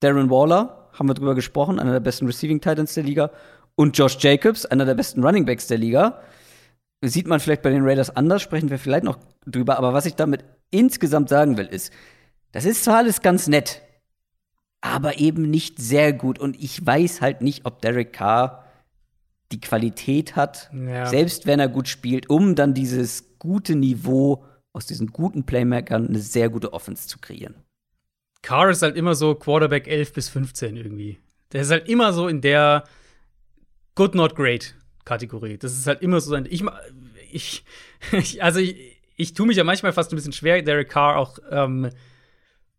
S1: Darren Waller, haben wir drüber gesprochen, einer der besten Receiving Titans der Liga. Und Josh Jacobs, einer der besten Running Backs der Liga. Sieht man vielleicht bei den Raiders anders, sprechen wir vielleicht noch drüber. Aber was ich damit insgesamt sagen will, ist, das ist zwar alles ganz nett, aber eben nicht sehr gut. Und ich weiß halt nicht, ob Derek Carr die Qualität hat, ja. selbst wenn er gut spielt, um dann dieses gute Niveau aus diesen guten Playmakern eine sehr gute Offense zu kreieren.
S2: Carr ist halt immer so Quarterback 11 bis 15 irgendwie. Der ist halt immer so in der Good Not Great Kategorie. Das ist halt immer so sein. Ich, ich, ich also ich, ich tue mich ja manchmal fast ein bisschen schwer, Derek Carr auch ähm,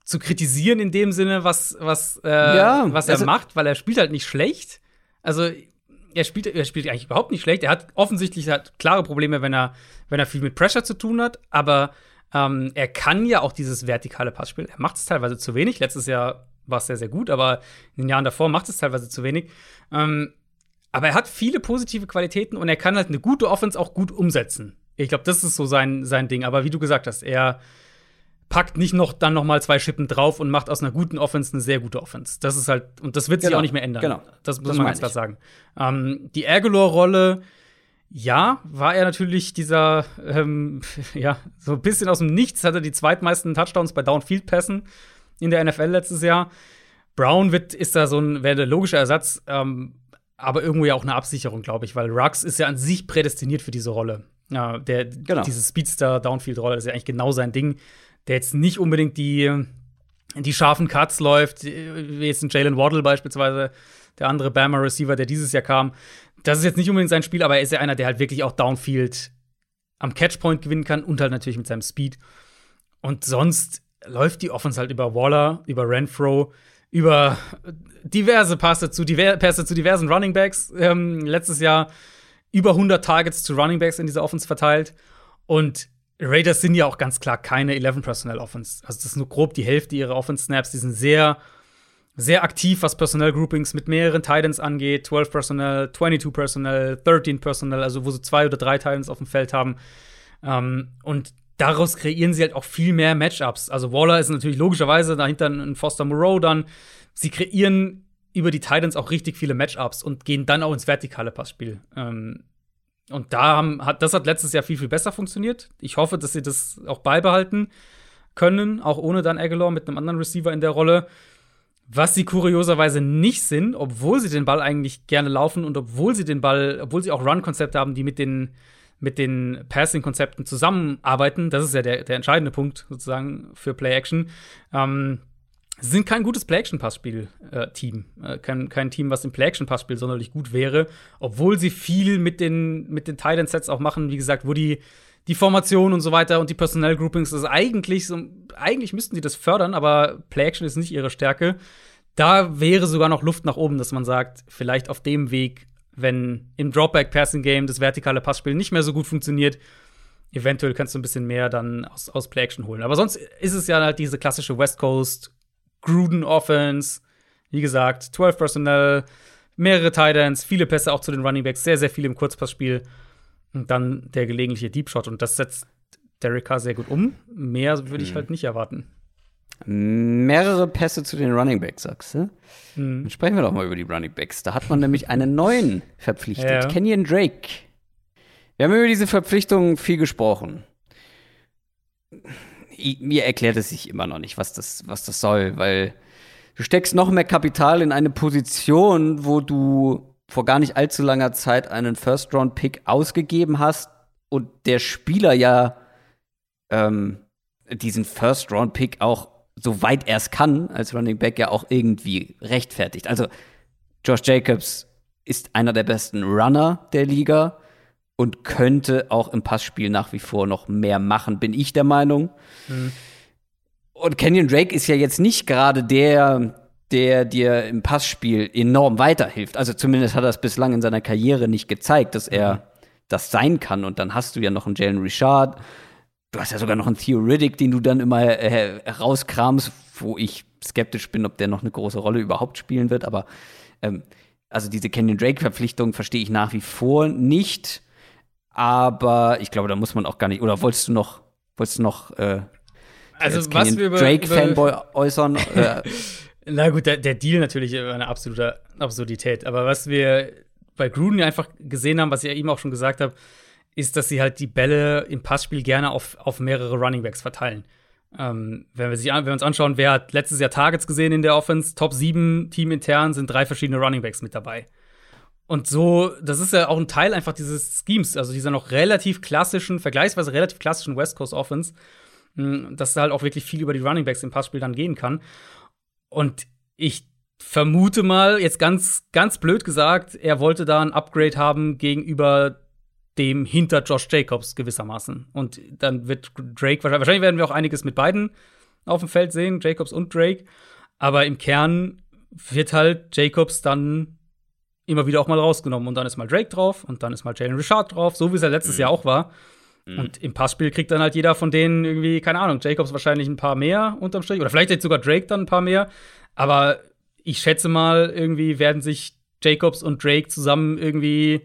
S2: zu kritisieren in dem Sinne, was, was, äh, ja, was er also macht, weil er spielt halt nicht schlecht. Also er spielt, er spielt eigentlich überhaupt nicht schlecht. Er hat offensichtlich halt klare Probleme, wenn er, wenn er viel mit Pressure zu tun hat, aber ähm, er kann ja auch dieses vertikale Passspiel. Er macht es teilweise zu wenig. Letztes Jahr war es sehr, sehr gut, aber in den Jahren davor macht es teilweise zu wenig. Ähm, aber er hat viele positive Qualitäten und er kann halt eine gute Offense auch gut umsetzen. Ich glaube, das ist so sein, sein Ding. Aber wie du gesagt hast, er packt nicht noch dann noch mal zwei Schippen drauf und macht aus einer guten Offense eine sehr gute Offense. Das ist halt und das wird sich
S1: genau.
S2: auch nicht mehr ändern.
S1: Genau.
S2: Das muss das man ganz klar sagen. Ähm, die Aguilar-Rolle, ja, war er natürlich dieser, ähm, ja, so ein bisschen aus dem Nichts hat er die zweitmeisten Touchdowns bei Downfield-Pässen in der NFL letztes Jahr. Brown wird, ist da so ein, wäre der logische Ersatz, ähm, aber irgendwo ja auch eine Absicherung, glaube ich, weil Rux ist ja an sich prädestiniert für diese Rolle. Ja, der, genau. diese Speedster-Downfield-Rolle ist ja eigentlich genau sein Ding der jetzt nicht unbedingt die, die scharfen Cuts läuft, wie jetzt ein Jalen Waddle beispielsweise, der andere Bama Receiver, der dieses Jahr kam. Das ist jetzt nicht unbedingt sein Spiel, aber er ist ja einer, der halt wirklich auch Downfield am Catchpoint gewinnen kann und halt natürlich mit seinem Speed. Und sonst läuft die Offense halt über Waller, über Renfro, über diverse Pässe zu, diver zu diversen Running Backs. Ähm, letztes Jahr über 100 Targets zu Running Backs in dieser Offense verteilt. Und Raiders sind ja auch ganz klar keine 11 Personnel Offense. Also das ist nur grob die Hälfte ihrer Offense Snaps. Die sind sehr sehr aktiv, was Personnel Groupings mit mehreren Titans angeht. 12 Personnel, 22 Personnel, 13 Personnel, also wo sie zwei oder drei Titans auf dem Feld haben. Ähm, und daraus kreieren sie halt auch viel mehr Matchups. Also Waller ist natürlich logischerweise dahinter ein Foster Moreau dann. Sie kreieren über die Titans auch richtig viele Matchups und gehen dann auch ins vertikale Passspiel. Ähm, und da haben, hat, das hat letztes Jahr viel, viel besser funktioniert. Ich hoffe, dass sie das auch beibehalten können, auch ohne dann Aguilar mit einem anderen Receiver in der Rolle. Was sie kurioserweise nicht sind, obwohl sie den Ball eigentlich gerne laufen und obwohl sie den Ball, obwohl sie auch Run-Konzepte haben, die mit den, mit den Passing-Konzepten zusammenarbeiten. Das ist ja der, der entscheidende Punkt sozusagen für Play-Action. Ähm, sind kein gutes Play-Action-Passspiel-Team. Äh, kein, kein Team, was im Play-Action-Passspiel sonderlich gut wäre, obwohl sie viel mit den, mit den Titan-Sets auch machen, wie gesagt, wo die, die Formation und so weiter und die Personnel-Groupings ist eigentlich so, eigentlich müssten sie das fördern, aber Play-Action ist nicht ihre Stärke. Da wäre sogar noch Luft nach oben, dass man sagt, vielleicht auf dem Weg, wenn im Dropback-Passing-Game das vertikale Passspiel nicht mehr so gut funktioniert, eventuell kannst du ein bisschen mehr dann aus, aus Play-Action holen. Aber sonst ist es ja halt diese klassische West Coast Gruden Offense. Wie gesagt, 12 Personnel, mehrere Titans, viele Pässe auch zu den Running Backs, sehr, sehr viel im Kurzpassspiel. Und dann der gelegentliche Deep Shot. Und das setzt Derek Carr sehr gut um. Mehr würde ich mhm. halt nicht erwarten.
S1: Mehrere Pässe zu den Running Backs, sagst du? Mhm. Dann sprechen wir doch mal über die Running Backs. Da hat man nämlich einen neuen verpflichtet, ja. Kenyon Drake. Wir haben über diese Verpflichtung viel gesprochen mir erklärt es sich immer noch nicht, was das, was das soll, weil du steckst noch mehr Kapital in eine Position, wo du vor gar nicht allzu langer Zeit einen First-Round-Pick ausgegeben hast und der Spieler ja ähm, diesen First-Round-Pick auch, soweit er es kann, als Running Back ja auch irgendwie rechtfertigt. Also Josh Jacobs ist einer der besten Runner der Liga und könnte auch im Passspiel nach wie vor noch mehr machen, bin ich der Meinung. Mhm. Und Kenyon Drake ist ja jetzt nicht gerade der, der dir im Passspiel enorm weiterhilft. Also zumindest hat er es bislang in seiner Karriere nicht gezeigt, dass er mhm. das sein kann. Und dann hast du ja noch einen Jalen Richard, du hast ja sogar noch einen Theoretic, den du dann immer äh, rauskramst, wo ich skeptisch bin, ob der noch eine große Rolle überhaupt spielen wird. Aber ähm, also diese Kenyon Drake-Verpflichtung verstehe ich nach wie vor nicht. Aber ich glaube, da muss man auch gar nicht. Oder wolltest du noch, wolltest du noch äh,
S2: also was wir über
S1: Drake-Fanboy äußern?
S2: Na gut, der, der, Deal natürlich eine absolute Absurdität. Aber was wir bei Gruden einfach gesehen haben, was ich ja eben auch schon gesagt habe, ist, dass sie halt die Bälle im Passspiel gerne auf, auf mehrere Runningbacks verteilen. Ähm, wenn, wir sich, wenn wir uns anschauen, wer hat letztes Jahr Targets gesehen in der Offense, Top 7 Team intern sind drei verschiedene Runningbacks mit dabei. Und so, das ist ja auch ein Teil einfach dieses Schemes, also dieser noch relativ klassischen, vergleichsweise relativ klassischen West Coast Offense, hm, dass da halt auch wirklich viel über die Runningbacks im Passspiel dann gehen kann. Und ich vermute mal, jetzt ganz, ganz blöd gesagt, er wollte da ein Upgrade haben gegenüber dem hinter Josh Jacobs gewissermaßen. Und dann wird Drake, wahrscheinlich werden wir auch einiges mit beiden auf dem Feld sehen, Jacobs und Drake. Aber im Kern wird halt Jacobs dann immer wieder auch mal rausgenommen. Und dann ist mal Drake drauf und dann ist mal Jalen Richard drauf, so wie es ja letztes mhm. Jahr auch war. Mhm. Und im Passspiel kriegt dann halt jeder von denen irgendwie, keine Ahnung, Jacobs wahrscheinlich ein paar mehr unterm Strich. Oder vielleicht jetzt sogar Drake dann ein paar mehr. Aber ich schätze mal, irgendwie werden sich Jacobs und Drake zusammen irgendwie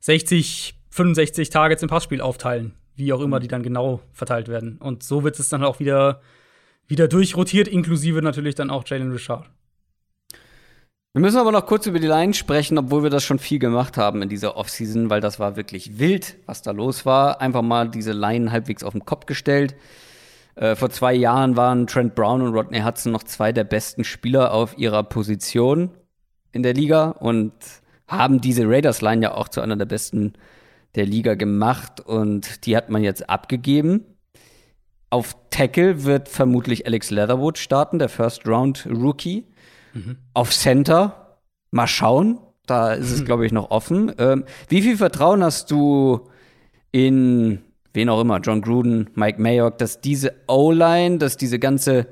S2: 60 65 Targets im Passspiel aufteilen, wie auch immer mhm. die dann genau verteilt werden. Und so wird es dann auch wieder, wieder durchrotiert, inklusive natürlich dann auch Jalen Richard.
S1: Wir müssen aber noch kurz über die Line sprechen, obwohl wir das schon viel gemacht haben in dieser Offseason, weil das war wirklich wild, was da los war. Einfach mal diese Line halbwegs auf den Kopf gestellt. Äh, vor zwei Jahren waren Trent Brown und Rodney Hudson noch zwei der besten Spieler auf ihrer Position in der Liga und haben diese Raiders-Line ja auch zu einer der besten der Liga gemacht und die hat man jetzt abgegeben. Auf Tackle wird vermutlich Alex Leatherwood starten, der First Round Rookie. Mhm. Auf Center, mal schauen. Da ist es, glaube ich, noch offen. Ähm, wie viel Vertrauen hast du in wen auch immer, John Gruden, Mike Mayock, dass diese O-Line, dass diese ganze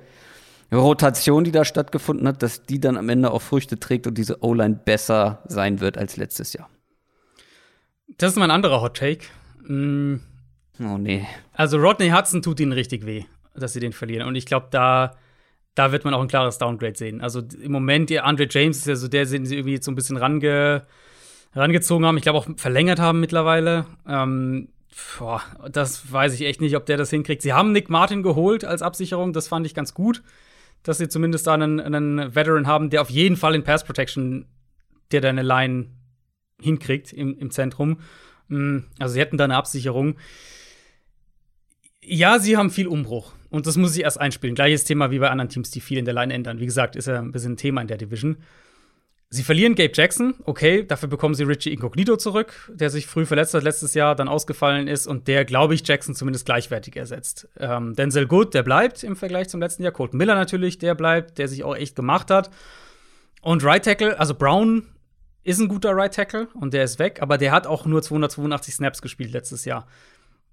S1: Rotation, die da stattgefunden hat, dass die dann am Ende auch Früchte trägt und diese O-Line besser sein wird als letztes Jahr?
S2: Das ist mein anderer Hot Take.
S1: Mm. Oh nee.
S2: Also Rodney Hudson tut ihnen richtig weh, dass sie den verlieren. Und ich glaube, da, da wird man auch ein klares Downgrade sehen. Also im Moment, ihr Andre James ist ja so der, den sie irgendwie so ein bisschen range, rangezogen haben. Ich glaube auch verlängert haben mittlerweile. Ähm, boah, das weiß ich echt nicht, ob der das hinkriegt. Sie haben Nick Martin geholt als Absicherung. Das fand ich ganz gut, dass sie zumindest da einen, einen Veteran haben, der auf jeden Fall in Pass Protection, der deine Line hinkriegt im, im Zentrum. Mm, also sie hätten da eine Absicherung. Ja, sie haben viel Umbruch. Und das muss ich erst einspielen. Gleiches Thema wie bei anderen Teams, die viel in der Line ändern. Wie gesagt, ist ja ein bisschen ein Thema in der Division. Sie verlieren Gabe Jackson, okay, dafür bekommen sie Richie Incognito zurück, der sich früh verletzt hat, letztes Jahr dann ausgefallen ist und der, glaube ich, Jackson zumindest gleichwertig ersetzt. Ähm, Denzel Good, der bleibt im Vergleich zum letzten Jahr. Colton Miller natürlich, der bleibt, der sich auch echt gemacht hat. Und Right Tackle, also Brown ist ein guter Right Tackle und der ist weg, aber der hat auch nur 282 Snaps gespielt letztes Jahr.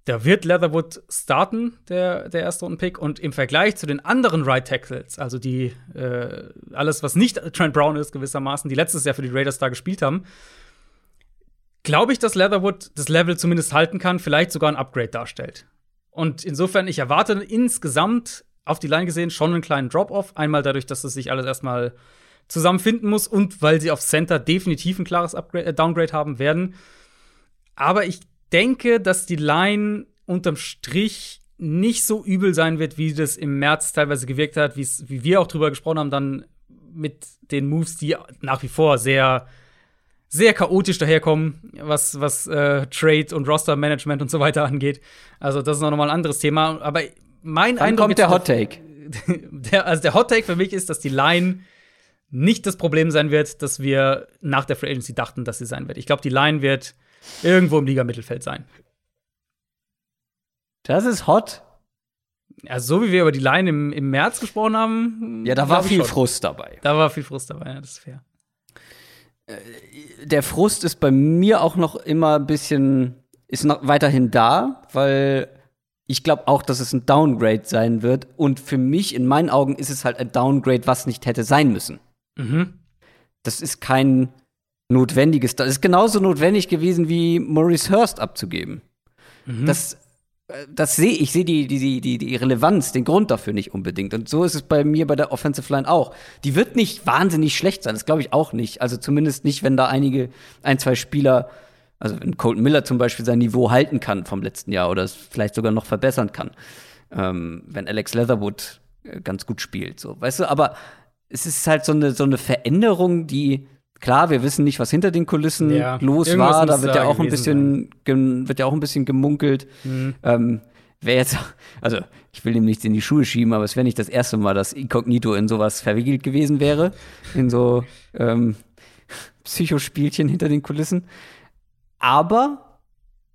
S2: Da wird Leatherwood starten, der, der erste Runden-Pick. Und im Vergleich zu den anderen Right Tackles, also die äh, alles, was nicht Trent Brown ist, gewissermaßen, die letztes Jahr für die Raiders da gespielt haben, glaube ich, dass Leatherwood das Level zumindest halten kann, vielleicht sogar ein Upgrade darstellt. Und insofern, ich erwarte insgesamt auf die Line gesehen schon einen kleinen Drop-Off. Einmal dadurch, dass es sich alles erstmal zusammenfinden muss und weil sie auf Center definitiv ein klares Upgrade, äh, Downgrade haben werden. Aber ich denke, dass die Line unterm Strich nicht so übel sein wird, wie das im März teilweise gewirkt hat, wie wir auch drüber gesprochen haben, dann mit den Moves, die nach wie vor sehr, sehr chaotisch daherkommen, was, was äh, Trade und Roster-Management und so weiter angeht. Also, das ist noch mal ein anderes Thema. Aber mein
S1: Dann Eindruck kommt der Hot Take.
S2: Der, also, der Hot Take für mich ist, dass die Line nicht das Problem sein wird, dass wir nach der Free Agency dachten, dass sie sein wird. Ich glaube, die Line wird irgendwo im Liga-Mittelfeld sein.
S1: Das ist hot.
S2: Also, so wie wir über die Line im, im März gesprochen haben.
S1: Ja, da war viel schon. Frust dabei.
S2: Da war viel Frust dabei, ja, das ist fair.
S1: Äh, der Frust ist bei mir auch noch immer ein bisschen, ist noch weiterhin da, weil ich glaube auch, dass es ein Downgrade sein wird. Und für mich, in meinen Augen, ist es halt ein Downgrade, was nicht hätte sein müssen. Mhm. Das ist kein notwendiges. Das ist genauso notwendig gewesen, wie Maurice Hurst abzugeben. Mhm. Das, äh, das sehe ich, sehe die, die, die, die Relevanz, den Grund dafür nicht unbedingt. Und so ist es bei mir bei der Offensive Line auch. Die wird nicht wahnsinnig schlecht sein, das glaube ich auch nicht. Also zumindest nicht, wenn da einige, ein, zwei Spieler, also wenn Colton Miller zum Beispiel sein Niveau halten kann vom letzten Jahr oder es vielleicht sogar noch verbessern kann. Ähm, wenn Alex Leatherwood äh, ganz gut spielt, so, weißt du, aber es ist halt so eine, so eine Veränderung, die Klar, wir wissen nicht, was hinter den Kulissen ja, los war. Da wird ja auch ein bisschen, wird ja auch ein bisschen gemunkelt. Mhm. Ähm, Wäre jetzt, also ich will ihm nichts in die Schuhe schieben, aber es wäre nicht das erste Mal, dass Incognito in sowas verwickelt gewesen wäre. In so ähm, Psychospielchen hinter den Kulissen. Aber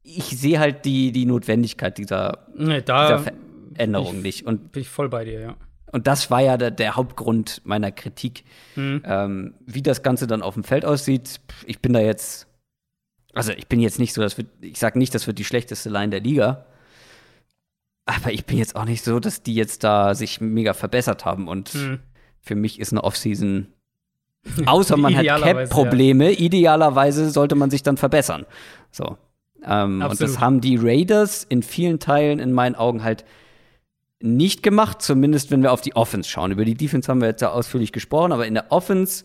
S1: ich sehe halt die, die Notwendigkeit dieser,
S2: nee, da
S1: dieser Veränderung ich, nicht. Und
S2: bin ich voll bei dir, ja.
S1: Und das war ja der, der Hauptgrund meiner Kritik. Mhm. Ähm, wie das Ganze dann auf dem Feld aussieht, ich bin da jetzt, also ich bin jetzt nicht so, dass wir, ich sage nicht, das wird die schlechteste Line der Liga. Aber ich bin jetzt auch nicht so, dass die jetzt da sich mega verbessert haben. Und mhm. für mich ist eine Offseason, außer man hat Cap-Probleme, ja. idealerweise sollte man sich dann verbessern. So. Ähm, und das haben die Raiders in vielen Teilen in meinen Augen halt nicht gemacht, zumindest wenn wir auf die Offense schauen. Über die Defense haben wir jetzt ja ausführlich gesprochen, aber in der Offense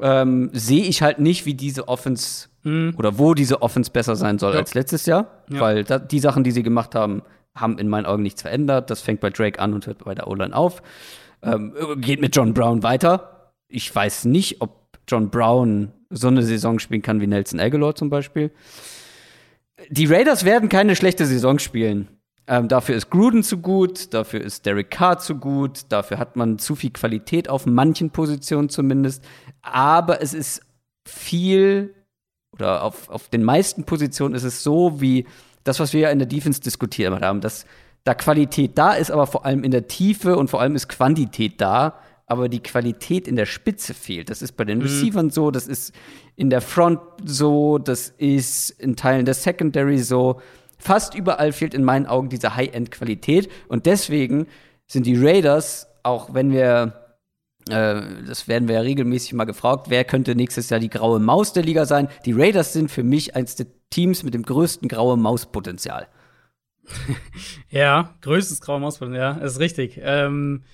S1: ähm, sehe ich halt nicht, wie diese Offense mhm. oder wo diese Offense besser sein soll ja. als letztes Jahr, ja. weil da, die Sachen, die sie gemacht haben, haben in meinen Augen nichts verändert. Das fängt bei Drake an und hört bei der O-Line auf. Ähm, geht mit John Brown weiter. Ich weiß nicht, ob John Brown so eine Saison spielen kann wie Nelson Aguilar zum Beispiel. Die Raiders werden keine schlechte Saison spielen. Ähm, dafür ist Gruden zu gut, dafür ist Derek Carr zu gut, dafür hat man zu viel Qualität auf manchen Positionen zumindest. Aber es ist viel, oder auf, auf den meisten Positionen ist es so, wie das, was wir ja in der Defense diskutiert haben, dass da Qualität da ist, aber vor allem in der Tiefe und vor allem ist Quantität da, aber die Qualität in der Spitze fehlt. Das ist bei den mhm. Receivern so, das ist in der Front so, das ist in Teilen der Secondary so fast überall fehlt in meinen Augen diese High-End-Qualität. Und deswegen sind die Raiders, auch wenn wir, äh, das werden wir ja regelmäßig mal gefragt, wer könnte nächstes Jahr die graue Maus der Liga sein? Die Raiders sind für mich eins der Teams mit dem größten graue Maus-Potenzial.
S2: ja, größtes graue Mauspotenzial, ja, ist richtig. Ähm,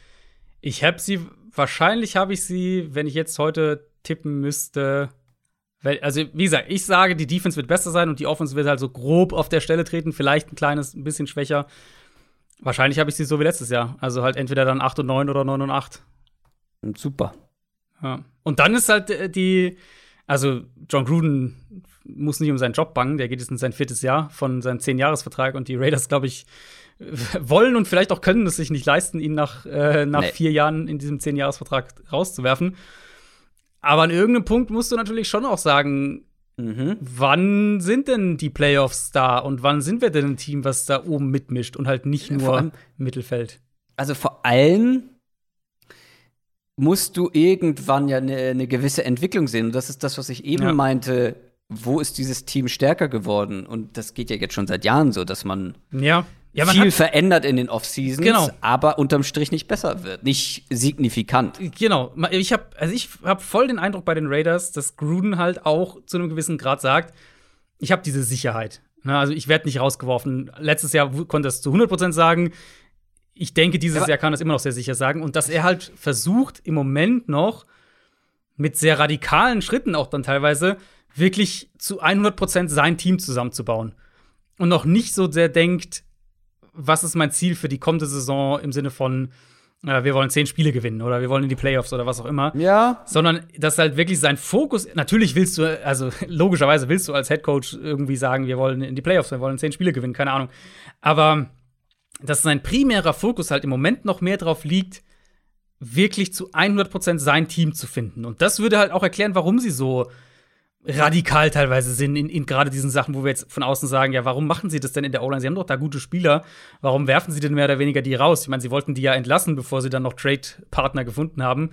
S2: ich habe sie, wahrscheinlich habe ich sie, wenn ich jetzt heute tippen müsste, also, wie gesagt, ich sage, die Defense wird besser sein und die Offense wird halt so grob auf der Stelle treten, vielleicht ein kleines, ein bisschen schwächer. Wahrscheinlich habe ich sie so wie letztes Jahr. Also halt entweder dann 8 und 9 oder 9 und 8.
S1: Super.
S2: Ja. Und dann ist halt äh, die, also John Gruden muss nicht um seinen Job bangen, der geht jetzt in sein viertes Jahr von seinem 10-Jahres-Vertrag und die Raiders, glaube ich, wollen und vielleicht auch können es sich nicht leisten, ihn nach, äh, nach nee. vier Jahren in diesem 10-Jahres-Vertrag rauszuwerfen. Aber an irgendeinem Punkt musst du natürlich schon auch sagen, mhm. wann sind denn die Playoffs da und wann sind wir denn ein Team, was da oben mitmischt und halt nicht nur im Mittelfeld?
S1: Also vor allem musst du irgendwann ja eine ne gewisse Entwicklung sehen. Und das ist das, was ich eben ja. meinte. Wo ist dieses Team stärker geworden? Und das geht ja jetzt schon seit Jahren so, dass man
S2: ja
S1: ja, viel verändert in den Off-Seasons, genau. aber unterm Strich nicht besser wird, nicht signifikant.
S2: Genau, ich habe also ich habe voll den Eindruck bei den Raiders, dass Gruden halt auch zu einem gewissen Grad sagt, ich habe diese Sicherheit. Ne, also ich werde nicht rausgeworfen. Letztes Jahr konnte er es zu 100% sagen. Ich denke, dieses aber Jahr kann er es immer noch sehr sicher sagen und dass er halt versucht im Moment noch mit sehr radikalen Schritten auch dann teilweise wirklich zu 100% sein Team zusammenzubauen und noch nicht so sehr denkt, was ist mein Ziel für die kommende Saison im Sinne von, äh, wir wollen zehn Spiele gewinnen oder wir wollen in die Playoffs oder was auch immer.
S1: Ja.
S2: Sondern, dass halt wirklich sein Fokus, natürlich willst du, also logischerweise willst du als Head Coach irgendwie sagen, wir wollen in die Playoffs, wir wollen zehn Spiele gewinnen, keine Ahnung. Aber dass sein primärer Fokus halt im Moment noch mehr drauf liegt, wirklich zu 100% sein Team zu finden. Und das würde halt auch erklären, warum sie so radikal teilweise sind in, in gerade diesen Sachen, wo wir jetzt von außen sagen, ja, warum machen sie das denn in der O-Line? Sie haben doch da gute Spieler. Warum werfen sie denn mehr oder weniger die raus? Ich meine, sie wollten die ja entlassen, bevor sie dann noch Trade-Partner gefunden haben.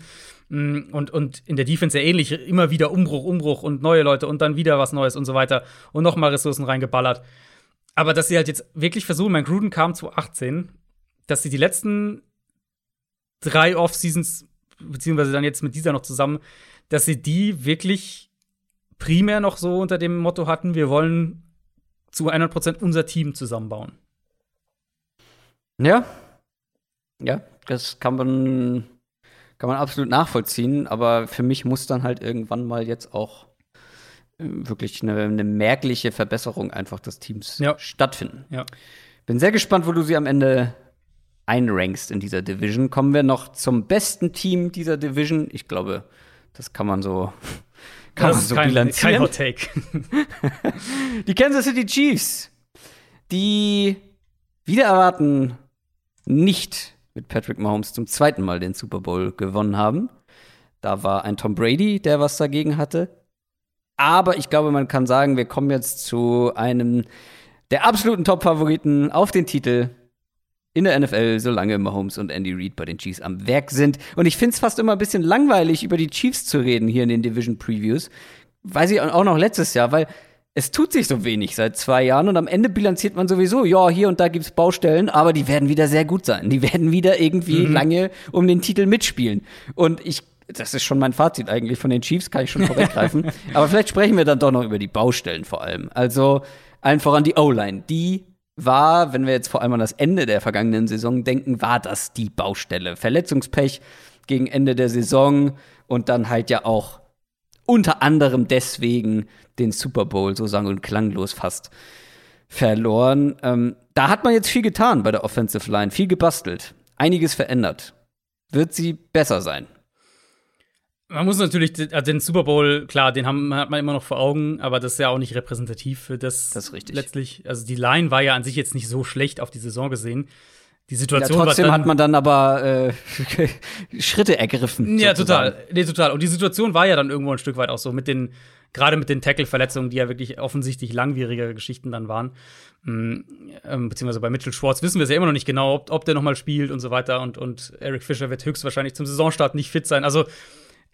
S2: Mm, und, und in der Defense ja ähnlich, immer wieder Umbruch, Umbruch und neue Leute und dann wieder was Neues und so weiter und nochmal Ressourcen reingeballert. Aber dass sie halt jetzt wirklich versuchen, mein Gruden kam zu 18, dass sie die letzten drei Off-Seasons, beziehungsweise dann jetzt mit dieser noch zusammen, dass sie die wirklich primär noch so unter dem Motto hatten, wir wollen zu 100% unser Team zusammenbauen.
S1: Ja. Ja, das kann man, kann man absolut nachvollziehen, aber für mich muss dann halt irgendwann mal jetzt auch äh, wirklich eine, eine merkliche Verbesserung einfach des Teams
S2: Ja.
S1: stattfinden.
S2: Ja.
S1: Bin sehr gespannt, wo du sie am Ende einrankst in dieser Division. Kommen wir noch zum besten Team dieser Division. Ich glaube, das kann man so, kann
S2: das ist
S1: so
S2: kein,
S1: bilanzieren.
S2: kein Hot Take.
S1: Die Kansas City Chiefs, die wieder erwarten nicht mit Patrick Mahomes zum zweiten Mal den Super Bowl gewonnen haben. Da war ein Tom Brady, der was dagegen hatte. Aber ich glaube, man kann sagen, wir kommen jetzt zu einem der absoluten Top-Favoriten auf den Titel in der NFL, solange Mahomes und Andy Reid bei den Chiefs am Werk sind. Und ich finde es fast immer ein bisschen langweilig, über die Chiefs zu reden hier in den Division Previews. Weiß ich auch noch letztes Jahr, weil es tut sich so wenig seit zwei Jahren und am Ende bilanziert man sowieso, ja, hier und da gibt's Baustellen, aber die werden wieder sehr gut sein. Die werden wieder irgendwie lange um den Titel mitspielen. Und ich, das ist schon mein Fazit eigentlich von den Chiefs, kann ich schon vorweggreifen. aber vielleicht sprechen wir dann doch noch über die Baustellen vor allem. Also allen voran die O-Line. Die war, wenn wir jetzt vor allem an das Ende der vergangenen Saison denken, war das die Baustelle. Verletzungspech gegen Ende der Saison und dann halt ja auch unter anderem deswegen den Super Bowl so sang- und klanglos fast verloren. Ähm, da hat man jetzt viel getan bei der Offensive Line, viel gebastelt, einiges verändert. Wird sie besser sein?
S2: Man muss natürlich den, also den Super Bowl, klar, den haben, hat man immer noch vor Augen, aber das ist ja auch nicht repräsentativ für das.
S1: Das ist richtig.
S2: Letztlich, also die Line war ja an sich jetzt nicht so schlecht auf die Saison gesehen. Die
S1: Ja,
S2: Situation
S1: trotzdem
S2: war dann,
S1: hat man dann aber äh, Schritte ergriffen.
S2: Ja,
S1: sozusagen.
S2: total. Nee, total. Und die Situation war ja dann irgendwo ein Stück weit auch so mit den, gerade mit den Tackle-Verletzungen, die ja wirklich offensichtlich langwierige Geschichten dann waren. Mm, ähm, beziehungsweise bei Mitchell Schwartz wissen wir es ja immer noch nicht genau, ob, ob der nochmal spielt und so weiter. Und, und Eric Fischer wird höchstwahrscheinlich zum Saisonstart nicht fit sein. Also,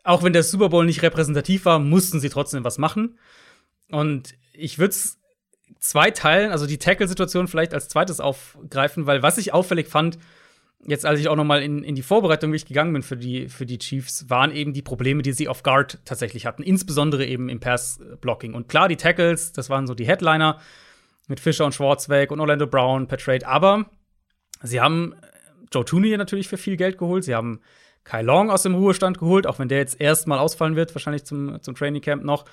S2: auch wenn der Super Bowl nicht repräsentativ war, mussten sie trotzdem was machen. Und ich würde es zwei teilen, also die Tackle-Situation vielleicht als zweites aufgreifen, weil was ich auffällig fand, jetzt als ich auch noch mal in, in die Vorbereitung wirklich gegangen bin für die, für die Chiefs, waren eben die Probleme, die sie auf Guard tatsächlich hatten, insbesondere eben im Pass-Blocking. Und klar, die Tackles, das waren so die Headliner mit Fischer und Schwarzweg und Orlando Brown per Trade, aber sie haben Joe Tooney natürlich für viel Geld geholt, sie haben Kai Long aus dem Ruhestand geholt, auch wenn der jetzt erstmal ausfallen wird, wahrscheinlich zum, zum Training Camp noch.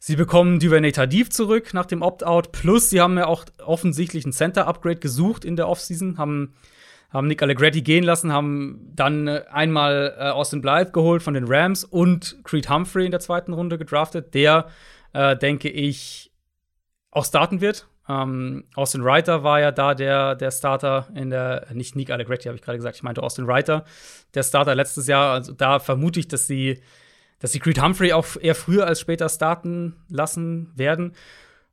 S2: Sie bekommen Duvernay Tardif zurück nach dem Opt-out. Plus, sie haben ja auch offensichtlich ein Center-Upgrade gesucht in der Offseason, haben, haben Nick Allegretti gehen lassen, haben dann äh, einmal äh, Austin Blythe geholt von den Rams und Creed Humphrey in der zweiten Runde gedraftet, der, äh, denke ich, auch starten wird. Ähm, Austin Reiter war ja da der, der Starter in der, nicht Nick Allegretti, habe ich gerade gesagt, ich meinte Austin Reiter, der Starter letztes Jahr. Also da vermute ich, dass sie dass sie Creed Humphrey auch eher früher als später starten lassen werden.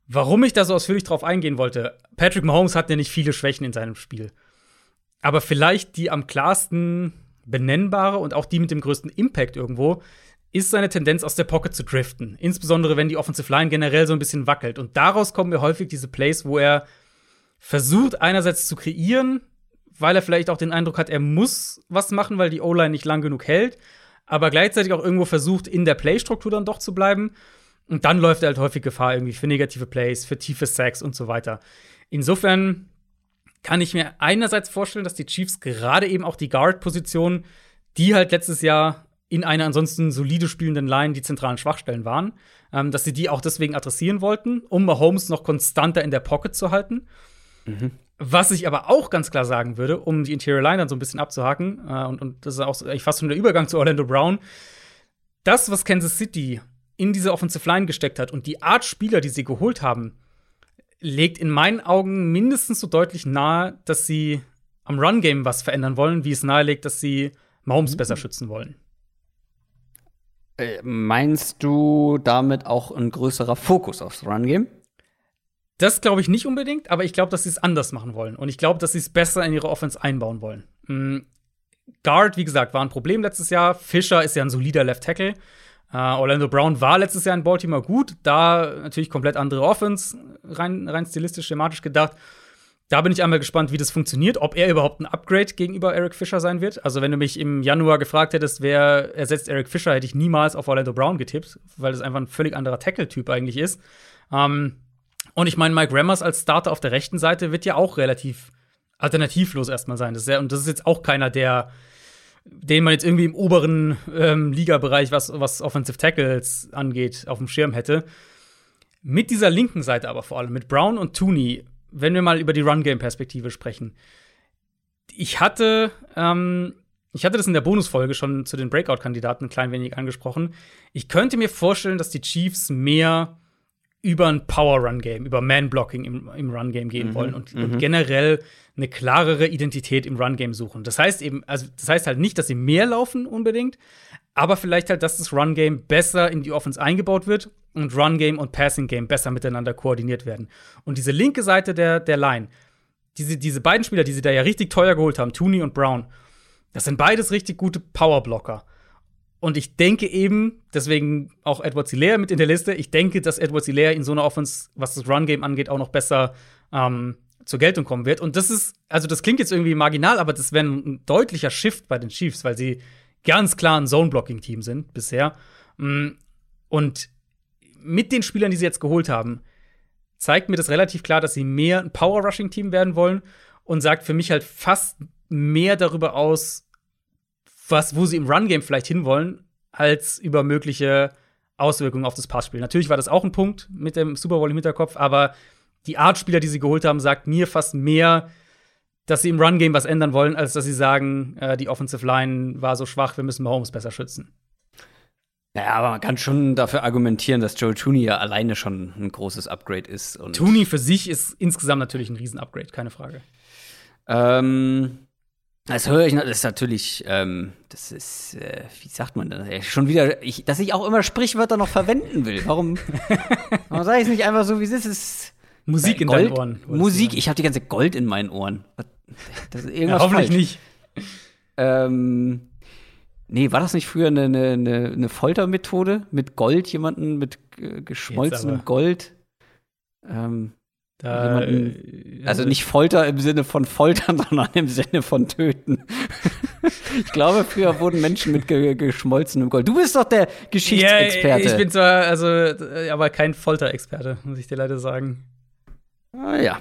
S2: Warum ich da so ausführlich drauf eingehen wollte, Patrick Mahomes hat ja nicht viele Schwächen in seinem Spiel. Aber vielleicht die am klarsten benennbare und auch die mit dem größten Impact irgendwo ist seine Tendenz aus der Pocket zu driften. Insbesondere wenn die Offensive Line generell so ein bisschen wackelt. Und daraus kommen mir häufig diese Plays, wo er versucht, einerseits zu kreieren, weil er vielleicht auch den Eindruck hat, er muss was machen, weil die O-Line nicht lang genug hält aber gleichzeitig auch irgendwo versucht, in der Playstruktur dann doch zu bleiben. Und dann läuft er halt häufig Gefahr irgendwie für negative Plays, für tiefe Sacks und so weiter. Insofern kann ich mir einerseits vorstellen, dass die Chiefs gerade eben auch die Guard-Position, die halt letztes Jahr in einer ansonsten solide spielenden Line die zentralen Schwachstellen waren, ähm, dass sie die auch deswegen adressieren wollten, um Mahomes noch konstanter in der Pocket zu halten.
S1: Mhm.
S2: Was ich aber auch ganz klar sagen würde, um die Interior Line dann so ein bisschen abzuhaken, äh, und, und das ist auch ich fast schon der Übergang zu Orlando Brown, das, was Kansas City in diese Offensive Line gesteckt hat und die Art Spieler, die sie geholt haben, legt in meinen Augen mindestens so deutlich nahe, dass sie am Run-Game was verändern wollen, wie es nahelegt, dass sie Mahomes
S1: Mhm.
S2: besser schützen wollen.
S1: Äh, meinst du damit auch ein größerer Fokus aufs Run-Game?
S2: Das glaube ich nicht unbedingt, aber ich glaube, dass sie es anders machen wollen. Und ich glaube, dass sie es besser in ihre Offense einbauen wollen. Mhm. Guard, wie gesagt, war ein Problem letztes Jahr. Fischer ist ja ein solider Left Tackle. Äh, Orlando Brown war letztes Jahr in Baltimore gut. Da natürlich komplett andere Offense, rein, rein stilistisch, schematisch gedacht. Da bin ich einmal gespannt, wie das funktioniert, ob er überhaupt ein Upgrade gegenüber Eric Fischer sein wird. Also, wenn du mich im Januar gefragt hättest, wer ersetzt Eric Fischer, hätte ich niemals auf Orlando Brown getippt, weil das einfach ein völlig anderer Tackle-Typ eigentlich ist. Ähm, und ich meine, Mike Rammers als Starter auf der rechten Seite wird ja auch relativ alternativlos erstmal sein. Das ist ja, und das ist jetzt auch keiner, der den man jetzt irgendwie im oberen ähm, Ligabereich, was, was Offensive Tackles angeht, auf dem Schirm hätte. Mit dieser linken Seite aber vor allem, mit Brown und Tooney, wenn wir mal über die Run-Game-Perspektive sprechen. Ich hatte, ähm, ich hatte das in der Bonusfolge schon zu den Breakout-Kandidaten ein klein wenig angesprochen. Ich könnte mir vorstellen, dass die Chiefs mehr über ein Power-Run-Game, über Man-Blocking im, im Run-Game gehen mhm, wollen und, und, mhm. generell eine klarere Identität im Run-Game suchen. Das heißt eben, also das heißt halt nicht, dass sie mehr laufen unbedingt, aber vielleicht halt, dass das Run-Game besser in die Offense eingebaut wird und Run-Game und Passing-Game besser miteinander koordiniert werden. Und diese linke Seite der, der Line, diese, diese beiden Spieler, die sie da ja richtig teuer geholt haben, Tooney und Brown, das sind beides richtig gute Power-Blocker. Und ich denke eben, deswegen auch Edward Hilaire mit in der Liste, ich denke, dass Edward Hilaire in so einer Offense, was das Run-Game angeht, auch noch besser ähm, zur Geltung kommen wird. Und das ist, also das klingt jetzt irgendwie marginal, aber das wäre ein deutlicher Shift bei den Chiefs, weil sie ganz klar ein Zone-Blocking-Team sind bisher. Mm, und mit den Spielern, die sie jetzt geholt haben, zeigt mir das relativ klar, dass sie mehr ein Power-Rushing-Team werden wollen und sagt für mich halt fast mehr darüber aus, was, wo sie im Run-Game vielleicht hinwollen, als über mögliche Auswirkungen auf das Passspiel. Natürlich war das auch ein Punkt mit dem Super Bowl im Hinterkopf, aber die Art Spieler, die sie geholt haben, sagt mir fast mehr, dass sie im Run-Game was ändern wollen, als dass sie sagen, äh, die Offensive Line war so schwach, wir müssen Mahomes besser schützen.
S1: Naja, aber man kann schon dafür argumentieren, dass Joe Tooney ja alleine schon ein großes Upgrade ist.
S2: Und Tooney für sich ist insgesamt natürlich ein Riesen-Upgrade, keine Frage.
S1: Ähm, das höre ich, das ist natürlich, ähm, das ist, äh, wie sagt man das? Schon wieder, ich, dass ich auch immer Sprichwörter noch verwenden will. Warum, warum sage ich es nicht einfach so, wie es ist? Ist
S2: Musik in Gold, deinen Ohren.
S1: Musik, ich habe die ganze Gold in meinen Ohren.
S2: Das ist irgendwas ja, hoffentlich falsch. nicht.
S1: Ähm, nee, war das nicht früher eine, eine, eine Foltermethode? Mit Gold, jemanden mit geschmolzenem Gold? Ähm, da, jemanden, äh, also nicht Folter im Sinne von Foltern, sondern im Sinne von Töten. ich glaube, früher wurden Menschen mit ge geschmolzenem Gold. Du bist doch der Geschichtsexperte.
S2: Ja, ich bin zwar, also, aber kein Folterexperte, muss ich dir leider sagen.
S1: Ah, ja.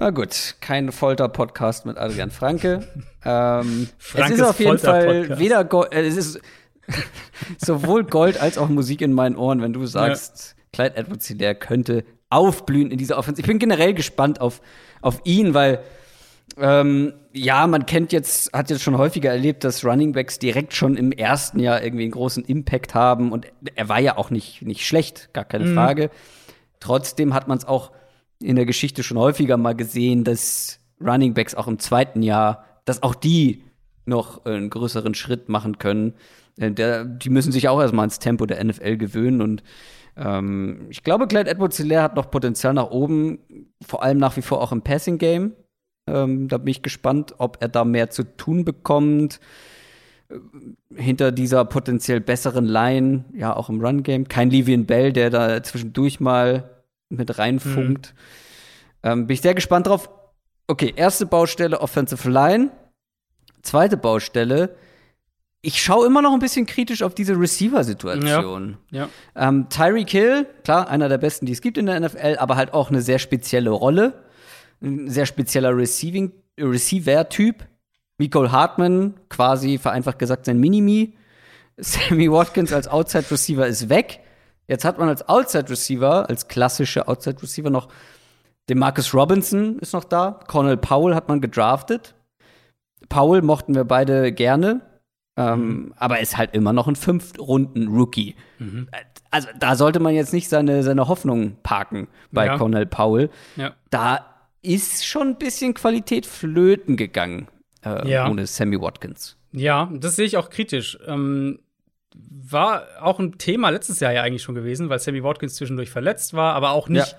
S1: Na gut, kein Folter-Podcast mit Adrian Franke. ähm, es ist auf jeden Fall weder Gold, äh, es ist sowohl Gold als auch Musik in meinen Ohren, wenn du sagst, ja. Clyde Edwards Hilaire könnte aufblühen in dieser Offense. Ich bin generell gespannt auf, auf ihn, weil ähm, ja, man kennt jetzt, hat jetzt schon häufiger erlebt, dass Running Backs direkt schon im ersten Jahr irgendwie einen großen Impact haben und er war ja auch nicht, nicht schlecht, gar keine mhm. Frage. Trotzdem hat man es auch in der Geschichte schon häufiger mal gesehen, dass Running Backs auch im zweiten Jahr, dass auch die noch einen größeren Schritt machen können. Äh, der, die müssen sich auch erstmal ins Tempo der NFL gewöhnen und ähm, ich glaube, Clyde Edwards Hilaire hat noch Potenzial nach oben, vor allem nach wie vor auch im Passing Game. Ähm, da bin ich gespannt, ob er da mehr zu tun bekommt. Äh, hinter dieser potenziell besseren Line, ja, auch im Run Game. Kein Livian Bell, der da zwischendurch mal mit reinfunkt. Mhm. Ähm, bin ich sehr gespannt drauf. Okay, erste Baustelle Offensive Line. Zweite Baustelle. Ich schaue immer noch ein bisschen kritisch auf diese Receiver-Situation.
S2: Ja, ja.
S1: ähm, Tyreek Hill, klar, einer der besten, die es gibt in der NFL, aber halt auch eine sehr spezielle Rolle. Ein sehr spezieller Receiving, Receiver-Typ. Nicole Hartman, quasi vereinfacht gesagt sein Minimi. Sammy Watkins als Outside-Receiver ist weg. Jetzt hat man als Outside Receiver, als klassische Outside Receiver noch den Marcus Robinson ist noch da. Cornell Powell hat man gedraftet. Powell mochten wir beide gerne. Ähm, mhm. aber ist halt immer noch ein Fünft-Runden-Rookie. Mhm. Also da sollte man jetzt nicht seine, seine Hoffnung parken bei ja. Cornell Powell. Ja. Da ist schon ein bisschen Qualität flöten gegangen äh, ja. ohne Sammy Watkins.
S2: Ja, das sehe ich auch kritisch. Ähm, war auch ein Thema letztes Jahr ja eigentlich schon gewesen, weil Sammy Watkins zwischendurch verletzt war, aber auch nicht, ja.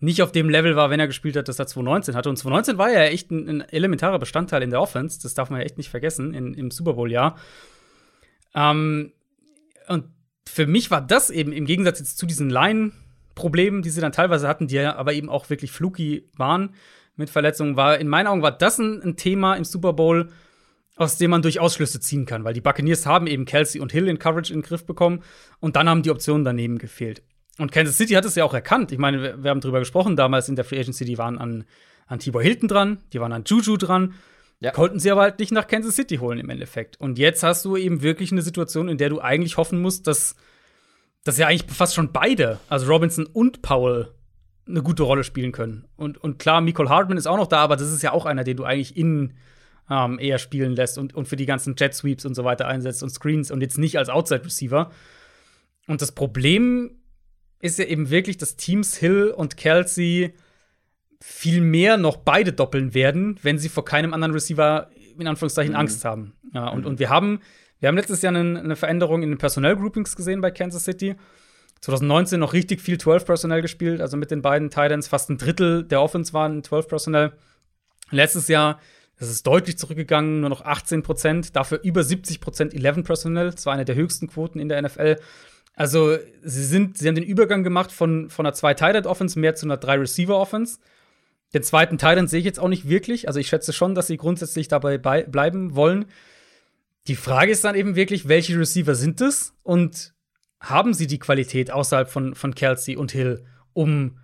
S2: nicht auf dem Level war, wenn er gespielt hat, das er 2019 hatte. Und 2019 war ja echt ein, ein elementarer Bestandteil in der Offense, das darf man ja echt nicht vergessen, in, im Super Bowl-Jahr. Ähm, und für mich war das eben im Gegensatz jetzt zu diesen Line-Problemen, die sie dann teilweise hatten, die ja aber eben auch wirklich fluky waren, mit Verletzungen, war in meinen Augen war das ein, ein Thema im Super Bowl, aus dem man durchaus Schlüsse ziehen kann, weil die Buccaneers haben eben Kelsey und Hill in Coverage in den Griff bekommen und dann haben die Optionen daneben gefehlt. Und Kansas City hat es ja auch erkannt. Ich meine, wir, wir haben drüber gesprochen damals in der Free Agency, die waren an, an Tibor Hilton dran, die waren an Juju dran. Ja. Konnten sie aber halt nicht nach Kansas City holen im Endeffekt. Und jetzt hast du eben wirklich eine Situation, in der du eigentlich hoffen musst, dass, dass ja eigentlich fast schon beide, also Robinson und Powell, eine gute Rolle spielen können. Und, und klar, Michael Hartman ist auch noch da, aber das ist ja auch einer, den du eigentlich innen ähm, eher spielen lässt und, und für die ganzen Jet Sweeps und so weiter einsetzt und Screens und jetzt nicht als Outside Receiver. Und das Problem ist ja eben wirklich, dass Teams Hill und Kelsey viel mehr noch beide doppeln werden, wenn sie vor keinem anderen Receiver in Anführungszeichen mhm. Angst haben. Ja, und, mhm. und wir haben, wir haben letztes Jahr eine, eine Veränderung in den Personell-Groupings gesehen bei Kansas City. 2019 noch richtig viel 12 Personnel gespielt, also mit den beiden Titans fast ein Drittel der Offense waren 12 Personnel. Letztes Jahr das ist deutlich zurückgegangen, nur noch 18 Prozent, dafür über 70 Prozent 11 Personnel. Das war eine der höchsten Quoten in der NFL. Also, sie, sind, sie haben den Übergang gemacht von, von einer zwei tight offense mehr zu einer drei receiver offense Den zweiten Tight sehe ich jetzt auch nicht wirklich. Also, ich schätze schon, dass sie grundsätzlich dabei bleiben wollen. Die Frage ist dann eben wirklich, welche Receiver sind es und haben sie die Qualität außerhalb von, von Kelsey und Hill, um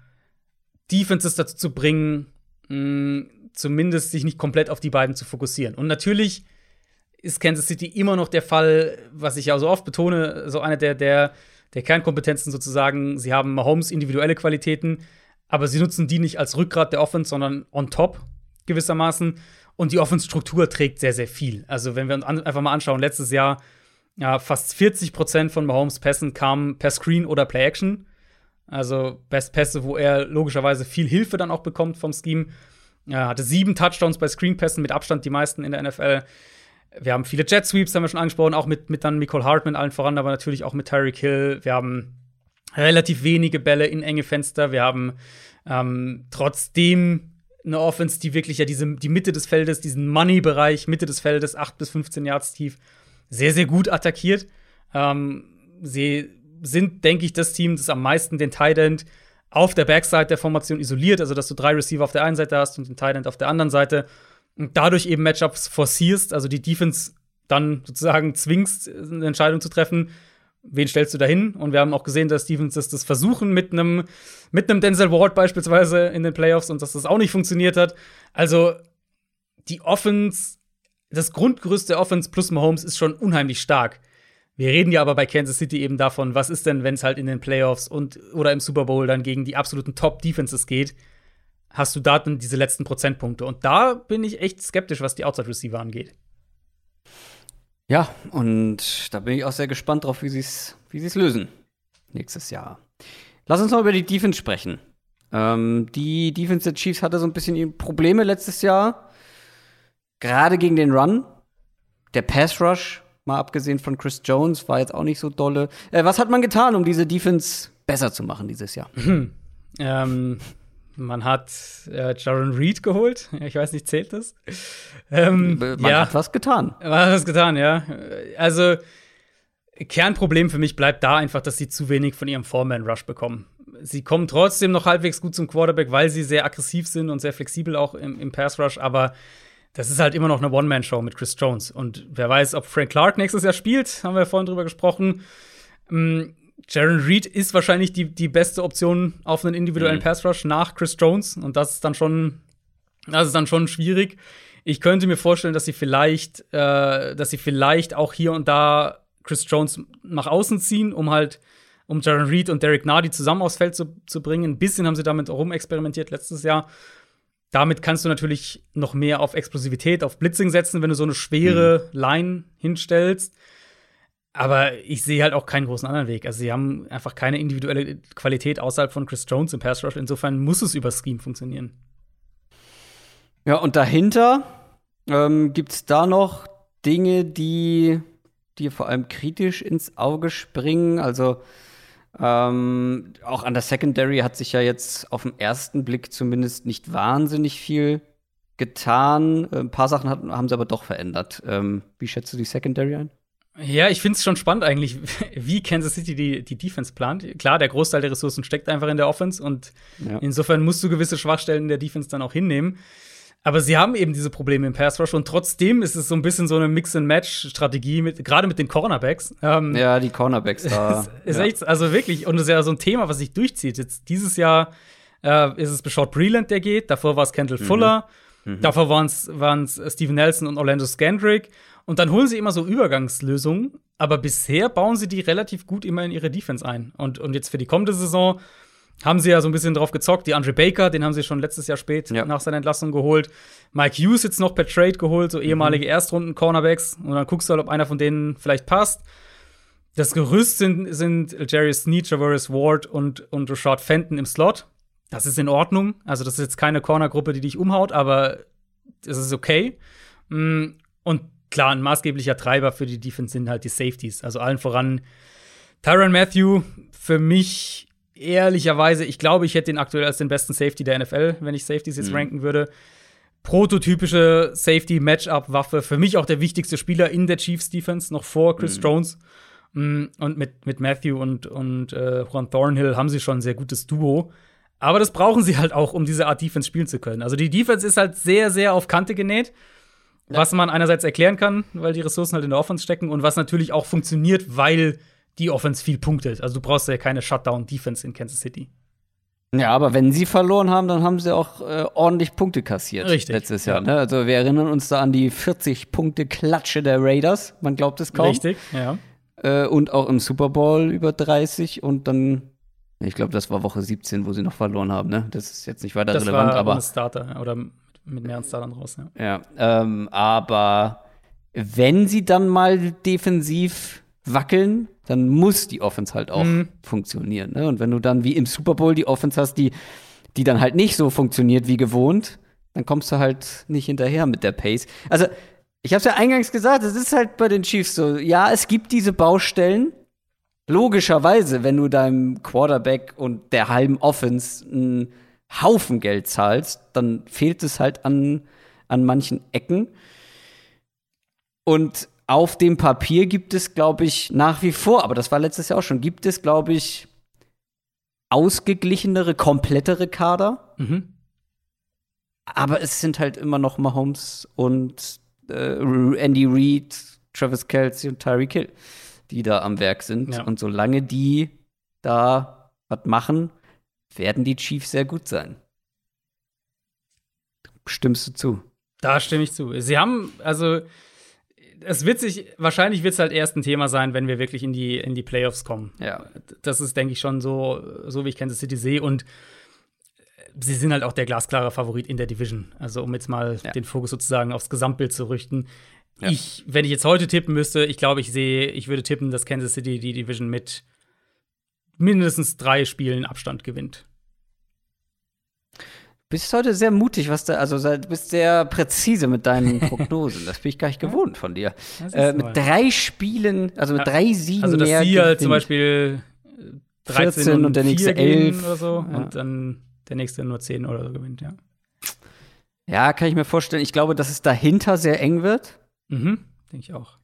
S2: Defenses dazu zu bringen, mh, zumindest sich nicht komplett auf die beiden zu fokussieren. Und natürlich ist Kansas City immer noch der Fall, was ich ja so oft betone, so eine der, der, der Kernkompetenzen sozusagen. Sie haben Mahomes individuelle Qualitäten, aber sie nutzen die nicht als Rückgrat der Offense, sondern on top gewissermaßen. Und die Offense-Struktur trägt sehr, sehr viel. Also, wenn wir uns einfach mal anschauen, letztes Jahr ja, fast 40 Prozent von Mahomes Pässen kamen per Screen oder Play Action. Also Best Pässe, wo er logischerweise viel Hilfe dann auch bekommt vom Scheme. Er hatte sieben Touchdowns bei Screenpässen, mit Abstand die meisten in der NFL. Wir haben viele Jet Sweeps, haben wir schon angesprochen, auch mit, mit dann Nicole Hartman allen voran, aber natürlich auch mit Tyreek Hill. Wir haben relativ wenige Bälle in enge Fenster. Wir haben ähm, trotzdem eine Offense, die wirklich ja diese, die Mitte des Feldes, diesen Money-Bereich, Mitte des Feldes, 8 bis 15 Yards tief, sehr, sehr gut attackiert. Ähm, sie sind, denke ich, das Team, das am meisten den Tight End auf der Backside der Formation isoliert, also dass du drei Receiver auf der einen Seite hast und den Tight End auf der anderen Seite und dadurch eben Matchups forcierst, also die Defense dann sozusagen zwingst, eine Entscheidung zu treffen, wen stellst du da hin? Und wir haben auch gesehen, dass Defenses das versuchen mit einem mit einem Denzel Ward beispielsweise in den Playoffs und dass das auch nicht funktioniert hat. Also die Offense, das Grundgerüst der Offense plus Mahomes ist schon unheimlich stark. Wir reden ja aber bei Kansas City eben davon, was ist denn, wenn es halt in den Playoffs und oder im Super Bowl dann gegen die absoluten Top-Defenses geht, hast du da dann diese letzten Prozentpunkte. Und da bin ich echt skeptisch, was die Outside-Receiver angeht.
S1: Ja, und da bin ich auch sehr gespannt drauf, wie sie es wie sie's lösen nächstes Jahr. Lass uns noch über die Defense sprechen. Ähm, die Defense der Chiefs hatte so ein bisschen Probleme letztes Jahr. Gerade gegen den Run. Der Pass Rush Mal abgesehen von Chris Jones, war jetzt auch nicht so dolle. Äh, was hat man getan, um diese Defense besser zu machen dieses Jahr?
S2: Hm. Ähm, man hat äh, Jaron Reed geholt. Ich weiß nicht, zählt das?
S1: Ähm, man ja. hat was getan.
S2: Man hat was getan, ja. Also, Kernproblem für mich bleibt da einfach, dass sie zu wenig von ihrem Foreman-Rush bekommen. Sie kommen trotzdem noch halbwegs gut zum Quarterback, weil sie sehr aggressiv sind und sehr flexibel auch im, im Pass-Rush, aber das ist halt immer noch eine One-Man-Show mit Chris Jones. Und wer weiß, ob Frank Clark nächstes Jahr spielt, haben wir vorhin drüber gesprochen. Ähm, Jaron Reed ist wahrscheinlich die, die beste Option auf einen individuellen mhm. Pass-Rush nach Chris Jones. Und das ist dann schon, das ist dann schon schwierig. Ich könnte mir vorstellen, dass sie vielleicht, äh, dass sie vielleicht auch hier und da Chris Jones nach außen ziehen, um halt, um Jaron Reed und Derek Nardi zusammen aufs Feld zu, zu bringen. Ein bisschen haben sie damit rumexperimentiert letztes Jahr. Damit kannst du natürlich noch mehr auf Explosivität, auf Blitzing setzen, wenn du so eine schwere mhm. Line hinstellst. Aber ich sehe halt auch keinen großen anderen Weg. Also, sie haben einfach keine individuelle Qualität außerhalb von Chris Jones im Pass Rush. Insofern muss es über Scheme funktionieren.
S1: Ja, und dahinter ähm, gibt es da noch Dinge, die dir vor allem kritisch ins Auge springen. Also, ähm, auch an der Secondary hat sich ja jetzt auf den ersten Blick zumindest nicht wahnsinnig viel getan. Ein paar Sachen hat, haben sie aber doch verändert. Ähm, wie schätzt du die Secondary ein?
S2: Ja, ich finde es schon spannend eigentlich, wie Kansas City die, die Defense plant. Klar, der Großteil der Ressourcen steckt einfach in der Offense und ja. insofern musst du gewisse Schwachstellen in der Defense dann auch hinnehmen. Aber sie haben eben diese Probleme im Pass Rush und trotzdem ist es so ein bisschen so eine Mix-and-Match-Strategie, gerade mit den Cornerbacks.
S1: Ähm, ja, die Cornerbacks da.
S2: ist
S1: ja.
S2: echt, also wirklich, und das ist ja so ein Thema, was sich durchzieht. Jetzt dieses Jahr äh, ist es Beshot Breland, der geht, davor war es Kendall mhm. Fuller, mhm. davor waren es Steven Nelson und Orlando Scandrick. Und dann holen sie immer so Übergangslösungen, aber bisher bauen sie die relativ gut immer in ihre Defense ein. Und, und jetzt für die kommende Saison haben sie ja so ein bisschen drauf gezockt. Die Andre Baker, den haben sie schon letztes Jahr spät ja. nach seiner Entlassung geholt. Mike Hughes jetzt noch per Trade geholt, so ehemalige mhm. Erstrunden-Cornerbacks. Und dann guckst du halt, ob einer von denen vielleicht passt. Das Gerüst sind, sind Jerry Snead, Javaris Ward und, und Rashad Fenton im Slot. Das ist in Ordnung. Also, das ist jetzt keine Cornergruppe, die dich umhaut, aber es ist okay. Mm, und klar, ein maßgeblicher Treiber für die Defense sind halt die Safeties. Also allen voran Tyron Matthew, für mich ehrlicherweise, ich glaube, ich hätte ihn aktuell als den besten Safety der NFL, wenn ich Safeties jetzt mhm. ranken würde. Prototypische Safety-Matchup-Waffe. Für mich auch der wichtigste Spieler in der Chiefs-Defense, noch vor Chris mhm. Jones. Mm, und mit, mit Matthew und, und äh, Juan Thornhill haben sie schon ein sehr gutes Duo. Aber das brauchen sie halt auch, um diese Art Defense spielen zu können. Also die Defense ist halt sehr, sehr auf Kante genäht. Ja. Was man einerseits erklären kann, weil die Ressourcen halt in der Offense stecken und was natürlich auch funktioniert, weil die Offense viel punktet. Also du brauchst ja keine Shutdown-Defense in Kansas City.
S1: Ja, aber wenn sie verloren haben, dann haben sie auch äh, ordentlich Punkte kassiert
S2: Richtig,
S1: letztes Jahr. Ja. Ne? Also wir erinnern uns da an die 40 Punkte Klatsche der Raiders. Man glaubt es kaum.
S2: Richtig, ja.
S1: Äh, und auch im Super Bowl über 30 und dann ich glaube, das war Woche 17, wo sie noch verloren haben. Ne? Das ist jetzt nicht weiter
S2: das
S1: relevant,
S2: war
S1: aber
S2: Starter oder mit mehreren Startern raus.
S1: Ja, ja ähm, aber wenn sie dann mal defensiv wackeln, dann muss die Offense halt auch mhm. funktionieren. Ne? Und wenn du dann wie im Super Bowl die Offense hast, die, die dann halt nicht so funktioniert wie gewohnt, dann kommst du halt nicht hinterher mit der Pace. Also, ich habe es ja eingangs gesagt, es ist halt bei den Chiefs so, ja, es gibt diese Baustellen. Logischerweise, wenn du deinem Quarterback und der halben Offense einen Haufen Geld zahlst, dann fehlt es halt an, an manchen Ecken. Und auf dem Papier gibt es, glaube ich, nach wie vor, aber das war letztes Jahr auch schon, gibt es, glaube ich, ausgeglichenere, komplettere Kader. Mhm. Aber es sind halt immer noch Mahomes und äh, Andy Reid, Travis Kelsey und Tyreek Hill, die da am Werk sind. Ja. Und solange die da was machen, werden die Chiefs sehr gut sein. Stimmst du zu?
S2: Da stimme ich zu. Sie haben, also, es wird sich, wahrscheinlich wird es halt erst ein Thema sein, wenn wir wirklich in die, in die Playoffs kommen.
S1: Ja.
S2: Das ist, denke ich, schon so, so wie ich Kansas City sehe. Und sie sind halt auch der glasklare Favorit in der Division. Also, um jetzt mal ja. den Fokus sozusagen aufs Gesamtbild zu richten. Ja. Ich, wenn ich jetzt heute tippen müsste, ich glaube, ich sehe, ich würde tippen, dass Kansas City die Division mit mindestens drei Spielen Abstand gewinnt.
S1: Du bist heute sehr mutig, was da, also du bist sehr präzise mit deinen Prognosen. Das bin ich gar nicht gewohnt von dir. Äh, mit drei Spielen, also mit ja. drei Siegen
S2: also,
S1: dass
S2: mehr. Also, dass zum Beispiel 13 14 und, und der nächste 11 oder so ja. und dann der nächste nur 10 oder so gewinnt, ja.
S1: Ja, kann ich mir vorstellen. Ich glaube, dass es dahinter sehr eng wird.
S2: Mhm, denke ich auch.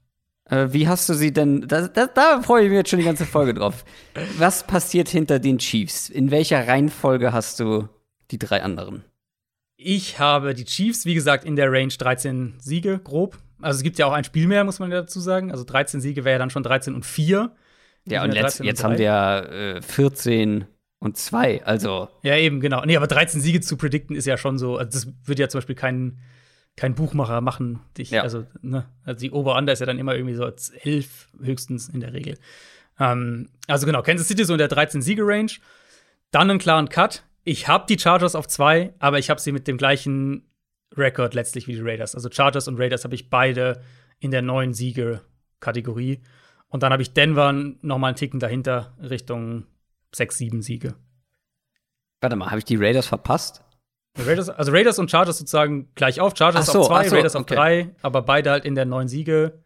S1: Äh, wie hast du sie denn? Da, da, da freue ich mich jetzt schon die ganze Folge drauf. Was passiert hinter den Chiefs? In welcher Reihenfolge hast du die drei anderen?
S2: Ich habe die Chiefs, wie gesagt, in der Range 13 Siege, grob. Also es gibt ja auch ein Spiel mehr, muss man dazu sagen. Also 13 Siege wäre ja dann schon 13 und 4.
S1: Ja, und jetzt, jetzt haben wir äh, 14 und 2, also.
S2: Ja, eben, genau. Nee, aber 13 Siege zu predikten ist ja schon so, also das würde ja zum Beispiel kein, kein Buchmacher machen. Dich, ja. Also, ne, also die Over-Under ist ja dann immer irgendwie so als 11 höchstens in der Regel. Ähm, also genau, Kansas City so in der 13-Siege-Range. Dann einen klaren Cut ich habe die Chargers auf zwei, aber ich habe sie mit dem gleichen Rekord letztlich wie die Raiders. Also Chargers und Raiders habe ich beide in der neuen Siege-Kategorie. Und dann habe ich Denver noch mal einen Ticken dahinter Richtung sechs, sieben Siege.
S1: Warte mal, habe ich die Raiders verpasst?
S2: Raiders, also Raiders und Chargers sozusagen gleich auf. Chargers so, auf zwei, so, Raiders okay. auf drei, aber beide halt in der neuen Siege.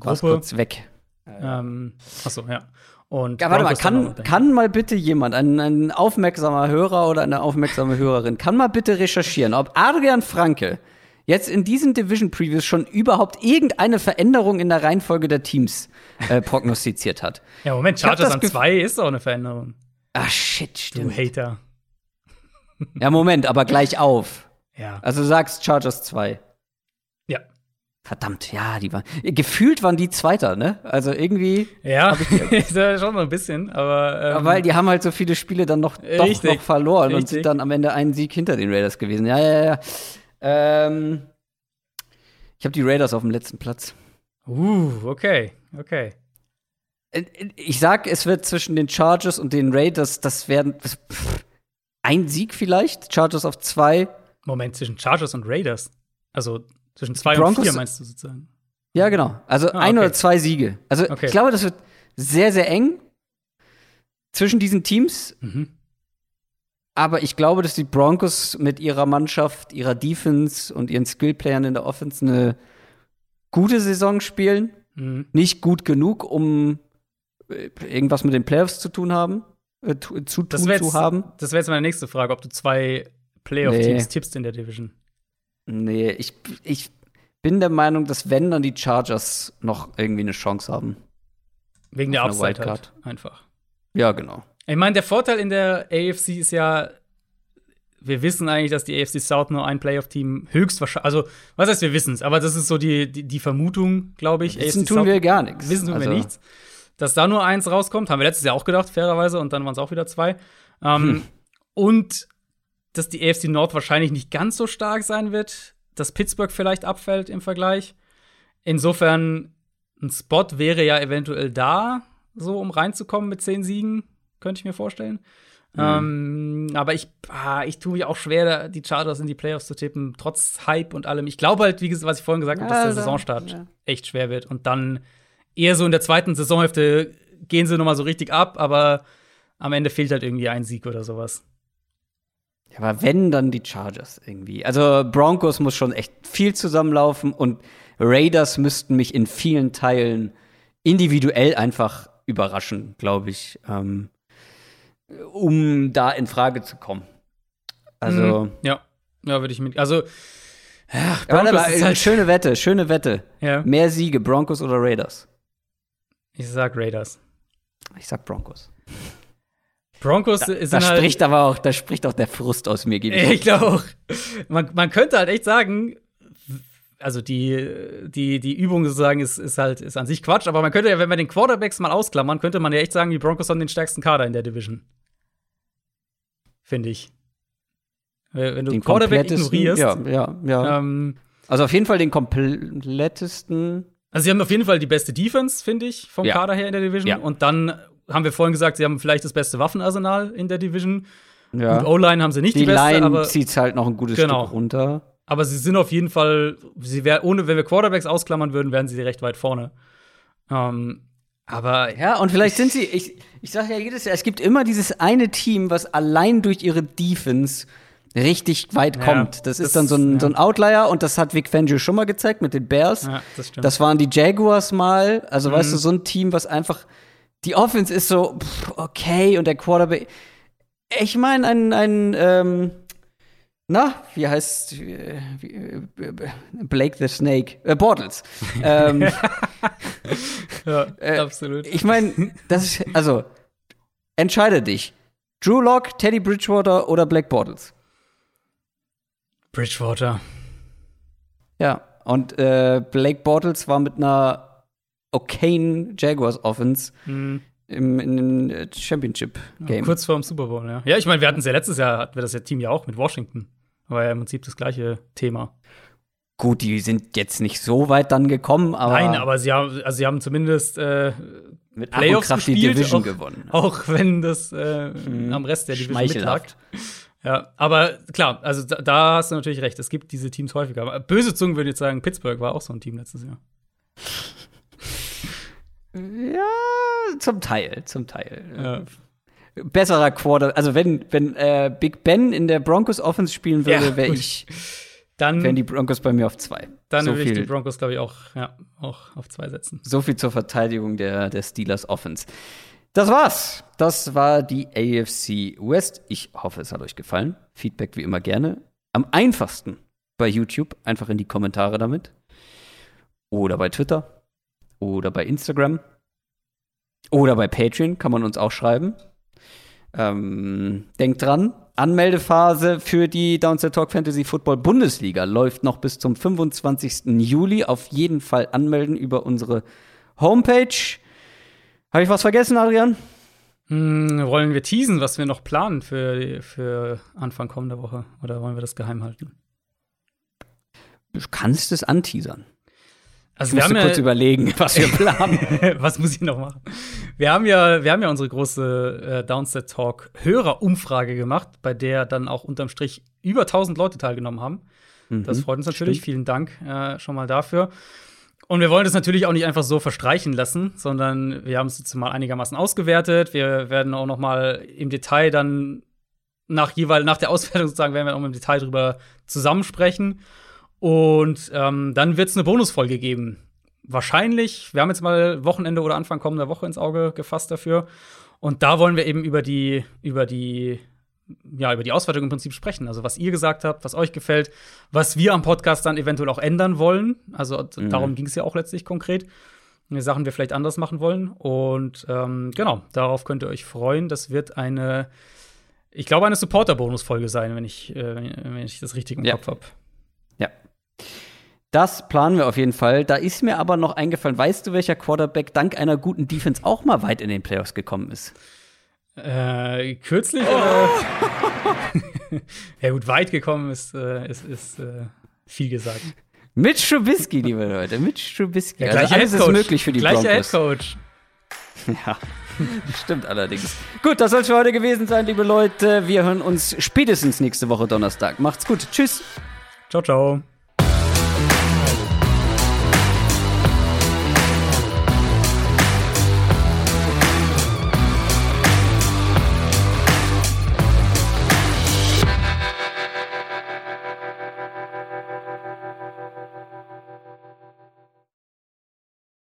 S1: Gruppe. kurz weg.
S2: Ähm, achso, ja. Und
S1: ja, warte mal, kann, kann mal bitte jemand, ein, ein aufmerksamer Hörer oder eine aufmerksame Hörerin, kann mal bitte recherchieren, ob Adrian Franke jetzt in diesen Division Previews schon überhaupt irgendeine Veränderung in der Reihenfolge der Teams äh, prognostiziert hat.
S2: Ja, Moment, Chargers an zwei ist auch eine Veränderung.
S1: Ah, shit,
S2: Du
S1: stimmt.
S2: Hater.
S1: Ja, Moment, aber gleich auf.
S2: Ja.
S1: Also du sagst Chargers 2. Verdammt, ja, die waren. Gefühlt waren die Zweiter, ne? Also irgendwie.
S2: Ja, ist ja schon so ein bisschen, aber. Ähm,
S1: Ja, weil die haben halt so viele Spiele dann noch, doch
S2: Richtig.
S1: noch verloren und
S2: Richtig.
S1: sind dann am Ende einen Sieg hinter den Raiders gewesen. Ja, ja, ja. Ähm, ich habe die Raiders auf dem letzten Platz.
S2: Uh, okay, okay.
S1: Äh, Ich sag, es wird zwischen den Chargers und den Raiders, das werden pff, ein Sieg vielleicht. Chargers auf zwei.
S2: Moment, zwischen Chargers und Raiders. Also zwischen zwei
S1: Broncos-
S2: und vier meinst du sozusagen.
S1: Ja, genau. Also
S2: Ah,
S1: ein
S2: okay.
S1: oder zwei Siege. Also
S2: Okay.
S1: ich glaube, das wird sehr, sehr eng zwischen diesen Teams.
S2: Mhm.
S1: Aber ich glaube, dass die Broncos mit ihrer Mannschaft, ihrer Defense und ihren Skillplayern in der Offense eine gute Saison spielen.
S2: Mhm.
S1: Nicht gut genug, um äh, irgendwas mit den Playoffs zu tun haben, äh, zu
S2: Das
S1: tun
S2: wäre
S1: zu
S2: jetzt,
S1: haben.
S2: das wär jetzt meine nächste Frage, ob du zwei Playoff-Teams
S1: Nee.
S2: tippst in der Division.
S1: Nee, ich, ich bin der Meinung, dass wenn dann die Chargers noch irgendwie eine Chance haben.
S2: Wegen der Upside halt.
S1: Wildcard.
S2: Einfach.
S1: Ja, genau.
S2: Ich meine, der Vorteil in der AFC ist ja, wir wissen eigentlich, dass die AFC South nur ein Playoff-Team höchstwahrscheinlich, also, was heißt, wir wissen es, aber das ist so die, die, die Vermutung, glaube ich.
S1: Wissen
S2: AFC
S1: tun
S2: South-
S1: wir gar nichts.
S2: Wissen tun
S1: Also-
S2: wir nichts. Dass da nur eins rauskommt, haben wir letztes Jahr auch gedacht, fairerweise, und dann waren es auch wieder zwei. Ähm,
S1: Hm.
S2: Und dass die AFC North wahrscheinlich nicht ganz so stark sein wird, dass Pittsburgh vielleicht abfällt im Vergleich. Insofern, ein Spot wäre ja eventuell da, so um reinzukommen mit zehn Siegen, könnte ich mir vorstellen. Ähm, aber ich, ah, ich tue mich auch schwer, die Chargers in die Playoffs zu tippen, trotz Hype und allem. Ich glaube halt, wie gesagt, was ich vorhin gesagt habe, dass der
S1: Also,
S2: Saisonstart
S1: ja.
S2: echt schwer wird. Und dann eher so in der zweiten Saisonhälfte gehen sie noch mal so richtig ab, aber am Ende fehlt halt irgendwie ein Sieg oder sowas.
S1: Ja, aber wenn, dann die Chargers irgendwie. Also Broncos muss schon echt viel zusammenlaufen und Raiders müssten mich in vielen Teilen individuell einfach überraschen, glaube ich, ähm, um da in Frage zu kommen. Also,
S2: Mhm. ja, ja, würde ich mit. Also, ja, Broncos
S1: mal,
S2: ist halt,
S1: schöne Wette, schöne Wette.
S2: ja,
S1: Mehr Siege, Broncos oder Raiders?
S2: ich sag Raiders.
S1: Ich sag Broncos.
S2: Broncos
S1: Da,
S2: sind
S1: da
S2: halt.
S1: spricht aber auch, da spricht auch der Frust aus mir. gebe
S2: Ich glaube auch. Man, man könnte halt echt sagen, also die, die, die Übung sozusagen ist, ist halt ist an sich Quatsch, aber man könnte ja, wenn wir den Quarterbacks mal ausklammern, könnte man ja echt sagen, die Broncos haben den stärksten Kader in der Division. Finde ich. Wenn du
S1: Den
S2: Quarterback ignorierst.
S1: Ja, ja, ja.
S2: Ähm,
S1: Also auf jeden Fall den komplettesten.
S2: also sie haben auf jeden Fall die beste Defense, finde ich, vom
S1: Ja.
S2: Kader her in der Division.
S1: Ja.
S2: Und dann haben wir vorhin gesagt, sie haben vielleicht das beste Waffenarsenal in der Division.
S1: Ja.
S2: Und O-Line haben sie nicht die,
S1: die
S2: beste,
S1: Line
S2: aber
S1: zieht halt noch ein gutes
S2: Genau.
S1: Stück runter.
S2: Aber sie sind auf jeden Fall, sie wär, ohne, wenn wir Quarterbacks ausklammern würden, wären sie recht weit vorne. Ähm, aber
S1: Ja, und vielleicht sind sie, ich, ich sage ja jedes Jahr, es gibt immer dieses eine Team, was allein durch ihre Defense richtig weit
S2: Ja,
S1: kommt. Das,
S2: das-
S1: ist dann so ein,
S2: ja.
S1: so ein Outlier und das hat Vic Fangio schon mal gezeigt mit den Bears.
S2: ja, das.
S1: Das waren die Jaguars mal. Also, weißt
S2: Mhm.
S1: du, so ein Team, was einfach. Die Offense ist so, pff, okay, und der Quarterback. Ich meine, ein, ein ähm, na, wie heißt äh, wie, äh, Blake the Snake? Äh, Bortles. ähm,
S2: ja,
S1: äh,
S2: absolut.
S1: ich meine, das ist, also, entscheide dich. Drew Lock, Teddy Bridgewater oder Black Bortles?
S2: Bridgewater.
S1: Ja, und äh, Blake Bortles war mit einer okayen Jaguars Offense
S2: Mhm.
S1: im, in dem äh, Championship Game.
S2: Kurz vor dem Super Bowl, ja. Ja, ich meine, wir hatten es ja letztes Jahr, hatten wir das ja Team ja auch mit Washington. War ja im Prinzip das gleiche Thema.
S1: Gut, die sind jetzt nicht so weit dann gekommen, aber,
S2: Nein, aber sie haben, also sie haben zumindest äh,
S1: mit
S2: Playoffs
S1: die
S2: gespielt,
S1: Division
S2: auch-
S1: gewonnen.
S2: auch wenn das äh, am Rest der Division mitlag. Ja, aber klar, also da, da hast du natürlich recht. Es gibt diese Teams häufiger. Aber böse Zungen würden jetzt sagen, Pittsburgh war auch so ein Team letztes Jahr.
S1: Ja, zum Teil, zum Teil.
S2: Ja.
S1: Besserer Quarter, also wenn, wenn äh, Big Ben in der Broncos Offense spielen würde,
S2: Ja,
S1: wäre ich,
S2: Dann,
S1: wären die Broncos bei mir auf zwei.
S2: dann
S1: so
S2: würde ich die Broncos, glaube ich, auch, ja, auch auf zwei setzen.
S1: so viel zur Verteidigung der, der Steelers Offense. Das war's. Das war die AFC West. Ich hoffe, es hat euch gefallen. Feedback wie immer gerne. Am einfachsten bei YouTube, einfach in die Kommentare damit. Oder bei Twitter. Oder bei Instagram. Oder bei Patreon kann man uns auch schreiben. Ähm, denkt dran, Anmeldephase für die Downset Talk Fantasy Football Bundesliga läuft noch bis zum 25. Juli. Auf jeden Fall anmelden über unsere Homepage. Habe ich was vergessen, Adrian?
S2: Hm, wollen wir teasen, was wir noch planen für, für Anfang kommender Woche? Oder wollen wir das geheim halten?
S1: Du kannst es anteasern.
S2: Also
S1: ich
S2: wir
S1: musste
S2: haben
S1: kurz
S2: ja,
S1: überlegen, was wir planen.
S2: was muss ich noch machen? Wir haben ja, wir haben ja unsere große äh, Downset Talk Hörerumfrage gemacht, bei der dann auch unterm Strich über 1000 Leute teilgenommen haben. Das
S1: Mhm,
S2: freut uns natürlich.
S1: stimmt.
S2: Vielen Dank äh, schon mal dafür. Und wir wollen das natürlich auch nicht einfach so verstreichen lassen, sondern wir haben es jetzt mal einigermaßen ausgewertet. Wir werden auch noch mal im Detail dann nach jeweils nach der Auswertung sozusagen werden wir auch im Detail drüber zusammensprechen. Und ähm, dann wird es eine Bonusfolge geben. Wahrscheinlich, wir haben jetzt mal Wochenende oder Anfang kommender Woche ins Auge gefasst dafür. Und da wollen wir eben über die, über die, ja, über die Auswertung im Prinzip sprechen. Also, was ihr gesagt habt, was euch gefällt, was wir am Podcast dann eventuell auch ändern wollen. Also,
S1: Mhm.
S2: darum ging es ja auch letztlich konkret. Die Sachen wir vielleicht anders machen wollen. Und ähm, genau, darauf könnt ihr euch freuen. Das wird eine, ich glaube, eine Supporter-Bonus-Folge sein, wenn ich, äh, wenn ich das richtig im
S1: Ja.
S2: Kopf habe.
S1: Das planen wir auf jeden Fall. Da ist mir aber noch eingefallen, weißt du, welcher Quarterback dank einer guten Defense auch mal weit in den Playoffs gekommen ist?
S2: Äh, kürzlich oder? ja, gut, weit gekommen ist, äh, ist, ist äh, viel gesagt.
S1: Mitch Trubisky, liebe Leute. Mitch Trubisky.
S2: Ja,
S1: also
S2: gleicher
S1: alles ist möglich für die
S2: Gleicher
S1: Broncos.
S2: Headcoach.
S1: Ja, stimmt allerdings. Gut, das soll es für heute gewesen sein, liebe Leute. Wir hören uns spätestens nächste Woche Donnerstag. Macht's gut. Tschüss.
S2: Ciao, ciao.